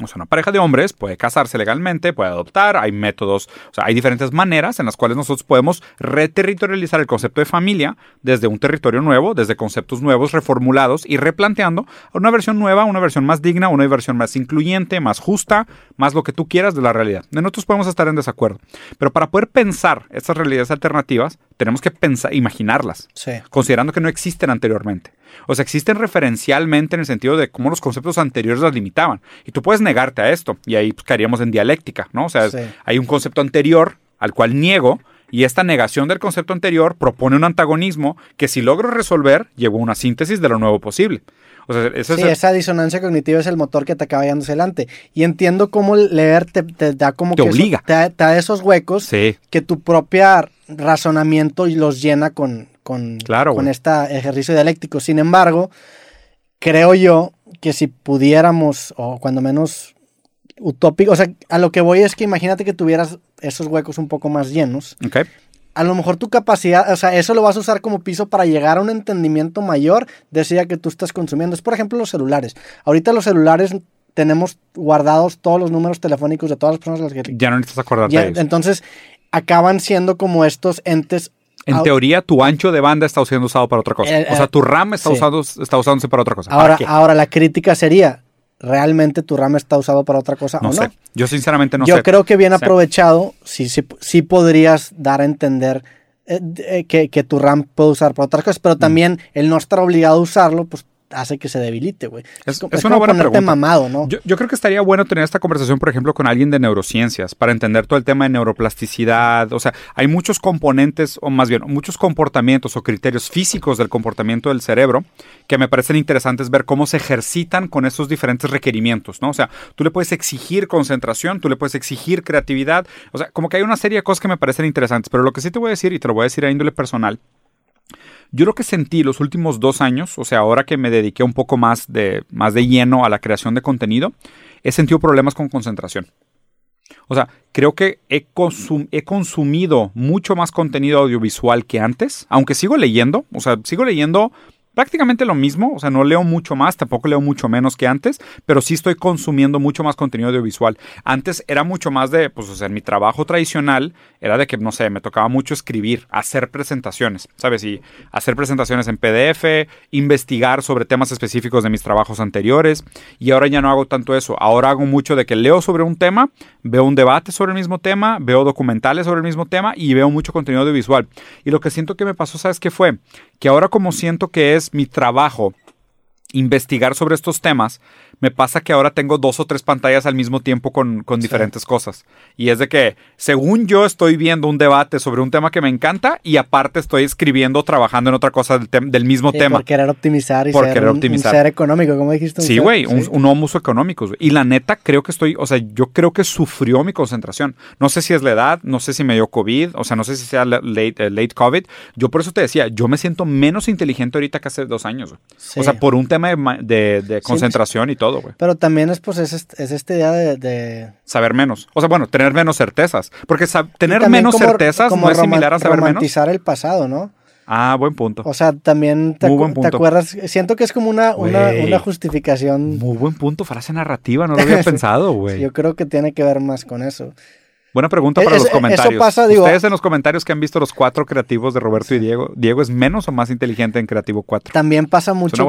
O sea, una pareja de hombres puede casarse legalmente, puede adoptar, hay métodos, o sea, hay diferentes maneras en las cuales nosotros podemos reterritorializar el concepto de familia desde un territorio nuevo, desde conceptos nuevos reformulados y replanteando a una versión nueva, una versión más digna, una versión más incluyente, más justa, más lo que tú quieras de la realidad. De nosotros podemos estar en desacuerdo, pero para poder pensar estas realidades alternativas, tenemos que pensar, imaginarlas Sí. considerando que no existen anteriormente. O sea, existen referencialmente en el sentido de cómo los conceptos anteriores las limitaban. Y tú puedes negarte a esto, y ahí pues, caeríamos en dialéctica, ¿no? O sea, Sí. hay un concepto anterior al cual niego, y esta negación del concepto anterior propone un antagonismo que si logro resolver, llevo a una síntesis de lo nuevo posible. O sea, ese Sí, es el- esa disonancia cognitiva es el motor que te acaba llevando hacia adelante. Y entiendo cómo leer te, te da como Te que eso- obliga. te, da- te da esos huecos Sí, que tu propia razonamiento los llena con, con, Claro, con este ejercicio dialéctico. Sin embargo, creo yo que si pudiéramos, o cuando menos utópico, o sea, a lo que voy es que imagínate que tuvieras esos huecos un poco más llenos. A lo mejor tu capacidad, o sea, eso lo vas a usar como piso para llegar a un entendimiento mayor de idea que tú estás consumiendo. Es, por ejemplo, los celulares. Ahorita los celulares tenemos guardados todos los números telefónicos de todas las personas a las que Ya no necesitas acordarte ya, de ellos. entonces acaban siendo como estos entes. En teoría, tu ancho de banda está siendo usado para otra cosa. Eh, o sea, eh, tu RAM está, sí. usado, está usándose para otra cosa. ¿Para Ahora, ahora la crítica sería, ¿realmente tu RAM está usado para otra cosa no o sé. no? Yo sinceramente no Yo sé. creo que bien aprovechado, sí, sí, sí podrías dar a entender eh, eh, que, que tu RAM puede usar para otras cosas, Mm. pero también el no estar obligado a usarlo, pues hace que se debilite, güey. Es- como- es una buena pregunta. mamado, ¿no? Yo, yo creo que estaría bueno tener esta conversación, por ejemplo, con alguien de neurociencias para entender todo el tema de neuroplasticidad. O sea, hay muchos componentes, o más bien, muchos comportamientos o criterios físicos del comportamiento del cerebro que me parecen interesantes ver cómo se ejercitan con esos diferentes requerimientos, ¿no? O sea, tú le puedes exigir concentración, tú le puedes exigir creatividad. O sea, como que hay una serie de cosas que me parecen interesantes. Pero lo que sí te voy a decir, y te lo voy a decir a índole personal, yo lo que sentí los últimos dos años, o sea, ahora que me dediqué un poco más de, más de lleno a la creación de contenido, he sentido problemas con concentración. O sea, creo que he, he consumido mucho más contenido audiovisual que antes, aunque sigo leyendo, o sea, sigo leyendo prácticamente lo mismo, o sea, no leo mucho más, tampoco leo mucho menos que antes, pero sí estoy consumiendo mucho más contenido audiovisual. Antes era mucho más de, pues, o sea, mi trabajo tradicional era de que, no sé, me tocaba mucho escribir, hacer presentaciones, ¿sabes? Y hacer presentaciones en PDF, investigar sobre temas específicos de mis trabajos anteriores, y ahora ya no hago tanto eso, ahora hago mucho de que leo sobre un tema, veo un debate sobre el mismo tema, veo documentales sobre el mismo tema y veo mucho contenido audiovisual. Y lo que siento que me pasó, ¿sabes qué fue? Que ahora como siento que es mi trabajo investigar sobre estos temas, me pasa que ahora tengo dos o tres pantallas al mismo tiempo con, diferentes cosas. Y es de que, según yo, estoy viendo un debate sobre un tema que me encanta y aparte estoy escribiendo, trabajando en otra cosa del, del mismo tema. Por querer optimizar y ser, Un, ser económico, como dijiste. sí, güey, un, un, uso económico. Y la neta, creo que estoy, o sea, yo creo que sufrió mi concentración. No sé si es la edad, no sé si me dio COVID, o sea, no sé si sea late, eh, late COVID. Yo por eso te decía, yo me siento menos inteligente ahorita que hace dos años. O sea, por un tema de, concentración y todo, güey. Pero también es, pues, es, es esta idea de, Saber menos. O sea, bueno, tener menos certezas. Porque tener menos certezas no es similar a saber menos. Romantizar el pasado, ¿no? Ah, buen punto. O sea, también te, te acuerdas, siento que es como una, una, una, justificación. Muy buen punto, frase narrativa, no lo había pensado, güey. Yo creo que tiene que ver más con eso. Buena pregunta para los comentarios. Pasa, Ustedes en los comentarios que han visto los cuatro creativos de Roberto y Diego, ¿Diego es menos o más inteligente en Creativo 4? También pasa mucho.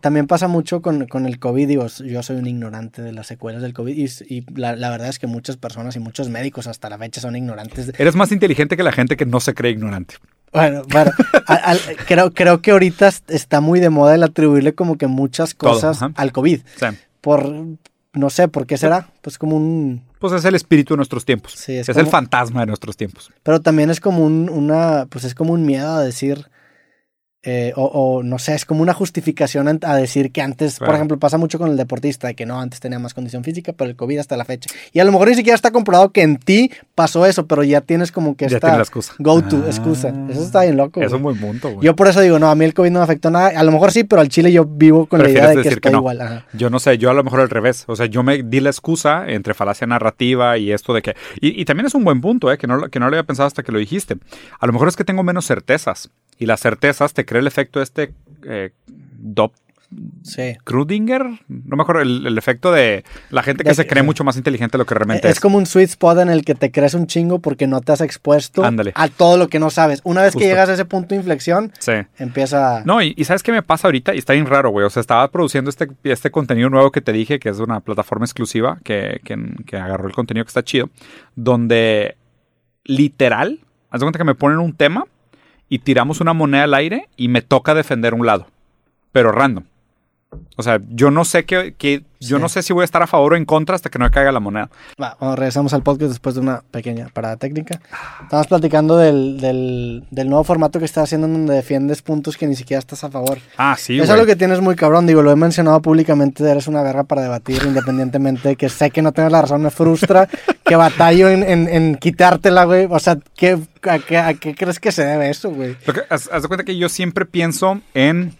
también pasa mucho con, el COVID. Digo, yo soy un ignorante de las secuelas del COVID y, la, verdad es que muchas personas y muchos médicos hasta la fecha son ignorantes. Eres más inteligente que la gente que no se cree ignorante. Bueno, bueno creo, creo que ahorita está muy de moda el atribuirle como que muchas cosas al COVID. Sí. Por, no sé, ¿por qué será? Pues como un pues es el espíritu de nuestros tiempos. Sí, es, el fantasma de nuestros tiempos. Pero también es como un, una, pues es como un miedo a decir, eh, o, no sé, es como una justificación a decir que antes, por ejemplo, pasa mucho con el deportista, de que no, antes tenía más condición física, pero el COVID hasta la fecha. Y a lo mejor ni siquiera está comprobado que en ti pasó eso, pero ya tienes como que esta go-to, ah. excusa. Eso está bien loco. Es un buen punto, güey. Yo por eso digo, no, a mí el COVID no me afectó nada. A lo mejor sí, pero al Chile yo vivo con la idea de que está igual. Yo no sé, yo a lo mejor al revés. O sea, yo me di la excusa entre falacia narrativa y esto de que... Y, también es un buen punto, ¿eh? Que no, que no lo había pensado hasta que lo dijiste. A lo mejor es que tengo menos certezas. Y las certezas te el efecto este eh, Dop Sí. Krudinger, no me acuerdo, el, efecto de la gente que se cree mucho más inteligente de lo que realmente es. Es como un sweet spot en el que te crees un chingo porque no te has expuesto a todo lo que no sabes. Una vez que llegas a ese punto de inflexión, empieza... No, y, ¿sabes qué me pasa ahorita? Y está bien raro, güey. O sea, estaba produciendo este, este contenido nuevo que te dije, que es una plataforma exclusiva, que, que, agarró el contenido que está chido, donde literal, haz de cuenta que me ponen un tema y tiramos una moneda al aire y me toca defender un lado, pero random. O sea, yo no sé qué, yo no sé si voy a estar a favor o en contra hasta que no me caiga la moneda. Va, regresamos al podcast después de una pequeña parada técnica. Estamos platicando del, del, nuevo formato que estás haciendo en donde defiendes puntos que ni siquiera estás a favor. Ah, sí. Eso es lo que tienes muy cabrón. Digo, lo he mencionado públicamente. Eres una verga para debatir independientemente. Que sé que no tienes la razón, me frustra. que batallo en, en, quitártela, güey. O sea, ¿qué, a, qué, crees que se debe eso, güey? Haz, haz de cuenta que yo siempre pienso en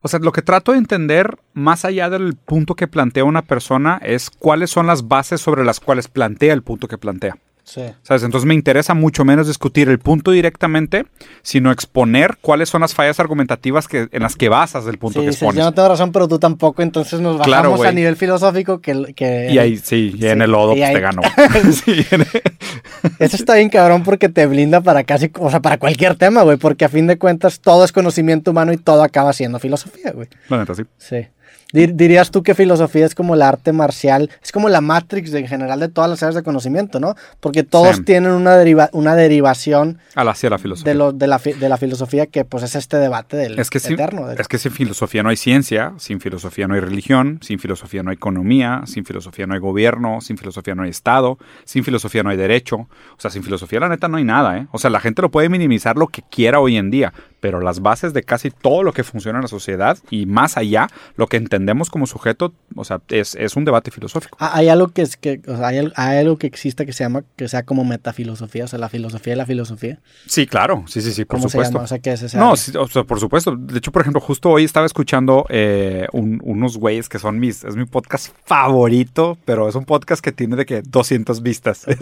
o sea, lo que trato de entender, más allá del punto que plantea una persona, es cuáles son las bases sobre las cuales plantea el punto que plantea. ¿Sabes? Entonces me interesa mucho menos discutir el punto directamente, sino exponer cuáles son las fallas argumentativas que, en las que basas el punto que expones. Sí, yo no tengo razón, pero tú tampoco, entonces nos bajamos a nivel filosófico que... que y ahí, sí, y en el lodo pues, te gano. Eso está bien cabrón porque te blinda para casi, o sea, para cualquier tema, güey, porque a fin de cuentas todo es conocimiento humano y todo acaba siendo filosofía, güey. Bueno, sí. Sí. Dirías tú que filosofía es como el arte marcial, es como la Matrix en general de todas las áreas de conocimiento, ¿no? Porque todos tienen una, deriva, una derivación hacia la filosofía. De, de, la, de, la, filosofía que pues es este debate del es que eterno. Es que sin filosofía no hay ciencia, sin filosofía no hay religión, sin filosofía no hay economía, sin filosofía no hay gobierno, sin filosofía no hay Estado, sin filosofía no hay derecho. O sea, sin filosofía la neta no hay nada, ¿eh? O sea, la gente lo puede minimizar lo que quiera hoy en día, pero las bases de casi todo lo que funciona en la sociedad y más allá, lo que entendemos como sujeto, o sea, es, un debate filosófico. Ah, hay algo que es que, o sea, hay, algo que exista que se llama, que sea como metafilosofía, o sea, la filosofía de la filosofía. Sí, claro, sí, sí, sí, por ¿Cómo supuesto. Se llama? O sea, ¿qué es ese no, o sea, por supuesto. De hecho, por ejemplo, justo hoy estaba escuchando eh, unos güeyes que son mis, es mi podcast favorito, pero es un podcast que tiene de que 200 vistas.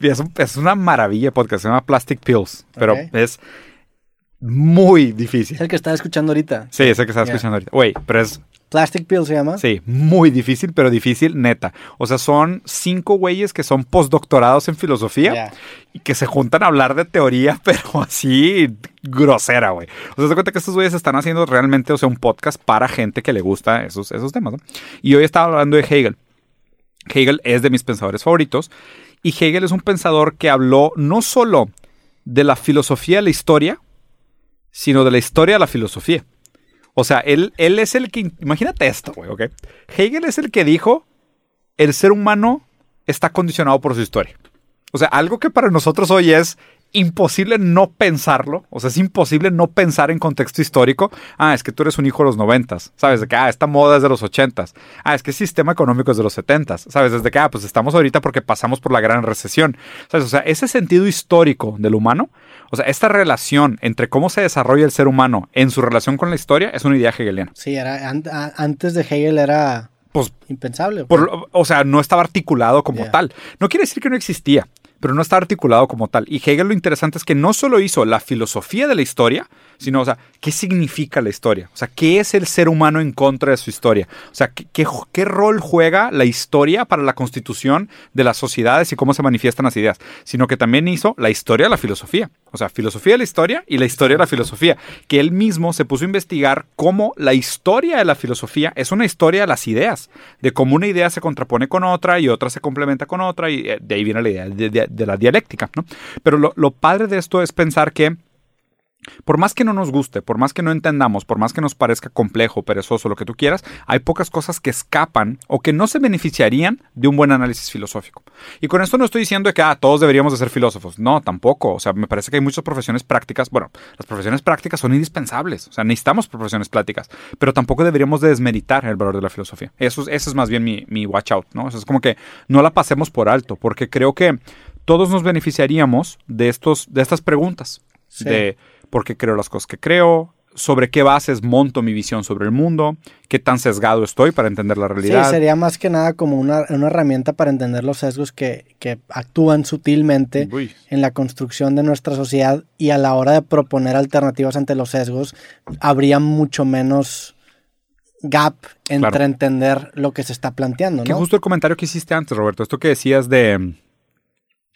Es, es, una maravilla de podcast, se llama Plastic Pills, pero es muy difícil. Es el que estaba escuchando ahorita. Sí, es el que estaba escuchando ahorita. Güey, pero es Plastic Pill se llama. Sí, muy difícil, pero difícil, neta. O sea, son cinco güeyes que son postdoctorados en filosofía y que se juntan a hablar de teoría, pero así grosera, güey. O sea, se cuenta que estos güeyes están haciendo realmente, o sea, un podcast para gente que le gusta esos, esos temas, ¿no? Y hoy estaba hablando de Hegel. Hegel es de mis pensadores favoritos y Hegel es un pensador que habló no solo de la filosofía de la historia, sino de la historia de la filosofía. O sea, él, él es el que. Imagínate esto, güey, ¿ok? Hegel es el que dijo: el ser humano está condicionado por su historia. O sea, algo que para nosotros hoy es imposible no pensarlo. O sea, es imposible no pensar en contexto histórico. Ah, es que tú eres un hijo de los noventas. ¿Sabes? De que, ah, esta moda es de los ochentas. Ah, es que el sistema económico es de los setentas. ¿Sabes? Desde que, ah, pues estamos ahorita porque pasamos por la gran recesión. ¿Sabes? O sea, ese sentido histórico del humano, o sea, esta relación entre cómo se desarrolla el ser humano en su relación con la historia es una idea hegeliana. Sí, era, antes de Hegel era pues, impensable. o sea, no estaba articulado como tal. No quiere decir que no existía pero no está articulado como tal. Y Hegel lo interesante es que no solo hizo la filosofía de la historia, sino, o sea, ¿qué significa la historia? O sea, ¿qué es el ser humano en contra de su historia? O sea, ¿qué, qué, rol juega la historia para la constitución de las sociedades y cómo se manifiestan las ideas? Sino que también hizo la historia de la filosofía. O sea, filosofía de la historia y la historia de la filosofía. Que él mismo se puso a investigar cómo la historia de la filosofía es una historia de las ideas, de cómo una idea se contrapone con otra y otra se complementa con otra y eh, de ahí viene la idea de, la dialéctica, ¿no? Pero lo, lo padre de esto es pensar que por más que no nos guste, por más que no entendamos, por más que nos parezca complejo, perezoso, lo que tú quieras, hay pocas cosas que escapan o que no se beneficiarían de un buen análisis filosófico. Y con esto no estoy diciendo que ah, todos deberíamos de ser filósofos. No, tampoco. O sea, me parece que hay muchas profesiones prácticas. Bueno, las profesiones prácticas son indispensables. O sea, necesitamos profesiones prácticas. Pero tampoco deberíamos de desmeritar el valor de la filosofía. Eso, eso es más bien mi, mi watch out, ¿no? es como que no la pasemos por alto, porque creo que todos nos beneficiaríamos de, estos, de estas preguntas. De por qué creo las cosas que creo, sobre qué bases monto mi visión sobre el mundo, qué tan sesgado estoy para entender la realidad. Sí, sería más que nada como una, herramienta para entender los sesgos que, actúan sutilmente en la construcción de nuestra sociedad y a la hora de proponer alternativas ante los sesgos, habría mucho menos gap entre entender lo que se está planteando. ¿no? Que justo el comentario que hiciste antes, Roberto, esto que decías de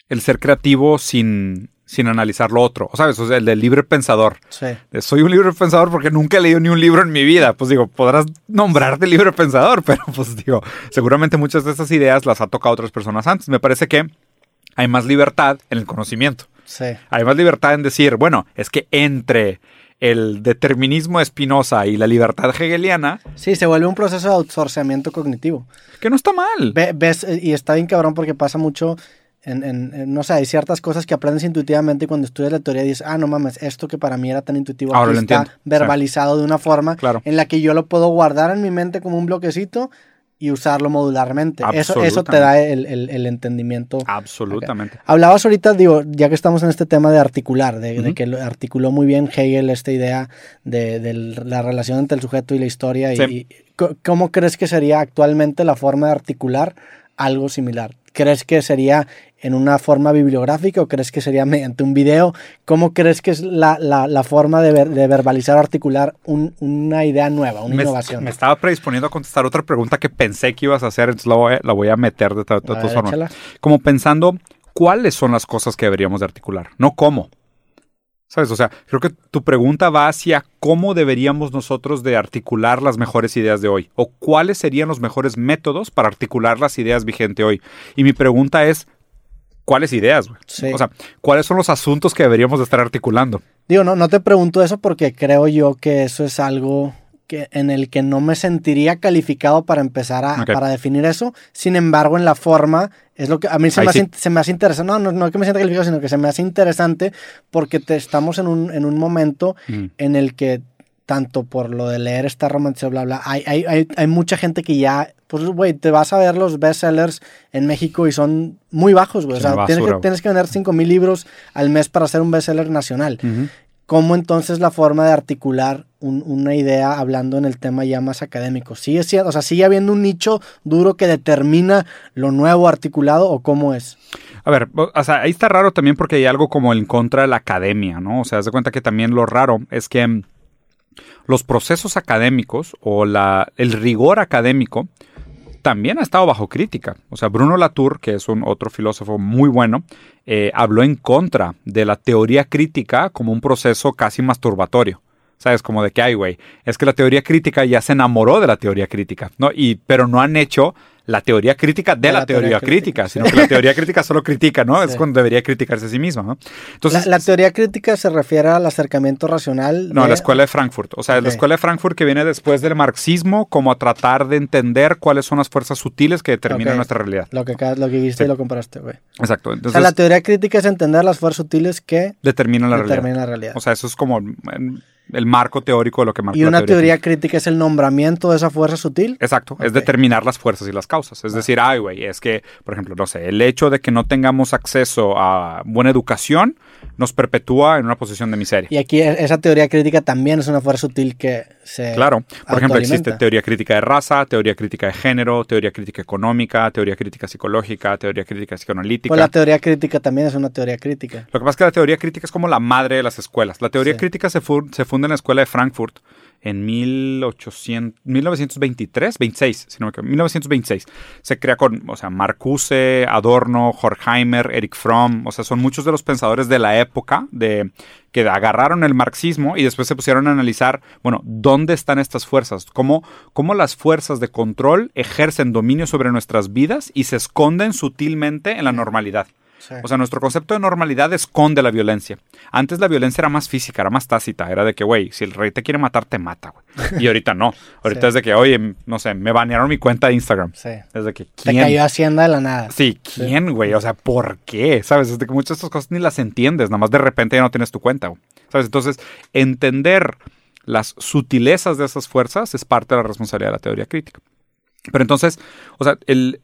el ser creativo sin sin analizar lo otro. O sabes, o sea, el del libre pensador. Sí. Soy un libre pensador porque nunca he leído ni un libro en mi vida. Pues digo, podrás nombrarte libre pensador, pero pues digo, seguramente muchas de esas ideas las ha tocado otras personas antes. Me parece que hay más libertad en el conocimiento. Sí. Hay más libertad en decir, bueno, es que entre el determinismo espinosa y la libertad hegeliana. Sí, se vuelve un proceso de outsourceamiento cognitivo. Que no está mal. ves, y está bien cabrón porque pasa mucho en, no sé, hay ciertas cosas que aprendes intuitivamente y cuando estudias la teoría dices, ah, no mames, esto que para mí era tan intuitivo Ahora está verbalizado de una forma en la que yo lo puedo guardar en mi mente como un bloquecito y usarlo modularmente. Eso, eso te da el, entendimiento. Absolutamente. Hablabas ahorita, digo, ya que estamos en este tema de articular, de, que articuló muy bien Hegel esta idea de, la relación entre el sujeto y la historia. Y, ¿Cómo crees que sería actualmente la forma de articular algo similar? ¿Crees que sería en una forma bibliográfica o crees que sería mediante un video? ¿Cómo crees que es la, forma de, verbalizar o articular una idea nueva, una innovación? Me estaba predisponiendo a contestar otra pregunta que pensé que ibas a hacer, entonces la voy, a meter de, todas formas. Como pensando, ¿cuáles son las cosas que deberíamos de articular? No cómo. ¿Sabes? O sea, creo que tu pregunta va hacia cómo deberíamos nosotros de articular las mejores ideas de hoy o cuáles serían los mejores métodos para articular las ideas vigentes hoy. Y mi pregunta es, ¿cuáles ideas? O sea, ¿cuáles son los asuntos que deberíamos de estar articulando? Digo, no, no te pregunto eso porque creo yo que eso es algo que, en el que no me sentiría calificado para empezar a para definir eso. Sin embargo, en la forma es lo que a mí se, me, hace, se me hace interesante. No, no, no que me sienta calificado, sino que se me hace interesante porque te, estamos en un, en un momento mm. en el que tanto por lo de leer esta romance, bla, bla, hay, hay, hay, hay mucha gente que ya, pues, güey, te vas a ver los bestsellers en México y son muy bajos, güey. O sea, tienes que, tienes que, vender 5 mil libros al mes para hacer un bestseller nacional. ¿Cómo entonces la forma de articular una idea hablando en el tema ya más académico. ¿Sigue o sea, habiendo un nicho duro que determina lo nuevo articulado o cómo es? A ver, o sea, ahí está raro también porque hay algo como en contra de la academia, ¿no? O sea, haz de cuenta que también lo raro es que mm, los procesos académicos o la, el rigor académico también ha estado bajo crítica. O sea, Bruno Latour, que es un otro filósofo muy bueno, eh, habló en contra de la teoría crítica como un proceso casi masturbatorio. ¿Sabes? Como de que, ay, güey, es que la teoría crítica ya se enamoró de la teoría crítica, ¿no? Y, pero no han hecho la teoría crítica de, la, teoría, crítica, sino que la teoría crítica solo critica, ¿no? Es cuando debería criticarse a sí misma, ¿no? Entonces, la, teoría crítica se refiere al acercamiento racional. No, la escuela de Frankfurt. O sea, la escuela de Frankfurt que viene después del marxismo, como a tratar de entender cuáles son las fuerzas sutiles que determinan nuestra realidad. Lo que, lo que viste y lo comparaste, güey. Exacto. o sea, la teoría crítica es entender las fuerzas sutiles que determinan la, determinan la realidad. O sea, eso es como el marco teórico de lo que marca Y una teoría, crítica. es el nombramiento de esa fuerza sutil. Exacto, es determinar las fuerzas y las causas. Es decir, ay, güey, es que, por ejemplo, no sé, el hecho de que no tengamos acceso a buena educación nos perpetúa en una posición de miseria. Y aquí e, esa teoría crítica también es una fuerza sutil que se. Claro, por ejemplo, existe teoría crítica de raza, teoría crítica de género, teoría crítica económica, teoría crítica psicológica, teoría crítica psicoanalítica. Pues la teoría crítica también es una teoría crítica. Lo que pasa es que la teoría crítica es como la madre de las escuelas. La teoría crítica se, se funda en la escuela de Frankfurt en 1800, 1923, 26, sino que 1926. Se crea con, o sea, Marcuse, Adorno, Horkheimer, Eric Fromm, o sea, son muchos de los pensadores de la época de que agarraron el marxismo y después se pusieron a analizar, bueno, ¿dónde están estas fuerzas? ¿Cómo, cómo las fuerzas de control ejercen dominio sobre nuestras vidas y se esconden sutilmente en la normalidad? O sea, nuestro concepto de normalidad esconde la violencia. Antes la violencia era más física, era más tácita. Era de que, güey, si el rey te quiere matar, te mata, güey. Y ahorita no. Ahorita es de que, oye, no sé, me banearon mi cuenta de Instagram. Sí. Es de que, ¿quién? Te cayó Hacienda de la nada. Sí, ¿quién, güey? O sea, ¿por qué? ¿Sabes? Es de que muchas de estas cosas ni las entiendes. Nada más de repente ya no tienes tu cuenta, güey. ¿Sabes? Entonces, entender las sutilezas de esas fuerzas es parte de la responsabilidad de la teoría crítica. Pero entonces, o sea, el,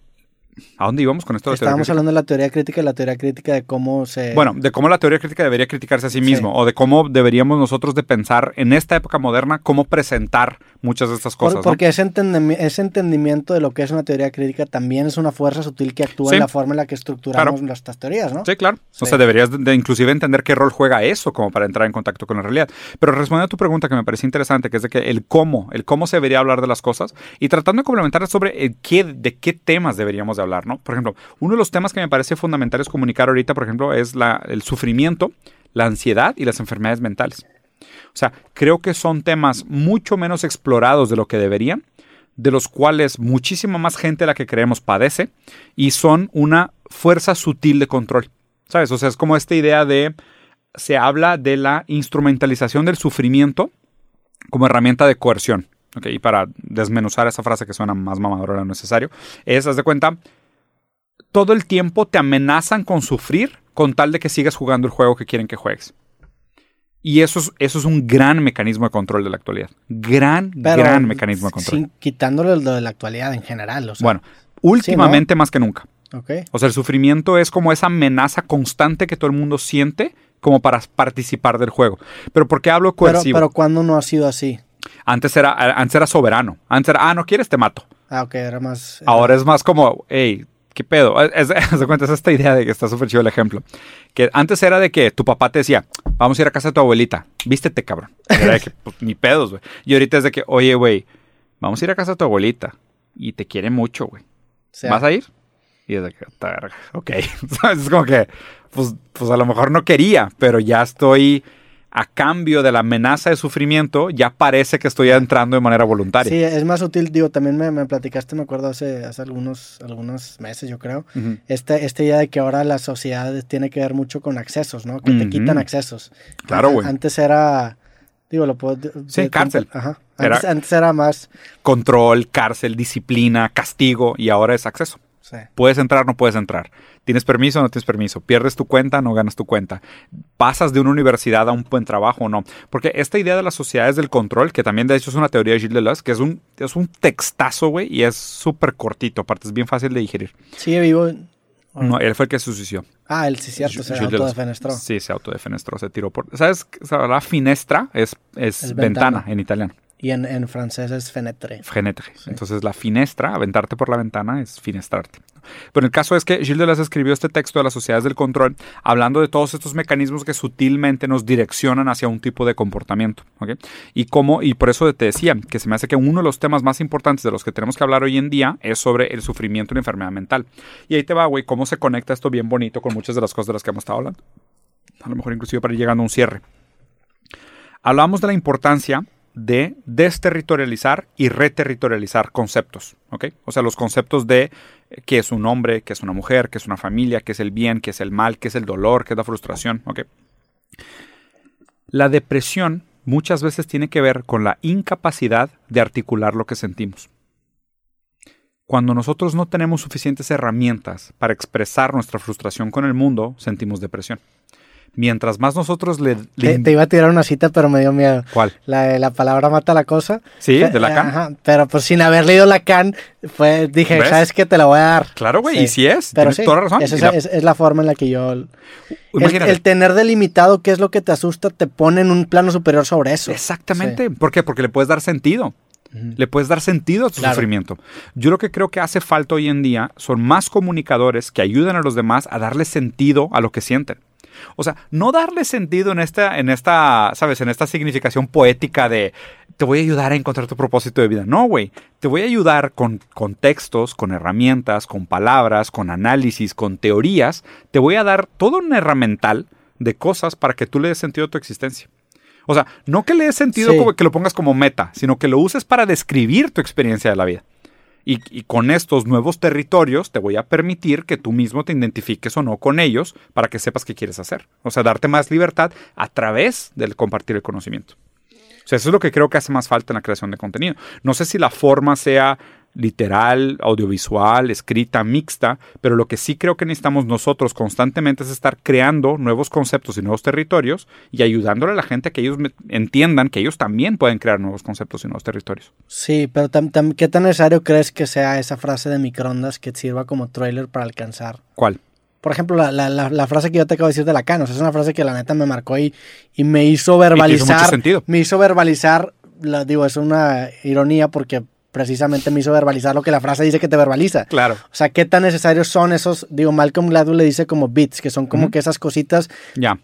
¿A dónde íbamos con esto? De Estábamos hablando de la teoría crítica, la teoría crítica de cómo se... Bueno, de cómo la teoría crítica debería criticarse a sí mismo, o de cómo deberíamos nosotros de pensar en esta época moderna, cómo presentar muchas de estas cosas. porque ese, entendimiento de lo que es una teoría crítica también es una fuerza sutil que actúa en la forma en la que estructuramos nuestras teorías, ¿no? Sí, claro. O sea, deberías de, inclusive entender qué rol juega eso como para entrar en contacto con la realidad. Pero respondiendo a tu pregunta que me parece interesante, que es de que el cómo, el cómo se debería hablar de las cosas y tratando de complementar sobre el qué, de qué temas deberíamos de hablar, Por ejemplo, uno de los temas que me parece fundamental es comunicar ahorita, por ejemplo, es el sufrimiento, la ansiedad y las enfermedades mentales. O sea, creo que son temas mucho menos explorados de lo que deberían, de los cuales muchísima más gente de la que creemos padece y son una fuerza sutil de control. ¿Sabes? O sea, es como esta idea de, se habla de la instrumentalización del sufrimiento como herramienta de coerción. Okay, y para desmenuzar esa frase que suena más mamadora de lo necesario, es, haz de cuenta, todo el tiempo te amenazan con sufrir con tal de que sigas jugando el juego que quieren que juegues. Y eso es, eso es un gran mecanismo de control de la actualidad. Gran, gran mecanismo de control. Sin quitándole lo de la actualidad en general. bueno, últimamente más que nunca. O sea, el sufrimiento es como esa amenaza constante que todo el mundo siente como para participar del juego. Pero ¿por qué hablo coercivo? Pero, pero ¿cuándo no ha sido así? Antes era, antes era soberano. Antes era, ah, no quieres, te mato. Ah, ok, era más... Ahora es más como, hey, ¿qué pedo? Es, es, cuenta, es esta idea de que está súper chido el ejemplo. Que antes era de que tu papá te decía, vamos a ir a casa de tu abuelita, vístete, cabrón. Era de que, pues, ni pedos, güey. Y ahorita es de que, oye, güey, vamos a ir a casa de tu abuelita y te quiere mucho, güey. ¿Vas a ir? Y es de que, ok. es como que, pues, pues a lo mejor no quería, pero ya estoy a cambio de la amenaza de sufrimiento, ya parece que estoy entrando de manera voluntaria. Sí, es más útil, digo, también me, platicaste, me acuerdo hace, hace algunos, algunos meses, yo creo, esta, esta idea de que ahora la sociedad tiene que ver mucho con accesos, ¿no? Que te quitan accesos. Claro, güey. Antes era, digo, lo puedo... Sí, cárcel. Ajá. Antes era, antes era más... Control, cárcel, disciplina, castigo, y ahora es acceso. Puedes entrar, no puedes entrar. ¿Tienes permiso o no tienes permiso? ¿Pierdes tu cuenta no ganas tu cuenta? ¿Pasas de una universidad a un buen trabajo o no? Porque esta idea de las sociedades del control, que también de hecho es una teoría de Gilles Deleuze, que es un, es un textazo, güey, y es súper cortito, aparte es bien fácil de digerir. Sigue vivo No, él fue el que se suicidó. Ah, él sí, cierto, se autodefenestró. Sí, se autodefenestró, se tiró por... ¿Sabes? La finestra es, es, ventana en italiano. Y en, en, francés es fenetre. Fenetre. Entonces la finestra, aventarte por la ventana, es finestrarte. Pero el caso es que Gilles Deleuze escribió este texto de las sociedades del control hablando de todos estos mecanismos que sutilmente nos direccionan hacia un tipo de comportamiento. Y, cómo, y por eso te decía que se me hace que uno de los temas más importantes de los que tenemos que hablar hoy en día es sobre el sufrimiento y la enfermedad mental. Y ahí te va, güey, cómo se conecta esto bien bonito con muchas de las cosas de las que hemos estado hablando. A lo mejor inclusive para ir llegando a un cierre. Hablamos de la importancia de desterritorializar y reterritorializar conceptos. O sea, los conceptos de eh, qué es un hombre, qué es una mujer, qué es una familia, qué es el bien, qué es el mal, qué es el dolor, qué es la frustración. La depresión muchas veces tiene que ver con la incapacidad de articular lo que sentimos. Cuando nosotros no tenemos suficientes herramientas para expresar nuestra frustración con el mundo, sentimos depresión mientras más nosotros le... Te, iba a tirar una cita, pero me dio miedo. ¿Cuál? La, la palabra mata la cosa. Sí, de Lacan. Ajá, pero pues sin haber leído Lacan, fue, dije, ¿sabes qué? Te la voy a dar. Claro, güey, y si es, pero tienes toda la razón. es, la forma en la que yo... El, tener delimitado qué es lo que te asusta te pone en un plano superior sobre eso. Exactamente. ¿Por qué? Porque le puedes dar sentido. Le puedes dar sentido a tu sufrimiento. Yo lo que creo que hace falta hoy en día son más comunicadores que ayuden a los demás a darle sentido a lo que sienten. O sea, no darle sentido en esta, en esta, ¿sabes? En esta significación poética de te voy a ayudar a encontrar tu propósito de vida. No, güey. Te voy a ayudar con, con textos, con herramientas, con palabras, con análisis, con teorías. Te voy a dar todo un herramental de cosas para que tú le des sentido a tu existencia. O sea, no que le des sentido como que lo pongas como meta, sino que lo uses para describir tu experiencia de la vida. Y, con estos nuevos territorios te voy a permitir que tú mismo te identifiques o no con ellos para que sepas qué quieres hacer. O sea, darte más libertad a través del compartir el conocimiento. O sea, eso es lo que creo que hace más falta en la creación de contenido. No sé si la forma sea literal, audiovisual, escrita, mixta, pero lo que sí creo que necesitamos nosotros constantemente es estar creando nuevos conceptos y nuevos territorios y ayudándole a la gente a que ellos entiendan que ellos también pueden crear nuevos conceptos y nuevos territorios. Sí, pero ¿qué tan necesario crees que sea esa frase de microondas que sirva como trailer para alcanzar? ¿Cuál? Por ejemplo, la, frase que yo te acabo de decir de la o es una frase que la neta me marcó y, y me hizo verbalizar. sentido. Me hizo verbalizar, la, digo, es una ironía porque precisamente me hizo verbalizar lo que la frase dice que te verbaliza. Claro. O sea, qué tan necesarios son esos, digo, Malcolm Gladwell le dice como bits, que son como que esas cositas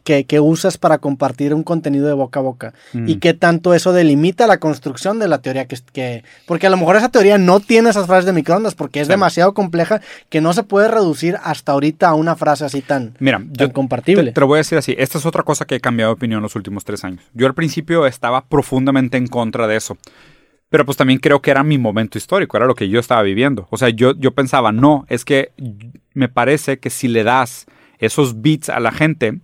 que, que, usas para compartir un contenido de boca a boca. Y qué tanto eso delimita la construcción de la teoría que, que... Porque a lo mejor esa teoría no tiene esas frases de microondas porque es demasiado compleja que no se puede reducir hasta ahorita a una frase así tan, Mira, yo compartible. te lo voy a decir así, esta es otra cosa que he cambiado de opinión los últimos tres años. Yo al principio estaba profundamente en contra de eso. Pero pues también creo que era mi momento histórico, era lo que yo estaba viviendo. O sea, yo, yo pensaba, no, es que me parece que si le das esos beats a la gente,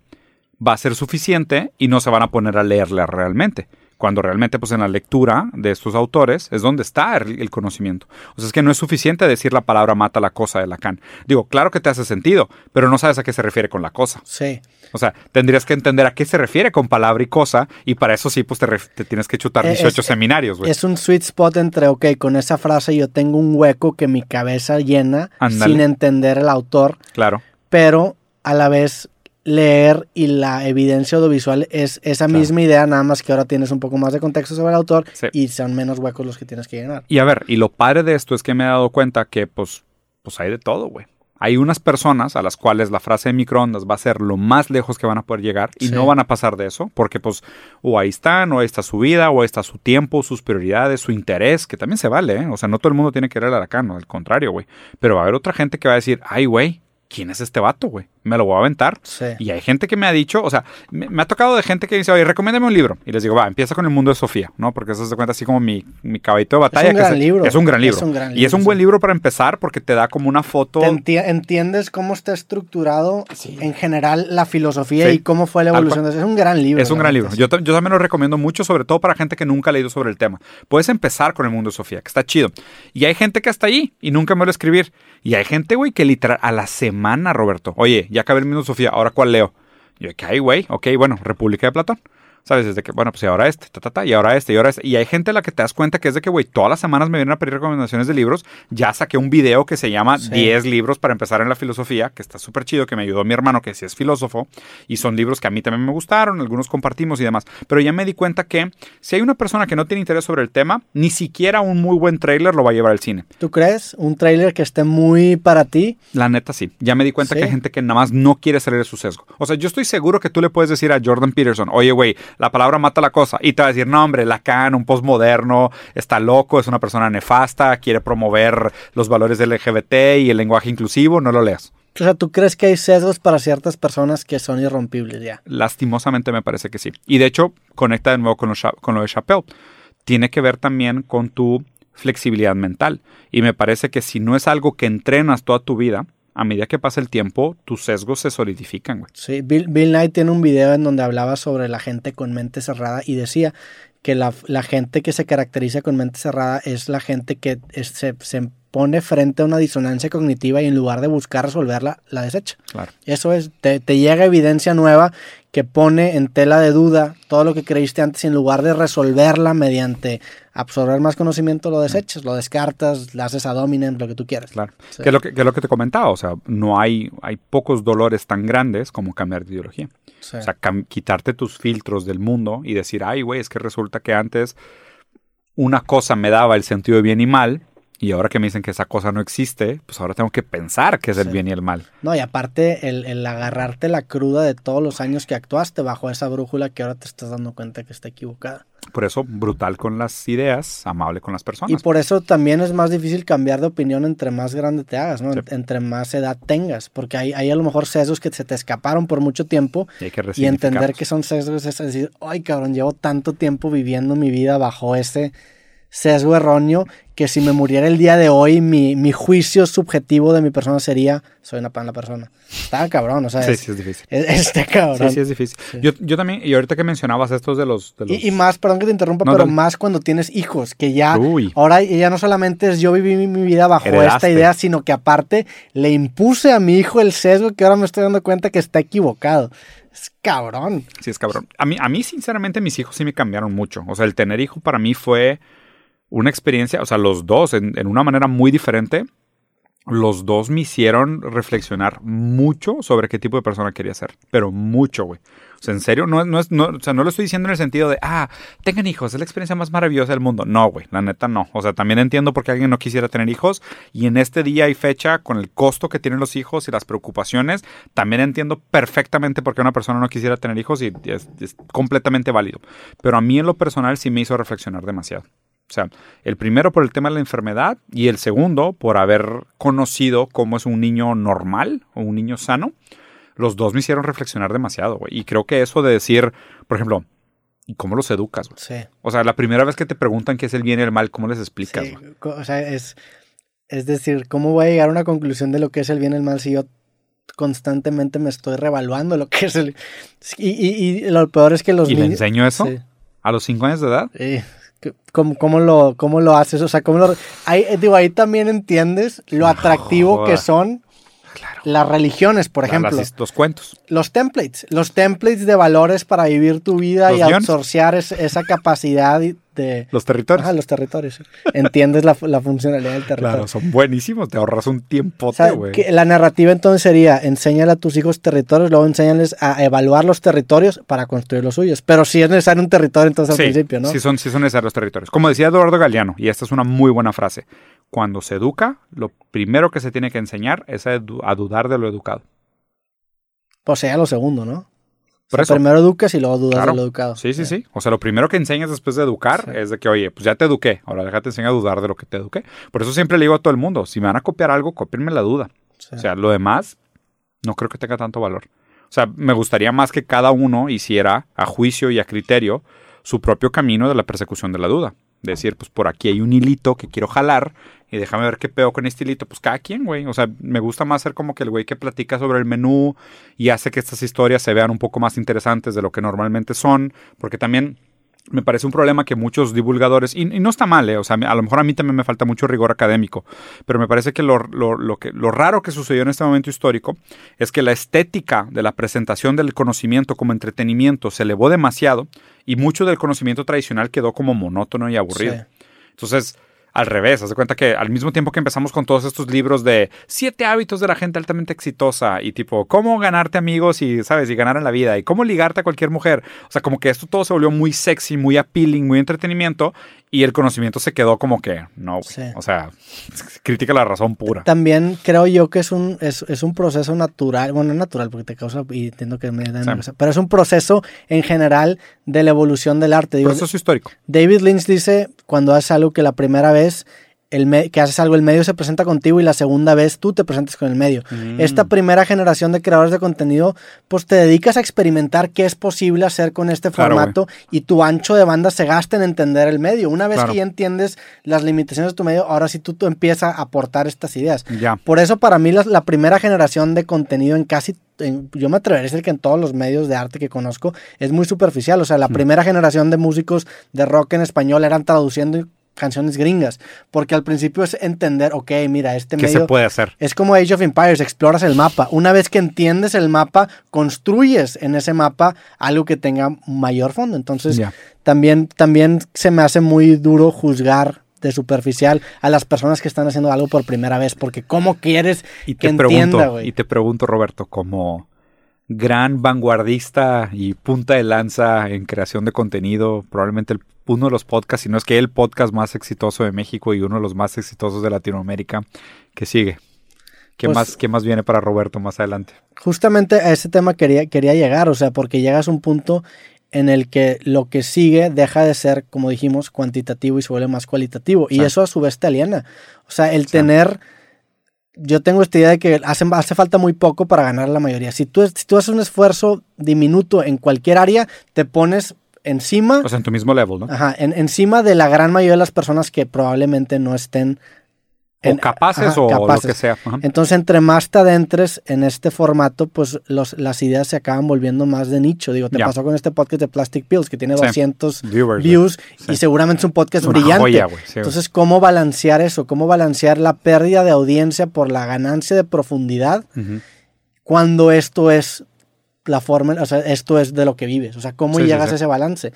va a ser suficiente y no se van a poner a leerle realmente cuando realmente pues en la lectura de estos autores es donde está el, conocimiento. O sea, es que no es suficiente decir la palabra mata la cosa de Lacan. Digo, claro que te hace sentido, pero no sabes a qué se refiere con la cosa. Sí. O sea, tendrías que entender a qué se refiere con palabra y cosa y para eso sí pues te, tienes que chutar 18 seminarios, güey. Es un sweet spot entre, ok, con esa frase yo tengo un hueco que mi cabeza llena sin entender el autor. Claro. Pero a la vez leer y la evidencia audiovisual es esa misma idea, nada más que ahora tienes un poco más de contexto sobre el autor y son menos huecos los que tienes que llenar. Y a ver, y lo padre de esto es que me he dado cuenta que pues, pues hay de todo, güey. Hay unas personas a las cuales la frase de microondas va a ser lo más lejos que van a poder llegar y no van a pasar de eso, porque pues o ahí están, o ahí está su vida, o ahí está su tiempo, sus prioridades, su interés, que también se vale, ¿eh? O sea, no todo el mundo tiene que ir a acá, no, al contrario, güey. Pero va a haber otra gente que va a decir, ay, güey, ¿quién es este vato, güey? Me lo voy a aventar. Sí. Y hay gente que me ha dicho, o sea, me, ha tocado de gente que dice, oye, recomiéndame un libro. Y les digo, va, empieza con El Mundo de Sofía, ¿no? Porque eso se cuenta así como mi, mi caballito de batalla. Es un, gran, libro. Es un gran libro. Es un gran libro. Y es un buen libro para empezar porque te da como una foto. entiendes cómo está estructurado en general la filosofía y cómo fue la evolución. Es un gran libro. Es un gran libro. Yo, yo también lo recomiendo mucho, sobre todo para gente que nunca ha leído sobre el tema. Puedes empezar con El Mundo de Sofía, que está chido. Y hay gente que está ahí y nunca me lo escribir. Y hay gente, güey, que literal a la semana, Roberto, oye, ya acabé el de Sofía, ahora cuál leo. Yo, ¿qué hay, güey? Ok, bueno, República de Platón. ¿Sabes? Desde que, bueno, pues y ahora este, ta, ta, ta, y ahora este, y ahora este. Y hay gente a la que te das cuenta que es de que, güey, todas las semanas me vienen a pedir recomendaciones de libros. Ya saqué un video que se llama 10 libros para empezar en la filosofía, que está súper chido, que me ayudó mi hermano, que sí es filósofo. Y son libros que a mí también me gustaron, algunos compartimos y demás. Pero ya me di cuenta que si hay una persona que no tiene interés sobre el tema, ni siquiera un muy buen trailer lo va a llevar al cine. ¿Tú crees? ¿Un trailer que esté muy para ti? La neta sí. Ya me di cuenta que hay gente que nada más no quiere salir de su sesgo. O sea, yo estoy seguro que tú le puedes decir a Jordan Peterson, oye, güey, la palabra mata la cosa. Y te va a decir, no, hombre, Lacan, un postmoderno, está loco, es una persona nefasta, quiere promover los valores del LGBT y el lenguaje inclusivo, no lo leas. O sea, ¿tú crees que hay sesgos para ciertas personas que son irrompibles ya? Lastimosamente me parece que sí. Y de hecho, conecta de nuevo con lo, con lo de Chappelle. Tiene que ver también con tu flexibilidad mental. Y me parece que si no es algo que entrenas toda tu vida, a medida que pasa el tiempo, tus sesgos se solidifican, güey. Sí, Bill, Bill Knight tiene un video en donde hablaba sobre la gente con mente cerrada y decía que la, gente que se caracteriza con mente cerrada es la gente que se, se, pone frente a una disonancia cognitiva y en lugar de buscar resolverla, la desecha. Claro. Eso es, te, te, llega evidencia nueva que pone en tela de duda todo lo que creíste antes y en lugar de resolverla mediante absorber más conocimiento, lo desechas, lo descartas, lo haces a dominant, lo que tú quieras. Claro. Que, es lo que, que, lo que te comentaba, o sea, no hay, hay pocos dolores tan grandes como cambiar de ideología. Sí. O sea, quitarte tus filtros del mundo y decir, ay, güey, es que resulta que antes una cosa me daba el sentido de bien y mal y ahora que me dicen que esa cosa no existe, pues ahora tengo que pensar que es el bien y el mal. No, y aparte el, el, agarrarte la cruda de todos los años que actuaste bajo esa brújula que ahora te estás dando cuenta que está equivocada. Por eso, brutal con las ideas, amable con las personas. Y por eso también es más difícil cambiar de opinión entre más grande te hagas, ¿no? Sí. Entre más edad tengas, porque hay, hay a lo mejor sesgos que se te escaparon por mucho tiempo y, hay que y entender que son sesgos es decir, ay cabrón, llevo tanto tiempo viviendo mi vida bajo ese sesgo erróneo que si me muriera el día de hoy, mi, mi juicio subjetivo de mi persona sería, soy una mala persona. Está cabrón, o sea. Sí, es, sí, es difícil. Es, está cabrón. Sí, sí, es difícil. Sí. Yo, yo también, y ahorita que mencionabas estos de los... De los... Y, y, más, perdón que te interrumpa, no, pero no. más cuando tienes hijos, que ya, Uy. ahora ya no solamente es yo viví mi, mi vida bajo Heredaste. esta idea, sino que aparte le impuse a mi hijo el sesgo que ahora me estoy dando cuenta que está equivocado. Es cabrón. Sí, es cabrón. A mí, a mí, sinceramente, mis hijos sí me cambiaron mucho. O sea, el tener hijo para mí fue una experiencia, o sea, los dos en, una manera muy diferente, los dos me hicieron reflexionar mucho sobre qué tipo de persona quería ser, pero mucho, güey. O sea, en serio, no, no, no, o sea, no lo estoy diciendo en el sentido de, ah, tengan hijos, es la experiencia más maravillosa del mundo. No, güey, la neta no. O sea, también entiendo por qué alguien no quisiera tener hijos y en este día y fecha, con el costo que tienen los hijos y las preocupaciones, también entiendo perfectamente por qué una persona no quisiera tener hijos y es completamente válido. Pero a mí en lo personal sí me hizo reflexionar demasiado. O sea, el primero por el tema de la enfermedad y el segundo por haber conocido cómo es un niño normal o un niño sano. Los dos me hicieron reflexionar demasiado, güey. Y creo que eso de decir, por ejemplo, ¿y cómo los educas, güey? Sí. O sea, la primera vez que te preguntan qué es el bien y el mal, ¿cómo les explicas, sí. O sea, es, es decir, ¿cómo voy a llegar a una conclusión de lo que es el bien y el mal si yo constantemente me estoy revaluando lo que es el... Y, y, y lo peor es que los ¿Y niños... le enseño eso? Sí. ¿A los cinco años de edad? Sí. ¿Cómo, cómo, lo, ¿Cómo lo haces? O sea, ¿cómo lo, ahí, digo, ahí también entiendes lo atractivo que son claro. las religiones, por ejemplo. Las, los cuentos. Los templates. Los templates de valores para vivir tu vida y absorciar es, esa capacidad de... Los territorios. Ajá, los territorios. Entiendes la, la, funcionalidad del territorio. Claro, son buenísimos. Te ahorras un tiempo, o sea, La narrativa entonces sería, enséñale a tus hijos territorios, luego enséñales a evaluar los territorios para construir los suyos. Pero si es necesario un territorio entonces sí, al principio, ¿no? Sí son, sí son necesarios los territorios. Como decía Eduardo Galeano, y esta es una muy buena frase, cuando se educa, lo primero que se tiene que enseñar es a, a dudar de lo educado. O sea, lo segundo, ¿no? O sea, primero educas y luego dudas claro. de lo educado. Sí, sí, sí, sí. O sea, lo primero que enseñas después de educar sí. es de que, oye, pues ya te eduqué, ahora déjate enseñar a dudar de lo que te eduqué. Por eso siempre le digo a todo el mundo, si me van a copiar algo, copienme la duda. Sí. O sea, lo demás no creo que tenga tanto valor. O sea, me gustaría más que cada uno hiciera a juicio y a criterio su propio camino de la persecución de la duda. Decir, pues por aquí hay un hilito que quiero jalar y déjame ver qué peo con este hilito. Pues cada quien, güey. O sea, me gusta más ser como que el güey que platica sobre el menú y hace que estas historias se vean un poco más interesantes de lo que normalmente son. Porque también me parece un problema que muchos divulgadores, y, no está mal, eh, o sea, a lo mejor a mí también me falta mucho rigor académico, pero me parece que lo, lo, que lo raro que sucedió en este momento histórico es que la estética de la presentación del conocimiento como entretenimiento se elevó demasiado y mucho del conocimiento tradicional quedó como monótono y aburrido. Entonces, al revés, haz de cuenta que al mismo tiempo que empezamos con todos estos libros de siete hábitos de la gente altamente exitosa y tipo cómo ganarte amigos y sabes y ganar en la vida y cómo ligarte a cualquier mujer, o sea, como que esto todo se volvió muy sexy, muy appealing, muy entretenimiento y el conocimiento se quedó como que no, o sea, crítica la razón pura. También creo yo que es un es, un proceso natural, bueno, no natural porque te causa y entiendo que me da pero es un proceso en general de la evolución del arte. Digo, proceso histórico. David Lynch dice cuando hace algo que la primera vez el que haces algo, el medio se presenta contigo y la segunda vez tú te presentas con el medio. Mm. Esta primera generación de creadores de contenido, pues te dedicas a experimentar qué es posible hacer con este formato y tu ancho de banda se gasta en entender el medio. Una vez que ya entiendes las limitaciones de tu medio, ahora sí tú, tú empiezas a aportar estas ideas. Por eso para mí la, la primera generación de contenido en casi yo me atrevería a decir que en todos los medios de arte que conozco es muy superficial. O sea, la mm. primera generación de músicos de rock en español eran traduciendo canciones gringas, porque al principio es entender, ok, mira, este ¿Qué se puede hacer? Es como Age of Empires, exploras el mapa. Una vez que entiendes el mapa, construyes en ese mapa algo que tenga mayor fondo. Entonces, también, también se me hace muy duro juzgar de superficial a las personas que están haciendo algo por primera vez, porque ¿cómo quieres y te que entienda, Y te pregunto, Roberto, como gran vanguardista y punta de lanza en creación de contenido, probablemente uno de los podcasts, si no es que el podcast más exitoso de México y uno de los más exitosos de Latinoamérica, que sigue. ¿Qué, pues más, ¿Qué más viene para Roberto más adelante? Justamente a ese tema quería, quería llegar, o sea, porque llegas a un punto en el que lo que sigue deja de ser, como dijimos, cuantitativo y se vuelve más cualitativo. Y eso a su vez te aliena. O sea, el tener yo tengo esta idea de que hace, hace falta muy poco para ganar la mayoría. Si tú, si tú haces un esfuerzo diminuto en cualquier área, te pones encima. O sea, en tu mismo level, ¿no? Ajá, encima de la gran mayoría de las personas que probablemente no estén o capaces o lo que sea. Entonces, entre más te adentres en este formato, pues los, las ideas se acaban volviendo más de nicho. Digo, te pasó con este podcast de Plastic Pills, que tiene 200 views y seguramente es un podcast brillante. Entonces, ¿cómo balancear eso? ¿Cómo balancear la pérdida de audiencia por la ganancia de profundidad cuando esto es la forma, o sea, esto es de lo que vives, o sea, cómo llegas a ese balance.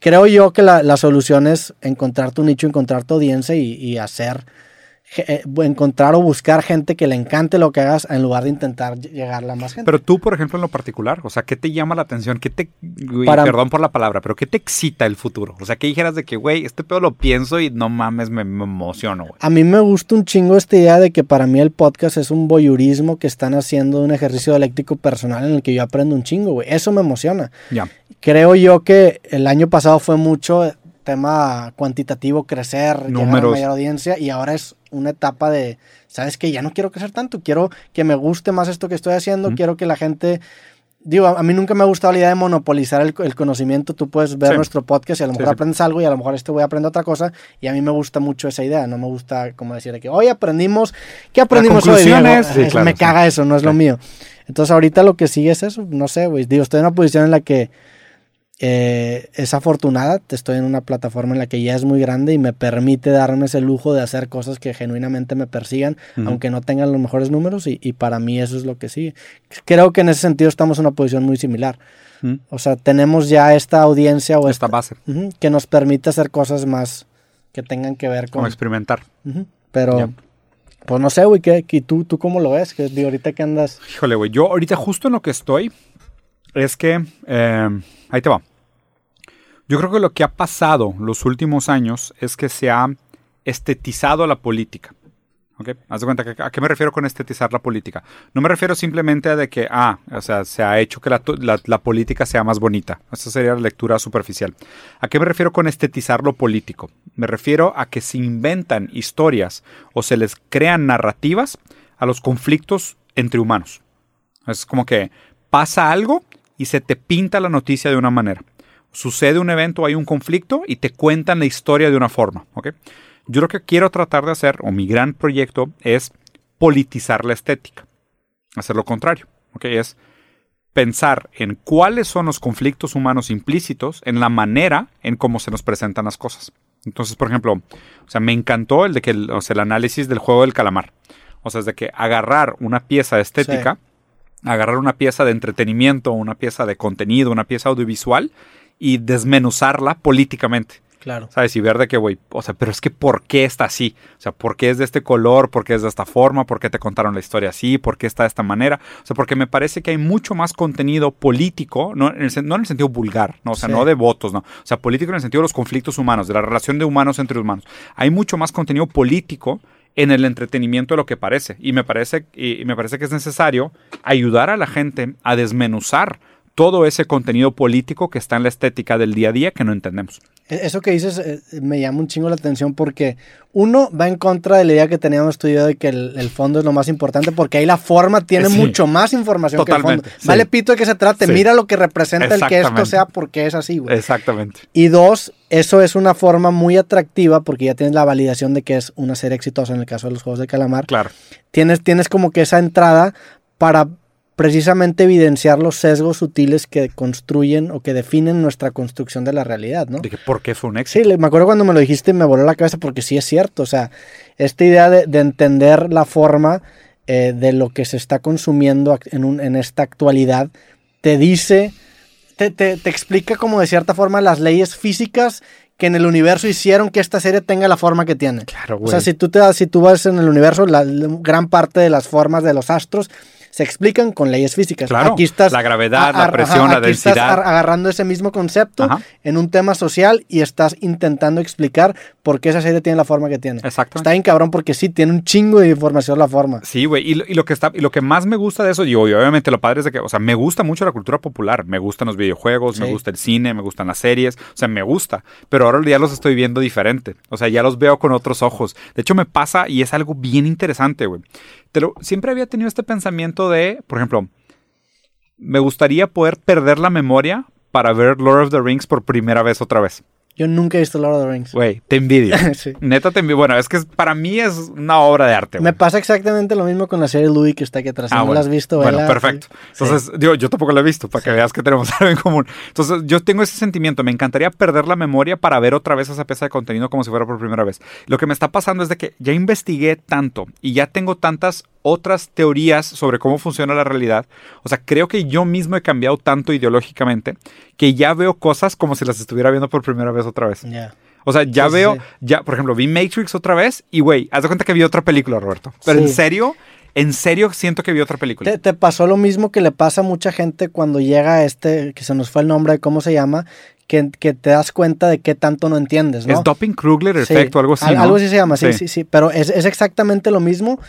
Creo yo que la, la, solución es encontrar tu nicho, encontrar tu audiencia y, y hacer eh, encontrar o buscar gente que le encante lo que hagas en lugar de intentar llegarle a más gente. Pero tú, por ejemplo, en lo particular, o sea, ¿qué te llama la atención? ¿Qué te, perdón por la palabra, pero qué te excita el futuro? O sea, ¿qué dijeras de que, güey, este pedo lo pienso y no mames, me, emociono, güey? A mí me gusta un chingo esta idea de que para mí el podcast es un voyurismo que están haciendo un ejercicio dialéctico personal en el que yo aprendo un chingo, güey. Eso me emociona. Ya. Creo yo que el año pasado fue mucho tema cuantitativo, crecer, Números. llegar a mayor audiencia y ahora es una etapa de, ¿sabes que Ya no quiero crecer tanto, quiero que me guste más esto que estoy haciendo, quiero que la gente... Digo, a mí nunca me ha gustado la idea de monopolizar el, conocimiento. Tú puedes ver nuestro podcast y a lo mejor aprendes algo y a lo mejor este voy a aprender otra cosa. Y a mí me gusta mucho esa idea. No me gusta como decir que hoy aprendimos. ¿Qué aprendimos hoy? me caga eso, no es lo mío. Entonces ahorita lo que sigue es eso. No sé, güey. Digo, estoy en una posición en la que eh, es afortunada, estoy en una plataforma en la que ya es muy grande y me permite darme ese lujo de hacer cosas que genuinamente me persigan, aunque no tengan los mejores números y, para mí eso es lo que sigue. Creo que en ese sentido estamos en una posición muy similar. O sea, tenemos ya esta audiencia o esta, base que nos permite hacer cosas más que tengan que ver con... Como experimentar. Pero... Pues no sé, güey, ¿y tú, tú cómo lo ves? Que ahorita que andas... Híjole, güey, yo ahorita justo en lo que estoy es que, eh, ahí te va. Yo creo que lo que ha pasado los últimos años es que se ha estetizado la política. ¿Ok? Haz de cuenta que, a qué me refiero con estetizar la política. No me refiero simplemente a de que, ah, o sea, se ha hecho que la, la política sea más bonita. Esa sería la lectura superficial. ¿A qué me refiero con estetizar lo político? Me refiero a que se inventan historias o se les crean narrativas a los conflictos entre humanos. Es como que pasa algo y se te pinta la noticia de una manera. Sucede un evento, hay un conflicto y te cuentan la historia de una forma. Yo lo que quiero tratar de hacer, o mi gran proyecto, es politizar la estética. Hacer lo contrario. Es pensar en cuáles son los conflictos humanos implícitos en la manera en cómo se nos presentan las cosas. Entonces, por ejemplo, o sea, me encantó el de que el, o sea, el análisis del juego del calamar. O sea, es de que agarrar una pieza estética, agarrar una pieza de entretenimiento, una pieza de contenido, una pieza audiovisual y desmenuzarla políticamente. Claro. ¿Sabes? Y ver de qué, güey, o sea, pero es que ¿por qué está así? O sea, ¿por qué es de este color? ¿Por qué es de esta forma? ¿Por qué te contaron la historia así? ¿Por qué está de esta manera? O sea, porque me parece que hay mucho más contenido político, no en el, no en el sentido vulgar, ¿no? O sea, no de votos, ¿no? O sea, político en el sentido de los conflictos humanos, de la relación de humanos entre humanos. Hay mucho más contenido político en el entretenimiento de lo que parece. Y me parece, y me parece que es necesario ayudar a la gente a desmenuzar todo ese contenido político que está en la estética del día a día que no entendemos. E-, eso que dices eh, me llama un chingo la atención porque uno va en contra de la idea que teníamos estudiado de que el, fondo es lo más importante porque ahí la forma tiene mucho más información que el fondo. Vale pito de que se trate, mira lo que representa el que esto sea porque es así, güey. Exactamente. Y dos, eso es una forma muy atractiva porque ya tienes la validación de que es una serie exitosa en el caso de los Juegos de Calamar. Claro. Tienes, tienes como que esa entrada para precisamente evidenciar los sesgos sutiles que construyen o que definen nuestra construcción de la realidad, ¿no? De que por qué fue un éxito. Sí, me acuerdo cuando me lo dijiste me voló la cabeza porque sí es cierto, o sea, esta idea de, entender la forma eh, de lo que se está consumiendo en, en esta actualidad te dice, te, te, te explica como de cierta forma las leyes físicas que en el universo hicieron que esta serie tenga la forma que tiene. Claro, güey. O sea, si tú, te, si tú vas en el universo, la gran parte de las formas de los astros se explican con leyes físicas. Claro, aquí estás la gravedad, la presión, la densidad. Estás agarrando ese mismo concepto en un tema social y estás intentando explicar por qué esa serie tiene la forma que tiene. Exacto. Está bien cabrón porque sí tiene un chingo de información la forma. Sí, güey. Y, lo que está y lo que más me gusta de eso, y obviamente lo padre es de que, o sea, me gusta mucho la cultura popular. Me gustan los videojuegos, me gusta el cine, me gustan las series. O sea, me gusta. Pero ahora ya los estoy viendo diferente. O sea, ya los veo con otros ojos. De hecho, me pasa y es algo bien interesante, güey siempre había tenido este pensamiento de, por ejemplo, me gustaría poder perder la memoria para ver Lord of the Rings por primera vez otra vez. Yo nunca he visto Lord of the Rings. Güey, te envidio. Neta te envidio. Bueno, es que para mí es una obra de arte. Me pasa exactamente lo mismo con la serie Louis que está aquí atrás. Ah, ¿No la has visto? Bueno, perfecto. Entonces, digo, yo tampoco la he visto para que veas que tenemos algo en común. Entonces, yo tengo ese sentimiento. Me encantaría perder la memoria para ver otra vez esa pieza de contenido como si fuera por primera vez. Lo que me está pasando es de que ya investigué tanto y ya tengo tantas otras teorías sobre cómo funciona la realidad. O sea, creo que yo mismo he cambiado tanto ideológicamente que ya veo cosas como si las estuviera viendo por primera vez otra vez. O sea, ya veo, ya, por ejemplo, vi Matrix otra vez y, güey, haz de cuenta que vi otra película, Roberto. Pero en serio, en serio siento que vi otra película. ¿Te, pasó lo mismo que le pasa a mucha gente cuando llega este, que se nos fue el nombre de cómo se llama, que, que, te das cuenta de qué tanto no entiendes, ¿no? Es Doping Krugler efecto, algo así. Algo así se llama, sí, sí, sí. Pero es, es, exactamente lo mismo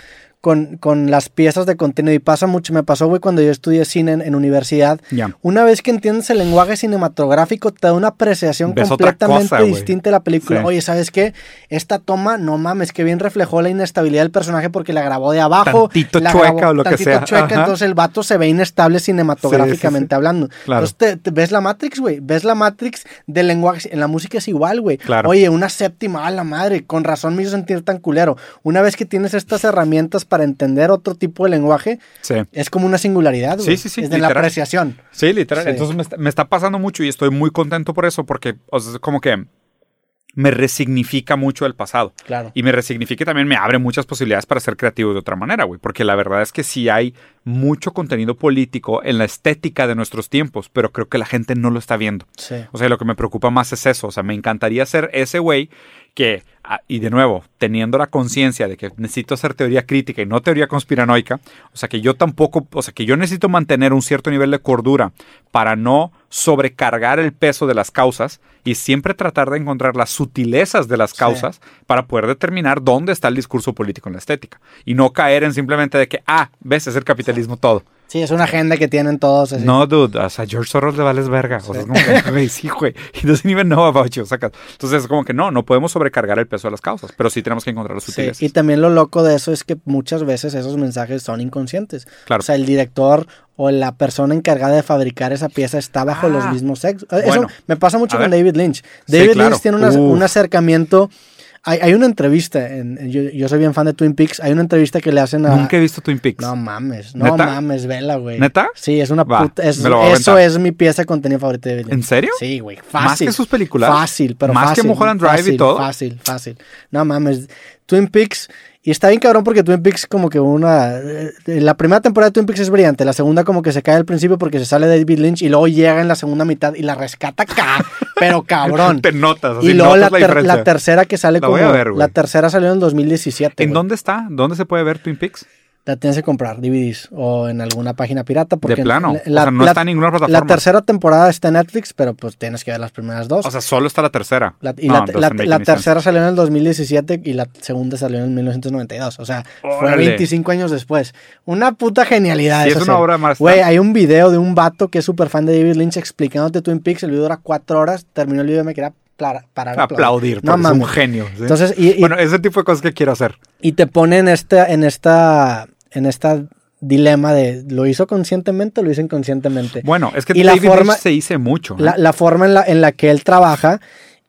con, con, las piezas de contenido. Y pasa mucho, me pasó, güey, cuando yo estudié cine en, universidad. Una vez que entiendes el lenguaje cinematográfico, te da una apreciación completamente distinta de la película. Oye, ¿sabes qué? Esta toma, no mames, que bien reflejó la inestabilidad del personaje porque la grabó de abajo. Tantito chueca o lo que sea. chueca, entonces el vato se ve inestable cinematográficamente hablando. Entonces te, ves la Matrix, güey. Ves la Matrix del lenguaje. En la música es igual, güey. Oye, una séptima, a la madre, con razón me hizo sentir tan culero. Una vez que tienes estas herramientas para para entender otro tipo de lenguaje, es como una singularidad. Sí, sí, sí. Es de la apreciación. Sí, literal. Entonces me está, pasando mucho y estoy muy contento por eso, porque es como que me resignifica mucho el pasado. Claro. Y me resignifica y también me abre muchas posibilidades para ser creativo de otra manera, güey. Porque la verdad es que sí hay mucho contenido político en la estética de nuestros tiempos, pero creo que la gente no lo está viendo. Sí. O sea, lo que me preocupa más es eso. O sea, me encantaría ser ese güey que, ah, y de nuevo, teniendo la conciencia de que necesito hacer teoría crítica y no teoría conspiranoica, o sea que yo tampoco, o sea que yo necesito mantener un cierto nivel de cordura para no sobrecargar el peso de las causas y siempre tratar de encontrar las sutilezas de las causas para poder determinar dónde está el discurso político en la estética y no caer en simplemente de que, ah, ves, es el capitalismo todo. Sí, es una agenda que tienen todos. No, dude, o sea, George Soros le vales verga. O sea, es como que, güey, sí, güey. He doesn't even know about you. Entonces, es como que no, no podemos sobrecargar el peso de las causas, pero sí tenemos que encontrar los sutiles. Sí, y también lo loco de eso es que muchas veces esos mensajes son inconscientes. Claro. O sea, el director o la persona encargada de fabricar esa pieza está bajo los ah, mismos sexos. Eso me pasa mucho con David Lynch. David Lynch tiene un acercamiento Hay, hay una entrevista, en, yo, yo, soy bien fan de Twin Peaks, hay una entrevista que le hacen a... Nunca he visto Twin Peaks. No mames, no mames, vela, güey. ¿Neta? Sí, es una puta... eso es mi pieza de contenido favorita de ¿En serio? Sí, güey, fácil. ¿Más que sus películas? Fácil, pero ¿Más fácil. que Mulholland Drive y todo? Fácil, fácil. No mames, Twin Peaks... Y está bien cabrón porque Twin Peaks como que una... Eh, la primera temporada de Twin Peaks es brillante, la segunda como que se cae al principio porque se sale David Lynch y luego llega en la segunda mitad y la rescata acá, pero cabrón. Te notas, así Y luego notas la, la, ter la, tercera que sale La como... voy a ver, güey. la tercera salió en el 2017. ¿En dónde está? ¿Dónde se puede ver Twin Peaks? La tienes que comprar, DVDs, o en alguna página pirata. Porque de plano. La, o sea, no la- está en ninguna plataforma. la tercera temporada está en Netflix, pero pues tienes que ver las primeras dos. O sea, solo está la tercera. La- y No, la, tercera salió en el 2017 y la segunda salió en 1992. O sea, fue Órale. 25 años después. Una puta genialidad. Sí, es una serie. obra maestra. Güey, hay un video de un vato que es súper fan de David Lynch explicándote Twin Peaks. El video dura cuatro horas. Terminó el video y me quería para, Aplaudir, No es un genio. ¿sí? Entonces, y, y- bueno, ese tipo de cosas que quiero hacer. y te pone en esta, en esta, en esta dilema de ¿lo hizo conscientemente o lo hizo inconscientemente? Bueno, es que Y la David forma- Lynch se dice mucho. ¿eh? La, la forma en la, en la que él trabaja,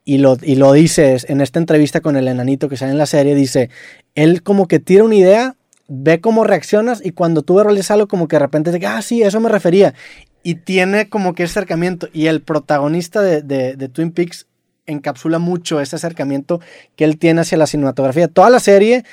y lo, y lo dice es- en esta entrevista con el enanito que sale en la serie, dice, él como que tira una idea, ve cómo reaccionas y cuando tú realizas algo como que de repente dice, ah, sí, eso me refería. Y tiene como que ese acercamiento. Y el protagonista de, de- de Twin Peaks encapsula mucho ese acercamiento que él tiene hacia la cinematografía. Toda la serie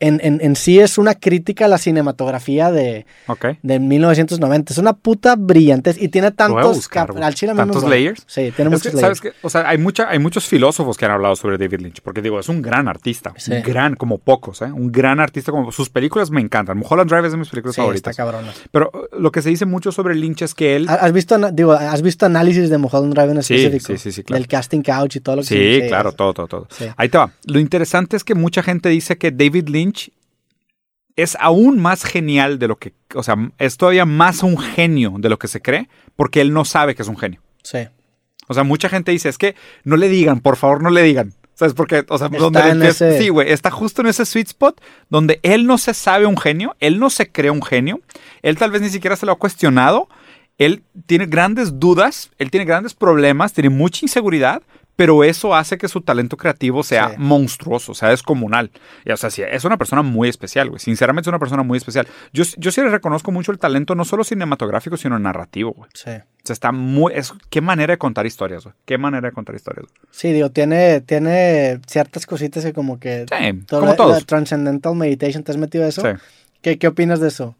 en, en- en sí es una crítica a la cinematografía de, Ok. de 1990. Es una puta brillante y tiene tantos buscar, cap- al chile ¿Tantos layers? Sí, tiene muchos que, layers. ¿sabes qué? O sea, hay, mucha, hay muchos filósofos que han hablado sobre David Lynch, porque digo, es un gran artista, Sí. un gran, como pocos, ¿eh? Un gran artista, como sus películas me encantan. Mulholland Drive es de mis películas Sí, está favoritas. cabrona. Pero uh, lo que se dice mucho sobre Lynch es que él... ¿Has visto, digo, ¿Has visto análisis de Mulholland Drive en específico? sí, sí, sí, claro. Del casting couch y todo lo que Sí, claro, todo, todo, todo. Ahí te va. Lo interesante es que mucha gente dice que David Lynch es aún más genial de lo que, o sea, es todavía más un genio de lo que se cree, porque él no sabe que es un genio. Sí. O sea, mucha gente dice, es que no le digan, por favor, no le digan. ¿Sabes? Porque, o sea, Está donde en empieza- ese- sí, güey, está justo en ese sweet spot donde él no se sabe un genio, él no se cree un genio, él tal vez ni siquiera se lo ha cuestionado, él tiene grandes dudas, él tiene grandes problemas, tiene mucha inseguridad, pero eso hace que su talento creativo sea Sí. monstruoso, sea descomunal. Y, o sea, sí, es una persona muy especial, güey. Sinceramente es una persona muy especial. Yo, yo sí le reconozco mucho el talento, no solo cinematográfico, sino narrativo, güey. Sí. O sea, está muy. Es, qué manera de contar historias, güey. Qué manera de contar historias. güey. Sí, digo, tiene, tiene ciertas cositas que como que... Sí, todo como la- todos. la Transcendental Meditation, ¿te has metido eso? Sí. ¿Qué, ¿Qué opinas de eso?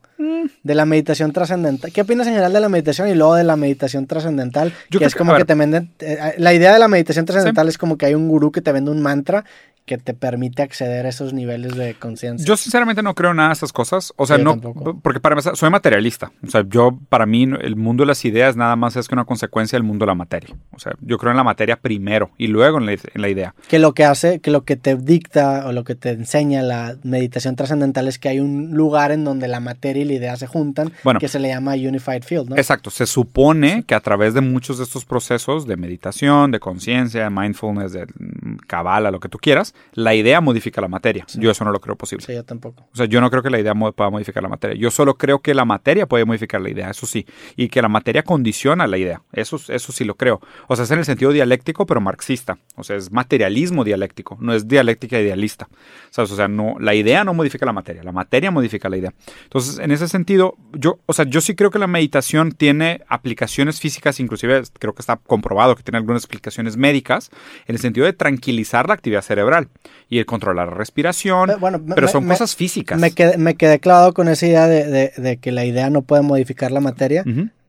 De la meditación trascendental. ¿Qué opinas en general de la meditación y luego de la meditación trascendental? Que creo es como que ver. te venden... eh, la idea de la meditación trascendental es como que hay un gurú que te vende un mantra que te permite acceder a esos niveles de conciencia. Yo sinceramente no creo en nada de estas cosas. O sea, Sí, no. tampoco. Porque para empezar, soy materialista. O sea, yo, para mí, el mundo de las ideas nada más es que una consecuencia del mundo de la materia. O sea, yo creo en la materia primero y luego en la, en la idea. Que lo que hace, que lo que te dicta o lo que te enseña la meditación trascendental es que hay un lugar en donde la materia y la idea se juntan, Bueno. que se le llama Unified Field, ¿no? Exacto. Se supone que a través de muchos de estos procesos de meditación, de conciencia, de mindfulness, de mm, cabala, lo que tú quieras, la idea modifica la materia. Yo eso no lo creo posible. Sí, yo tampoco. O sea, yo no creo que la idea pueda modificar la materia. Yo solo creo que la materia puede modificar la idea, eso sí. Y que la materia condiciona la idea. Eso, eso sí lo creo. O sea, es en el sentido dialéctico, pero marxista. O sea, es materialismo dialéctico, no es dialéctica idealista. ¿Sabes? O sea, no, la idea no modifica la materia, la materia modifica la idea. Entonces, en ese sentido, yo, o sea, yo sí creo que la meditación tiene aplicaciones físicas, inclusive creo que está comprobado que tiene algunas explicaciones médicas, en el sentido de tranquilizar la actividad cerebral y el controlar la respiración. Eh, bueno, pero me- son me- cosas físicas. Me quedé, me quedé clavado con esa idea de, de- de que la idea no puede modificar la materia,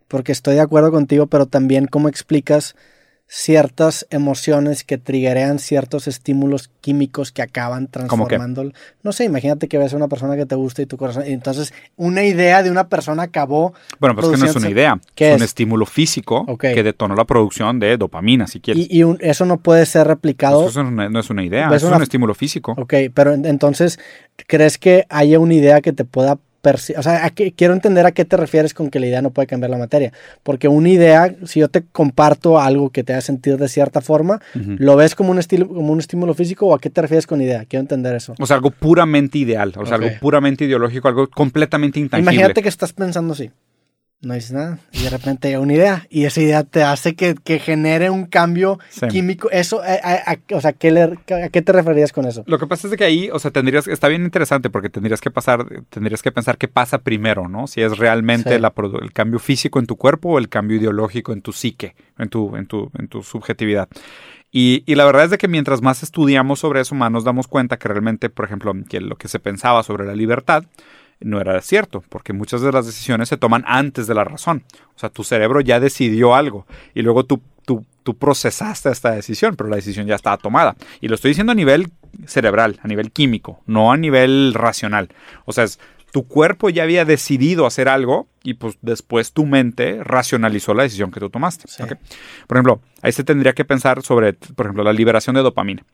porque estoy de acuerdo contigo, pero también cómo explicas ciertas emociones que triggerean ciertos estímulos químicos que acaban transformando. No sé, imagínate que ves a una persona que te gusta y tu corazón. Y entonces, una idea de una persona acabó. Bueno, pues que no es una idea. ¿Qué es, es? un estímulo físico que detonó la producción de dopamina, si quieres. Y, y un- eso no puede ser replicado. Eso no es una- no es una idea, Es es una- un estímulo físico. Ok, pero en- entonces, ¿crees que haya una idea que te pueda? O sea, ¿a qué- quiero entender a qué te refieres con que la idea no puede cambiar la materia. Porque una idea, si yo te comparto algo que te haga sentir de cierta forma. ¿lo ves como un, estilo, como un estímulo físico o a qué te refieres con idea? Quiero entender eso. O sea, algo puramente ideal, o sea, algo puramente ideológico, algo completamente intangible. Imagínate que estás pensando así. No dices nada. Y de repente hay una idea. Y esa idea te hace que, genere un cambio químico. Eso, o sea, ¿qué ¿a qué te referías con eso? Lo que pasa es que ahí, o sea, tendrías, está bien interesante porque tendrías que pasar, tendrías que pensar qué pasa primero, ¿no? Si es realmente el cambio físico en tu cuerpo o el cambio ideológico en tu psique, en tu, en tu, en tu subjetividad. Y, y, la verdad es de que mientras más estudiamos sobre eso, más nos damos cuenta que realmente, por ejemplo, que lo que se pensaba sobre la libertad, no era cierto, porque muchas de las decisiones se toman antes de la razón. O sea, tu cerebro ya decidió algo y luego tú, tú, tú procesaste esta decisión, pero la decisión ya estaba tomada. Y lo estoy diciendo a nivel cerebral, a nivel químico, no a nivel racional. O sea, es, tu cuerpo ya había decidido hacer algo y pues después tu mente racionalizó la decisión que tú tomaste. Por ejemplo, ahí se tendría que pensar sobre, por ejemplo, la liberación de dopamina.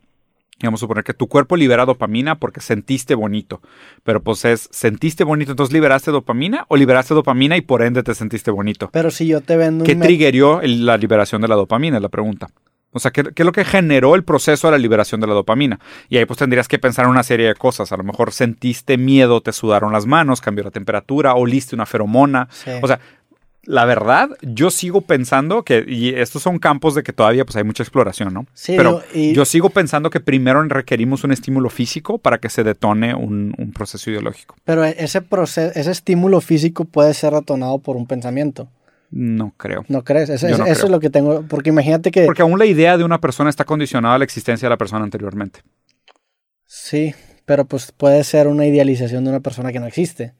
Vamos a suponer que tu cuerpo libera dopamina porque sentiste bonito. Pero pues es, ¿sentiste bonito? Entonces liberaste dopamina o liberaste dopamina y por ende te sentiste bonito. Pero si yo te vendo ¿Qué triggerió la liberación de la dopamina? Es la pregunta. O sea, ¿qué, es lo que generó el proceso de la liberación de la dopamina? Y ahí pues tendrías que pensar en una serie de cosas. A lo mejor sentiste miedo, te sudaron las manos, cambió la temperatura, oliste una feromona. O sea, la verdad, yo sigo pensando que, y estos son campos de que todavía pues hay mucha exploración, ¿no? Sí, pero yo sigo pensando que primero requerimos un estímulo físico para que se detone un, proceso ideológico. Pero ese, proceso, ese estímulo físico puede ser detonado por un pensamiento. No creo. ¿No crees? Eso, es lo que tengo. Porque imagínate que. Porque aún la idea de una persona está condicionada a la existencia de la persona anteriormente. Sí, pero pues puede ser una idealización de una persona que no existe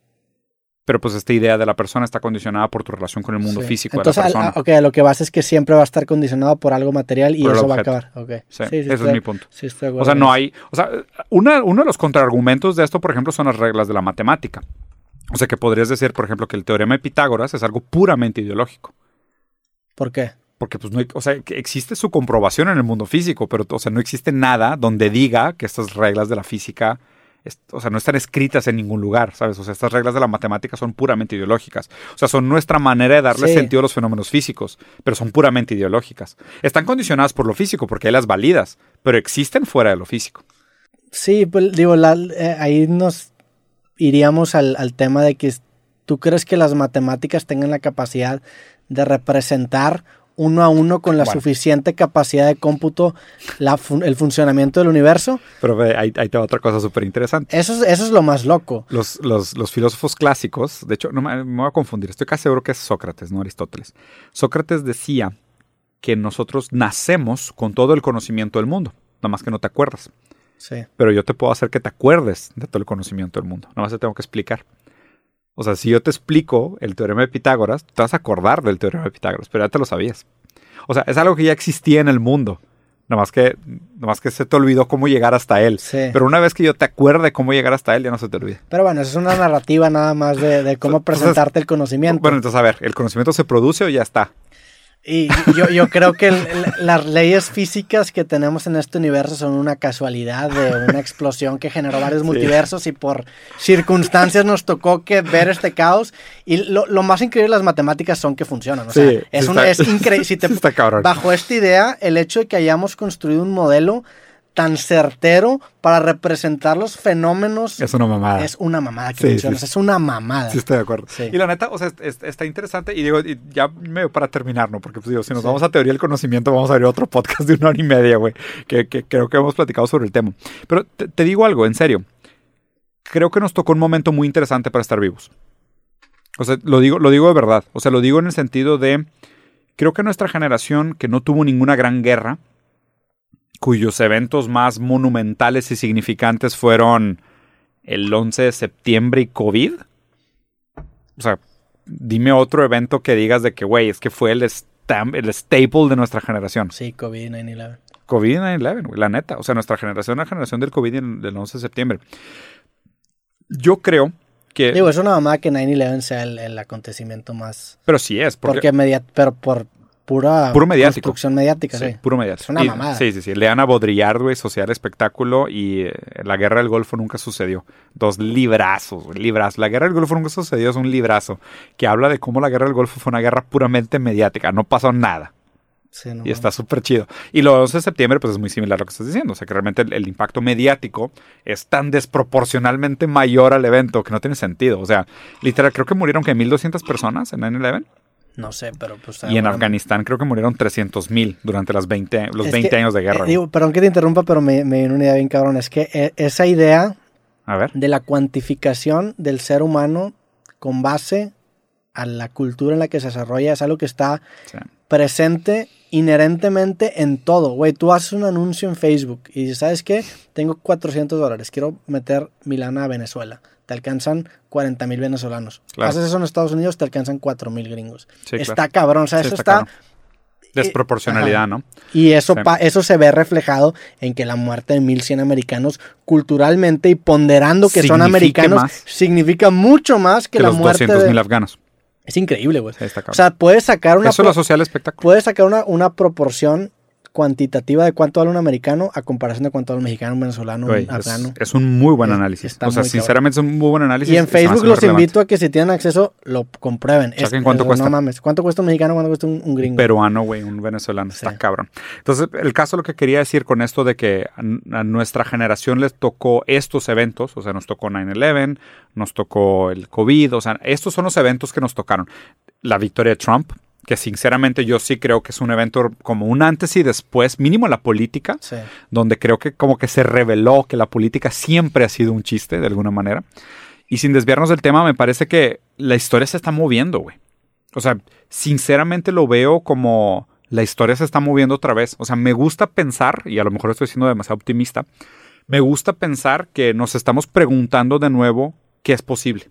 pero pues esta idea de la persona está condicionada por tu relación con el mundo físico Entonces, de la persona. ok, lo que vas es que siempre va a estar condicionado por algo material y eso va a acabar. Okay. Sí, ese es mi punto. o sea, no hay, o sea, una, uno de los contraargumentos de esto, por ejemplo, son las reglas de la matemática. O sea, que podrías decir, por ejemplo, que el teorema de Pitágoras es algo puramente ideológico. ¿Por qué? Porque, pues, no hay, o sea, que existe su comprobación en el mundo físico, pero, o sea, no existe nada donde diga que estas reglas de la física o sea, no están escritas en ningún lugar, ¿sabes? O sea, estas reglas de la matemática son puramente ideológicas. O sea, son nuestra manera de darle sentido a los fenómenos físicos, pero son puramente ideológicas. Están condicionadas por lo físico porque hay las validas, pero existen fuera de lo físico. Sí, pues digo, eh, ahí nos iríamos al, al tema de que tú crees que las matemáticas tengan la capacidad de representar uno a uno con la suficiente capacidad de cómputo el funcionamiento del universo. Pero ahí, ahí te va otra cosa súper interesante. Eso es, eso es lo más loco. Los, los, filósofos clásicos, de hecho, no me, voy a confundir, estoy casi seguro que es Sócrates, no Aristóteles. Sócrates decía que nosotros nacemos con todo el conocimiento del mundo, nada más que no te acuerdas. Sí. Pero yo te puedo hacer que te acuerdes de todo el conocimiento del mundo, nada más te tengo que explicar. O sea, si yo te explico el teorema de Pitágoras, te vas a acordar del teorema de Pitágoras, pero ya te lo sabías. O sea, es algo que ya existía en el mundo. Nada más que, más que se te olvidó cómo llegar hasta él. Sí. Pero una vez que yo te acuerde cómo llegar hasta él, ya no se te olvida. Pero bueno, eso es una narrativa nada más de, de cómo presentarte el conocimiento. Bueno, entonces a ver, ¿el conocimiento se produce o ya está? Y yo, yo creo que las leyes físicas que tenemos en este universo son una casualidad de una explosión que generó varios multiversos y por circunstancias nos tocó que ver este caos. Y lo, lo más increíble de las matemáticas son que funcionan. O sea, es, es increíble. Si bajo esta idea, el hecho de que hayamos construido un modelo tan certero para representar los fenómenos. Es una mamada. Es una mamada que mencionas, es una mamada. Sí, estoy de acuerdo. Y la neta, o sea, está interesante y digo, ya medio para terminar, ¿no? Porque pues digo, si nos vamos a teoría del conocimiento, vamos a ver otro podcast de una hora y media, güey, que, creo que hemos platicado sobre el tema. Pero te, digo algo, en serio. Creo que nos tocó un momento muy interesante para estar vivos. O sea, lo digo, lo digo de verdad. O sea, lo digo en el sentido de. Creo que nuestra generación, que no tuvo ninguna gran guerra, cuyos eventos más monumentales y significantes fueron el 11 de septiembre y COVID. O sea, dime otro evento que digas de que, güey, es que fue el, el staple de nuestra generación. Sí, COVID 9-11. COVID 9-11, la neta. O sea, nuestra generación, la generación del COVID del 11 de septiembre. Yo creo que... Digo, es una mamá que 9-11 sea el, acontecimiento más... Pero sí es. Porque, porque pero por pura puro mediático. construcción mediática, sí. Puro mediático. Es una mamada. Sí, sí, sí. Leana Baudrillard, güey, social espectáculo y eh, la guerra del Golfo nunca sucedió. Dos librazos, güey, librazos. La guerra del Golfo nunca sucedió, es un librazo que habla de cómo la guerra del Golfo fue una guerra puramente mediática, no pasó nada. y está súper chido. Y lo 11 de septiembre, pues es muy similar a lo que estás diciendo. O sea, que realmente el, impacto mediático es tan desproporcionalmente mayor al evento que no tiene sentido. O sea, literal, creo que murieron que 1.200 personas en 9-11. No sé, pero pues... Y en Afganistán creo que murieron 300.000 durante las 20, los 20 años de guerra. Eh, digo, perdón que te interrumpa, pero me, me una idea bien cabrón. Es que eh, esa idea a ver. de la cuantificación del ser humano con base a la cultura en la que se desarrolla es algo que está presente inherentemente en todo. Güey, tú haces un anuncio en Facebook y dices, ¿sabes qué? Tengo 400 dólares, quiero meter Milana a Venezuela. Te alcanzan 40 mil venezolanos. Haces eso en Estados Unidos, te alcanzan 4 mil gringos. está cabrón, o sea, eso está... Desproporcionalidad, ¿no? Y eso, eso se ve reflejado en que la muerte de 1100 americanos culturalmente y ponderando que son americanos significa mucho más que, la los muerte 200 mil afganos. Es increíble, güey. o sea, puedes sacar una... Eso es lo social espectacular. Puedes sacar una, una proporción cuantitativa de cuánto vale un americano a comparación de cuánto vale un mexicano, un venezolano, un afgano. Es, un muy buen análisis. o sea, sinceramente es un muy buen análisis. Y en Facebook los invito a que si tienen acceso lo comprueben. cuánto cuesta. No mames. ¿Cuánto cuesta un mexicano? ¿Cuánto cuesta un, gringo? Peruano, güey, un venezolano. Está cabrón. Entonces, el caso lo que quería decir con esto de que a, nuestra generación les tocó estos eventos, o sea, nos tocó 9-11, nos tocó el COVID, o sea, estos son los eventos que nos tocaron. La victoria de Trump, que sinceramente yo sí creo que es un evento como un antes y después, mínimo la política, donde creo que como que se reveló que la política siempre ha sido un chiste de alguna manera. Y sin desviarnos del tema, me parece que la historia se está moviendo, güey. O sea, sinceramente lo veo como la historia se está moviendo otra vez. O sea, me gusta pensar, y a lo mejor estoy siendo demasiado optimista, me gusta pensar que nos estamos preguntando de nuevo qué es posible.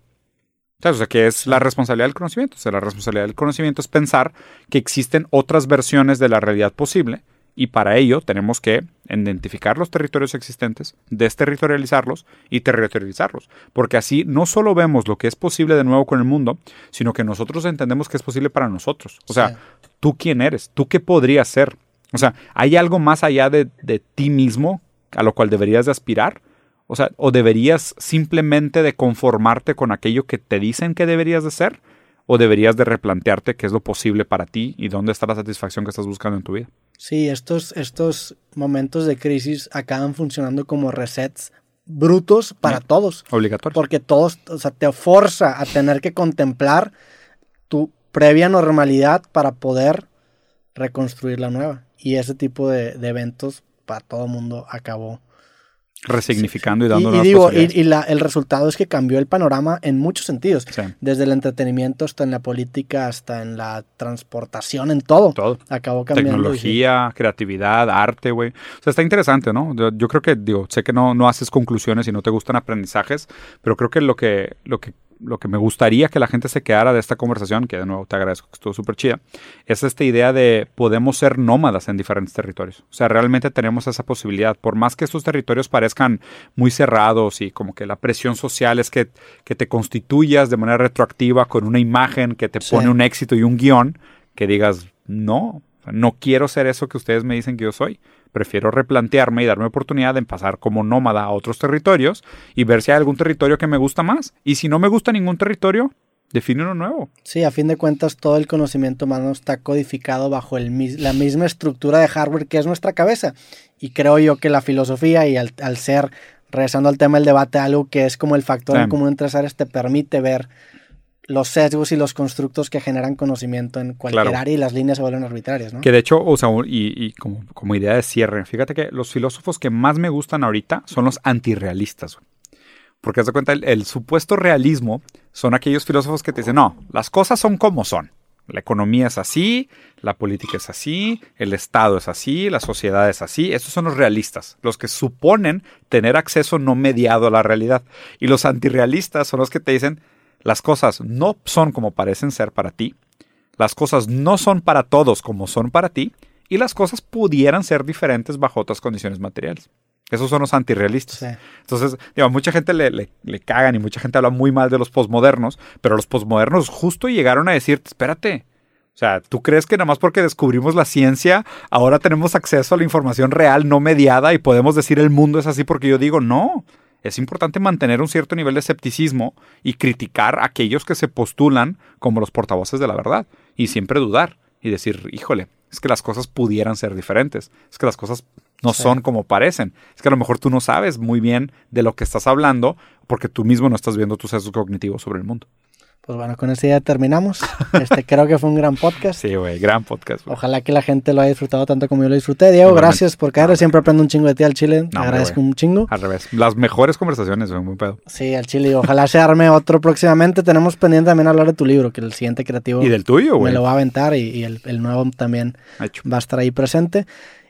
O sea, que es la responsabilidad del conocimiento. O sea, la responsabilidad del conocimiento es pensar que existen otras versiones de la realidad posible y para ello tenemos que identificar los territorios existentes, desterritorializarlos y territorializarlos. Porque así no solo vemos lo que es posible de nuevo con el mundo, sino que nosotros entendemos que es posible para nosotros. O sea, tú quién eres, tú qué podrías ser. O sea, ¿hay algo más allá de, de ti mismo a lo cual deberías de aspirar? O sea, o deberías simplemente de conformarte con aquello que te dicen que deberías de ser, o deberías de replantearte qué es lo posible para ti y dónde está la satisfacción que estás buscando en tu vida. Sí, estos, estos momentos de crisis acaban funcionando como resets brutos para todos. Obligatorios. Porque todos, o sea, te forza a tener que contemplar tu previa normalidad para poder reconstruir la nueva. Y ese tipo de, de eventos para todo el mundo acabó resignificando y dando y, digo, y, la, el resultado es que cambió el panorama en muchos sentidos. Desde el entretenimiento hasta en la política, hasta en la transportación, en todo. Todo. Acabó cambiando. Tecnología, creatividad, arte, güey. O sea, está interesante, ¿no? Yo, creo que, digo, sé que no, no haces conclusiones y no te gustan aprendizajes, pero creo que lo que, lo que lo que me gustaría que la gente se quedara de esta conversación, que de nuevo te agradezco que estuvo súper chida, es esta idea de podemos ser nómadas en diferentes territorios. O sea, realmente tenemos esa posibilidad. Por más que estos territorios parezcan muy cerrados y como que la presión social es que, que te constituyas de manera retroactiva con una imagen que te pone un éxito y un guion, que digas, no, no quiero ser eso que ustedes me dicen que yo soy. Prefiero replantearme y darme oportunidad de pasar como nómada a otros territorios y ver si hay algún territorio que me gusta más. Y si no me gusta ningún territorio, define uno nuevo. Sí, a fin de cuentas todo el conocimiento humano está codificado bajo el, la misma estructura de hardware que es nuestra cabeza. Y creo yo que la filosofía y al, ser, regresando al tema del debate, algo que es como el factor en común entre seres te permite ver los sesgos y los constructos que generan conocimiento en cualquier área y las líneas se vuelven arbitrarias, ¿no? Que de hecho, o sea, y, como, como, idea de cierre, fíjate que los filósofos que más me gustan ahorita son los antirrealistas. Porque haz de cuenta, el, supuesto realismo son aquellos filósofos que te dicen, no, las cosas son como son. La economía es así, la política es así, el Estado es así, la sociedad es así. Estos son los realistas, los que suponen tener acceso no mediado a la realidad. Y los antirrealistas son los que te dicen, las cosas no son como parecen ser para ti, las cosas no son para todos como son para ti, y las cosas pudieran ser diferentes bajo otras condiciones materiales. Esos son los antirrealistas. Entonces, digo, mucha gente le, le, cagan y mucha gente habla muy mal de los posmodernos, pero los posmodernos justo llegaron a decir, espérate, o sea, ¿tú crees que nada más porque descubrimos la ciencia, ahora tenemos acceso a la información real, no mediada, y podemos decir el mundo es así porque yo digo, no, es importante mantener un cierto nivel de escepticismo y criticar a aquellos que se postulan como los portavoces de la verdad y siempre dudar y decir, híjole, es que las cosas pudieran ser diferentes, es que las cosas no son como parecen, es que a lo mejor tú no sabes muy bien de lo que estás hablando porque tú mismo no estás viendo tus sesgos cognitivos sobre el mundo. Pues bueno, con esta ya terminamos. Este, creo que fue un gran podcast. Sí, güey, gran podcast. Ojalá que la gente lo haya disfrutado tanto como yo lo disfruté. Diego, gracias por caer. Siempre aprendo un chingo de ti al chile. Te agradezco un chingo. Al revés. Las mejores conversaciones, güey, muy pedo. Sí, al chile. Ojalá se arme otro próximamente. Tenemos pendiente también hablar de tu libro, que el siguiente creativo. Y del tuyo, güey. Me lo va a aventar y, el, nuevo también va a estar ahí presente.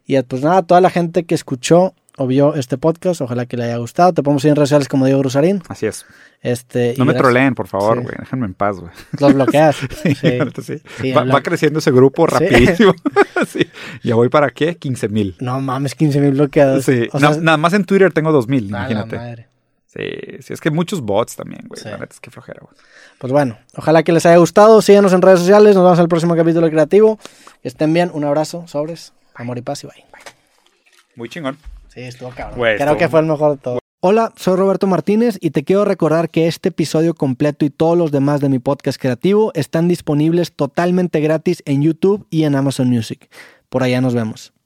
Y pues nada, toda la gente que escuchó o vio este podcast, ojalá que le haya gustado. Te podemos ir en redes sociales como Diego Rosarín. Así es. Este, no me troleen, por favor, güey. Déjenme en paz, güey. Los bloqueas. sí, va, creciendo ese grupo rapidísimo. ¿Ya voy para qué? 15 mil. No mames, 15 mil bloqueados. Sí. nada más en Twitter tengo 2 mil, imagínate. Sí, sí, es que muchos bots también, güey. La verdad es que flojera, güey. Pues bueno, ojalá que les haya gustado. Síganos en redes sociales. Nos vemos al próximo capítulo creativo. Que estén bien. Un abrazo, sobres. Amor y paz y bye. Muy chingón. Sí, estuvo cabrón. Creo que fue el mejor de todo. Hola, soy Roberto Martínez y te quiero recordar que este episodio completo y todos los demás de mi podcast creativo están disponibles totalmente gratis en YouTube y en Amazon Music. Por allá nos vemos.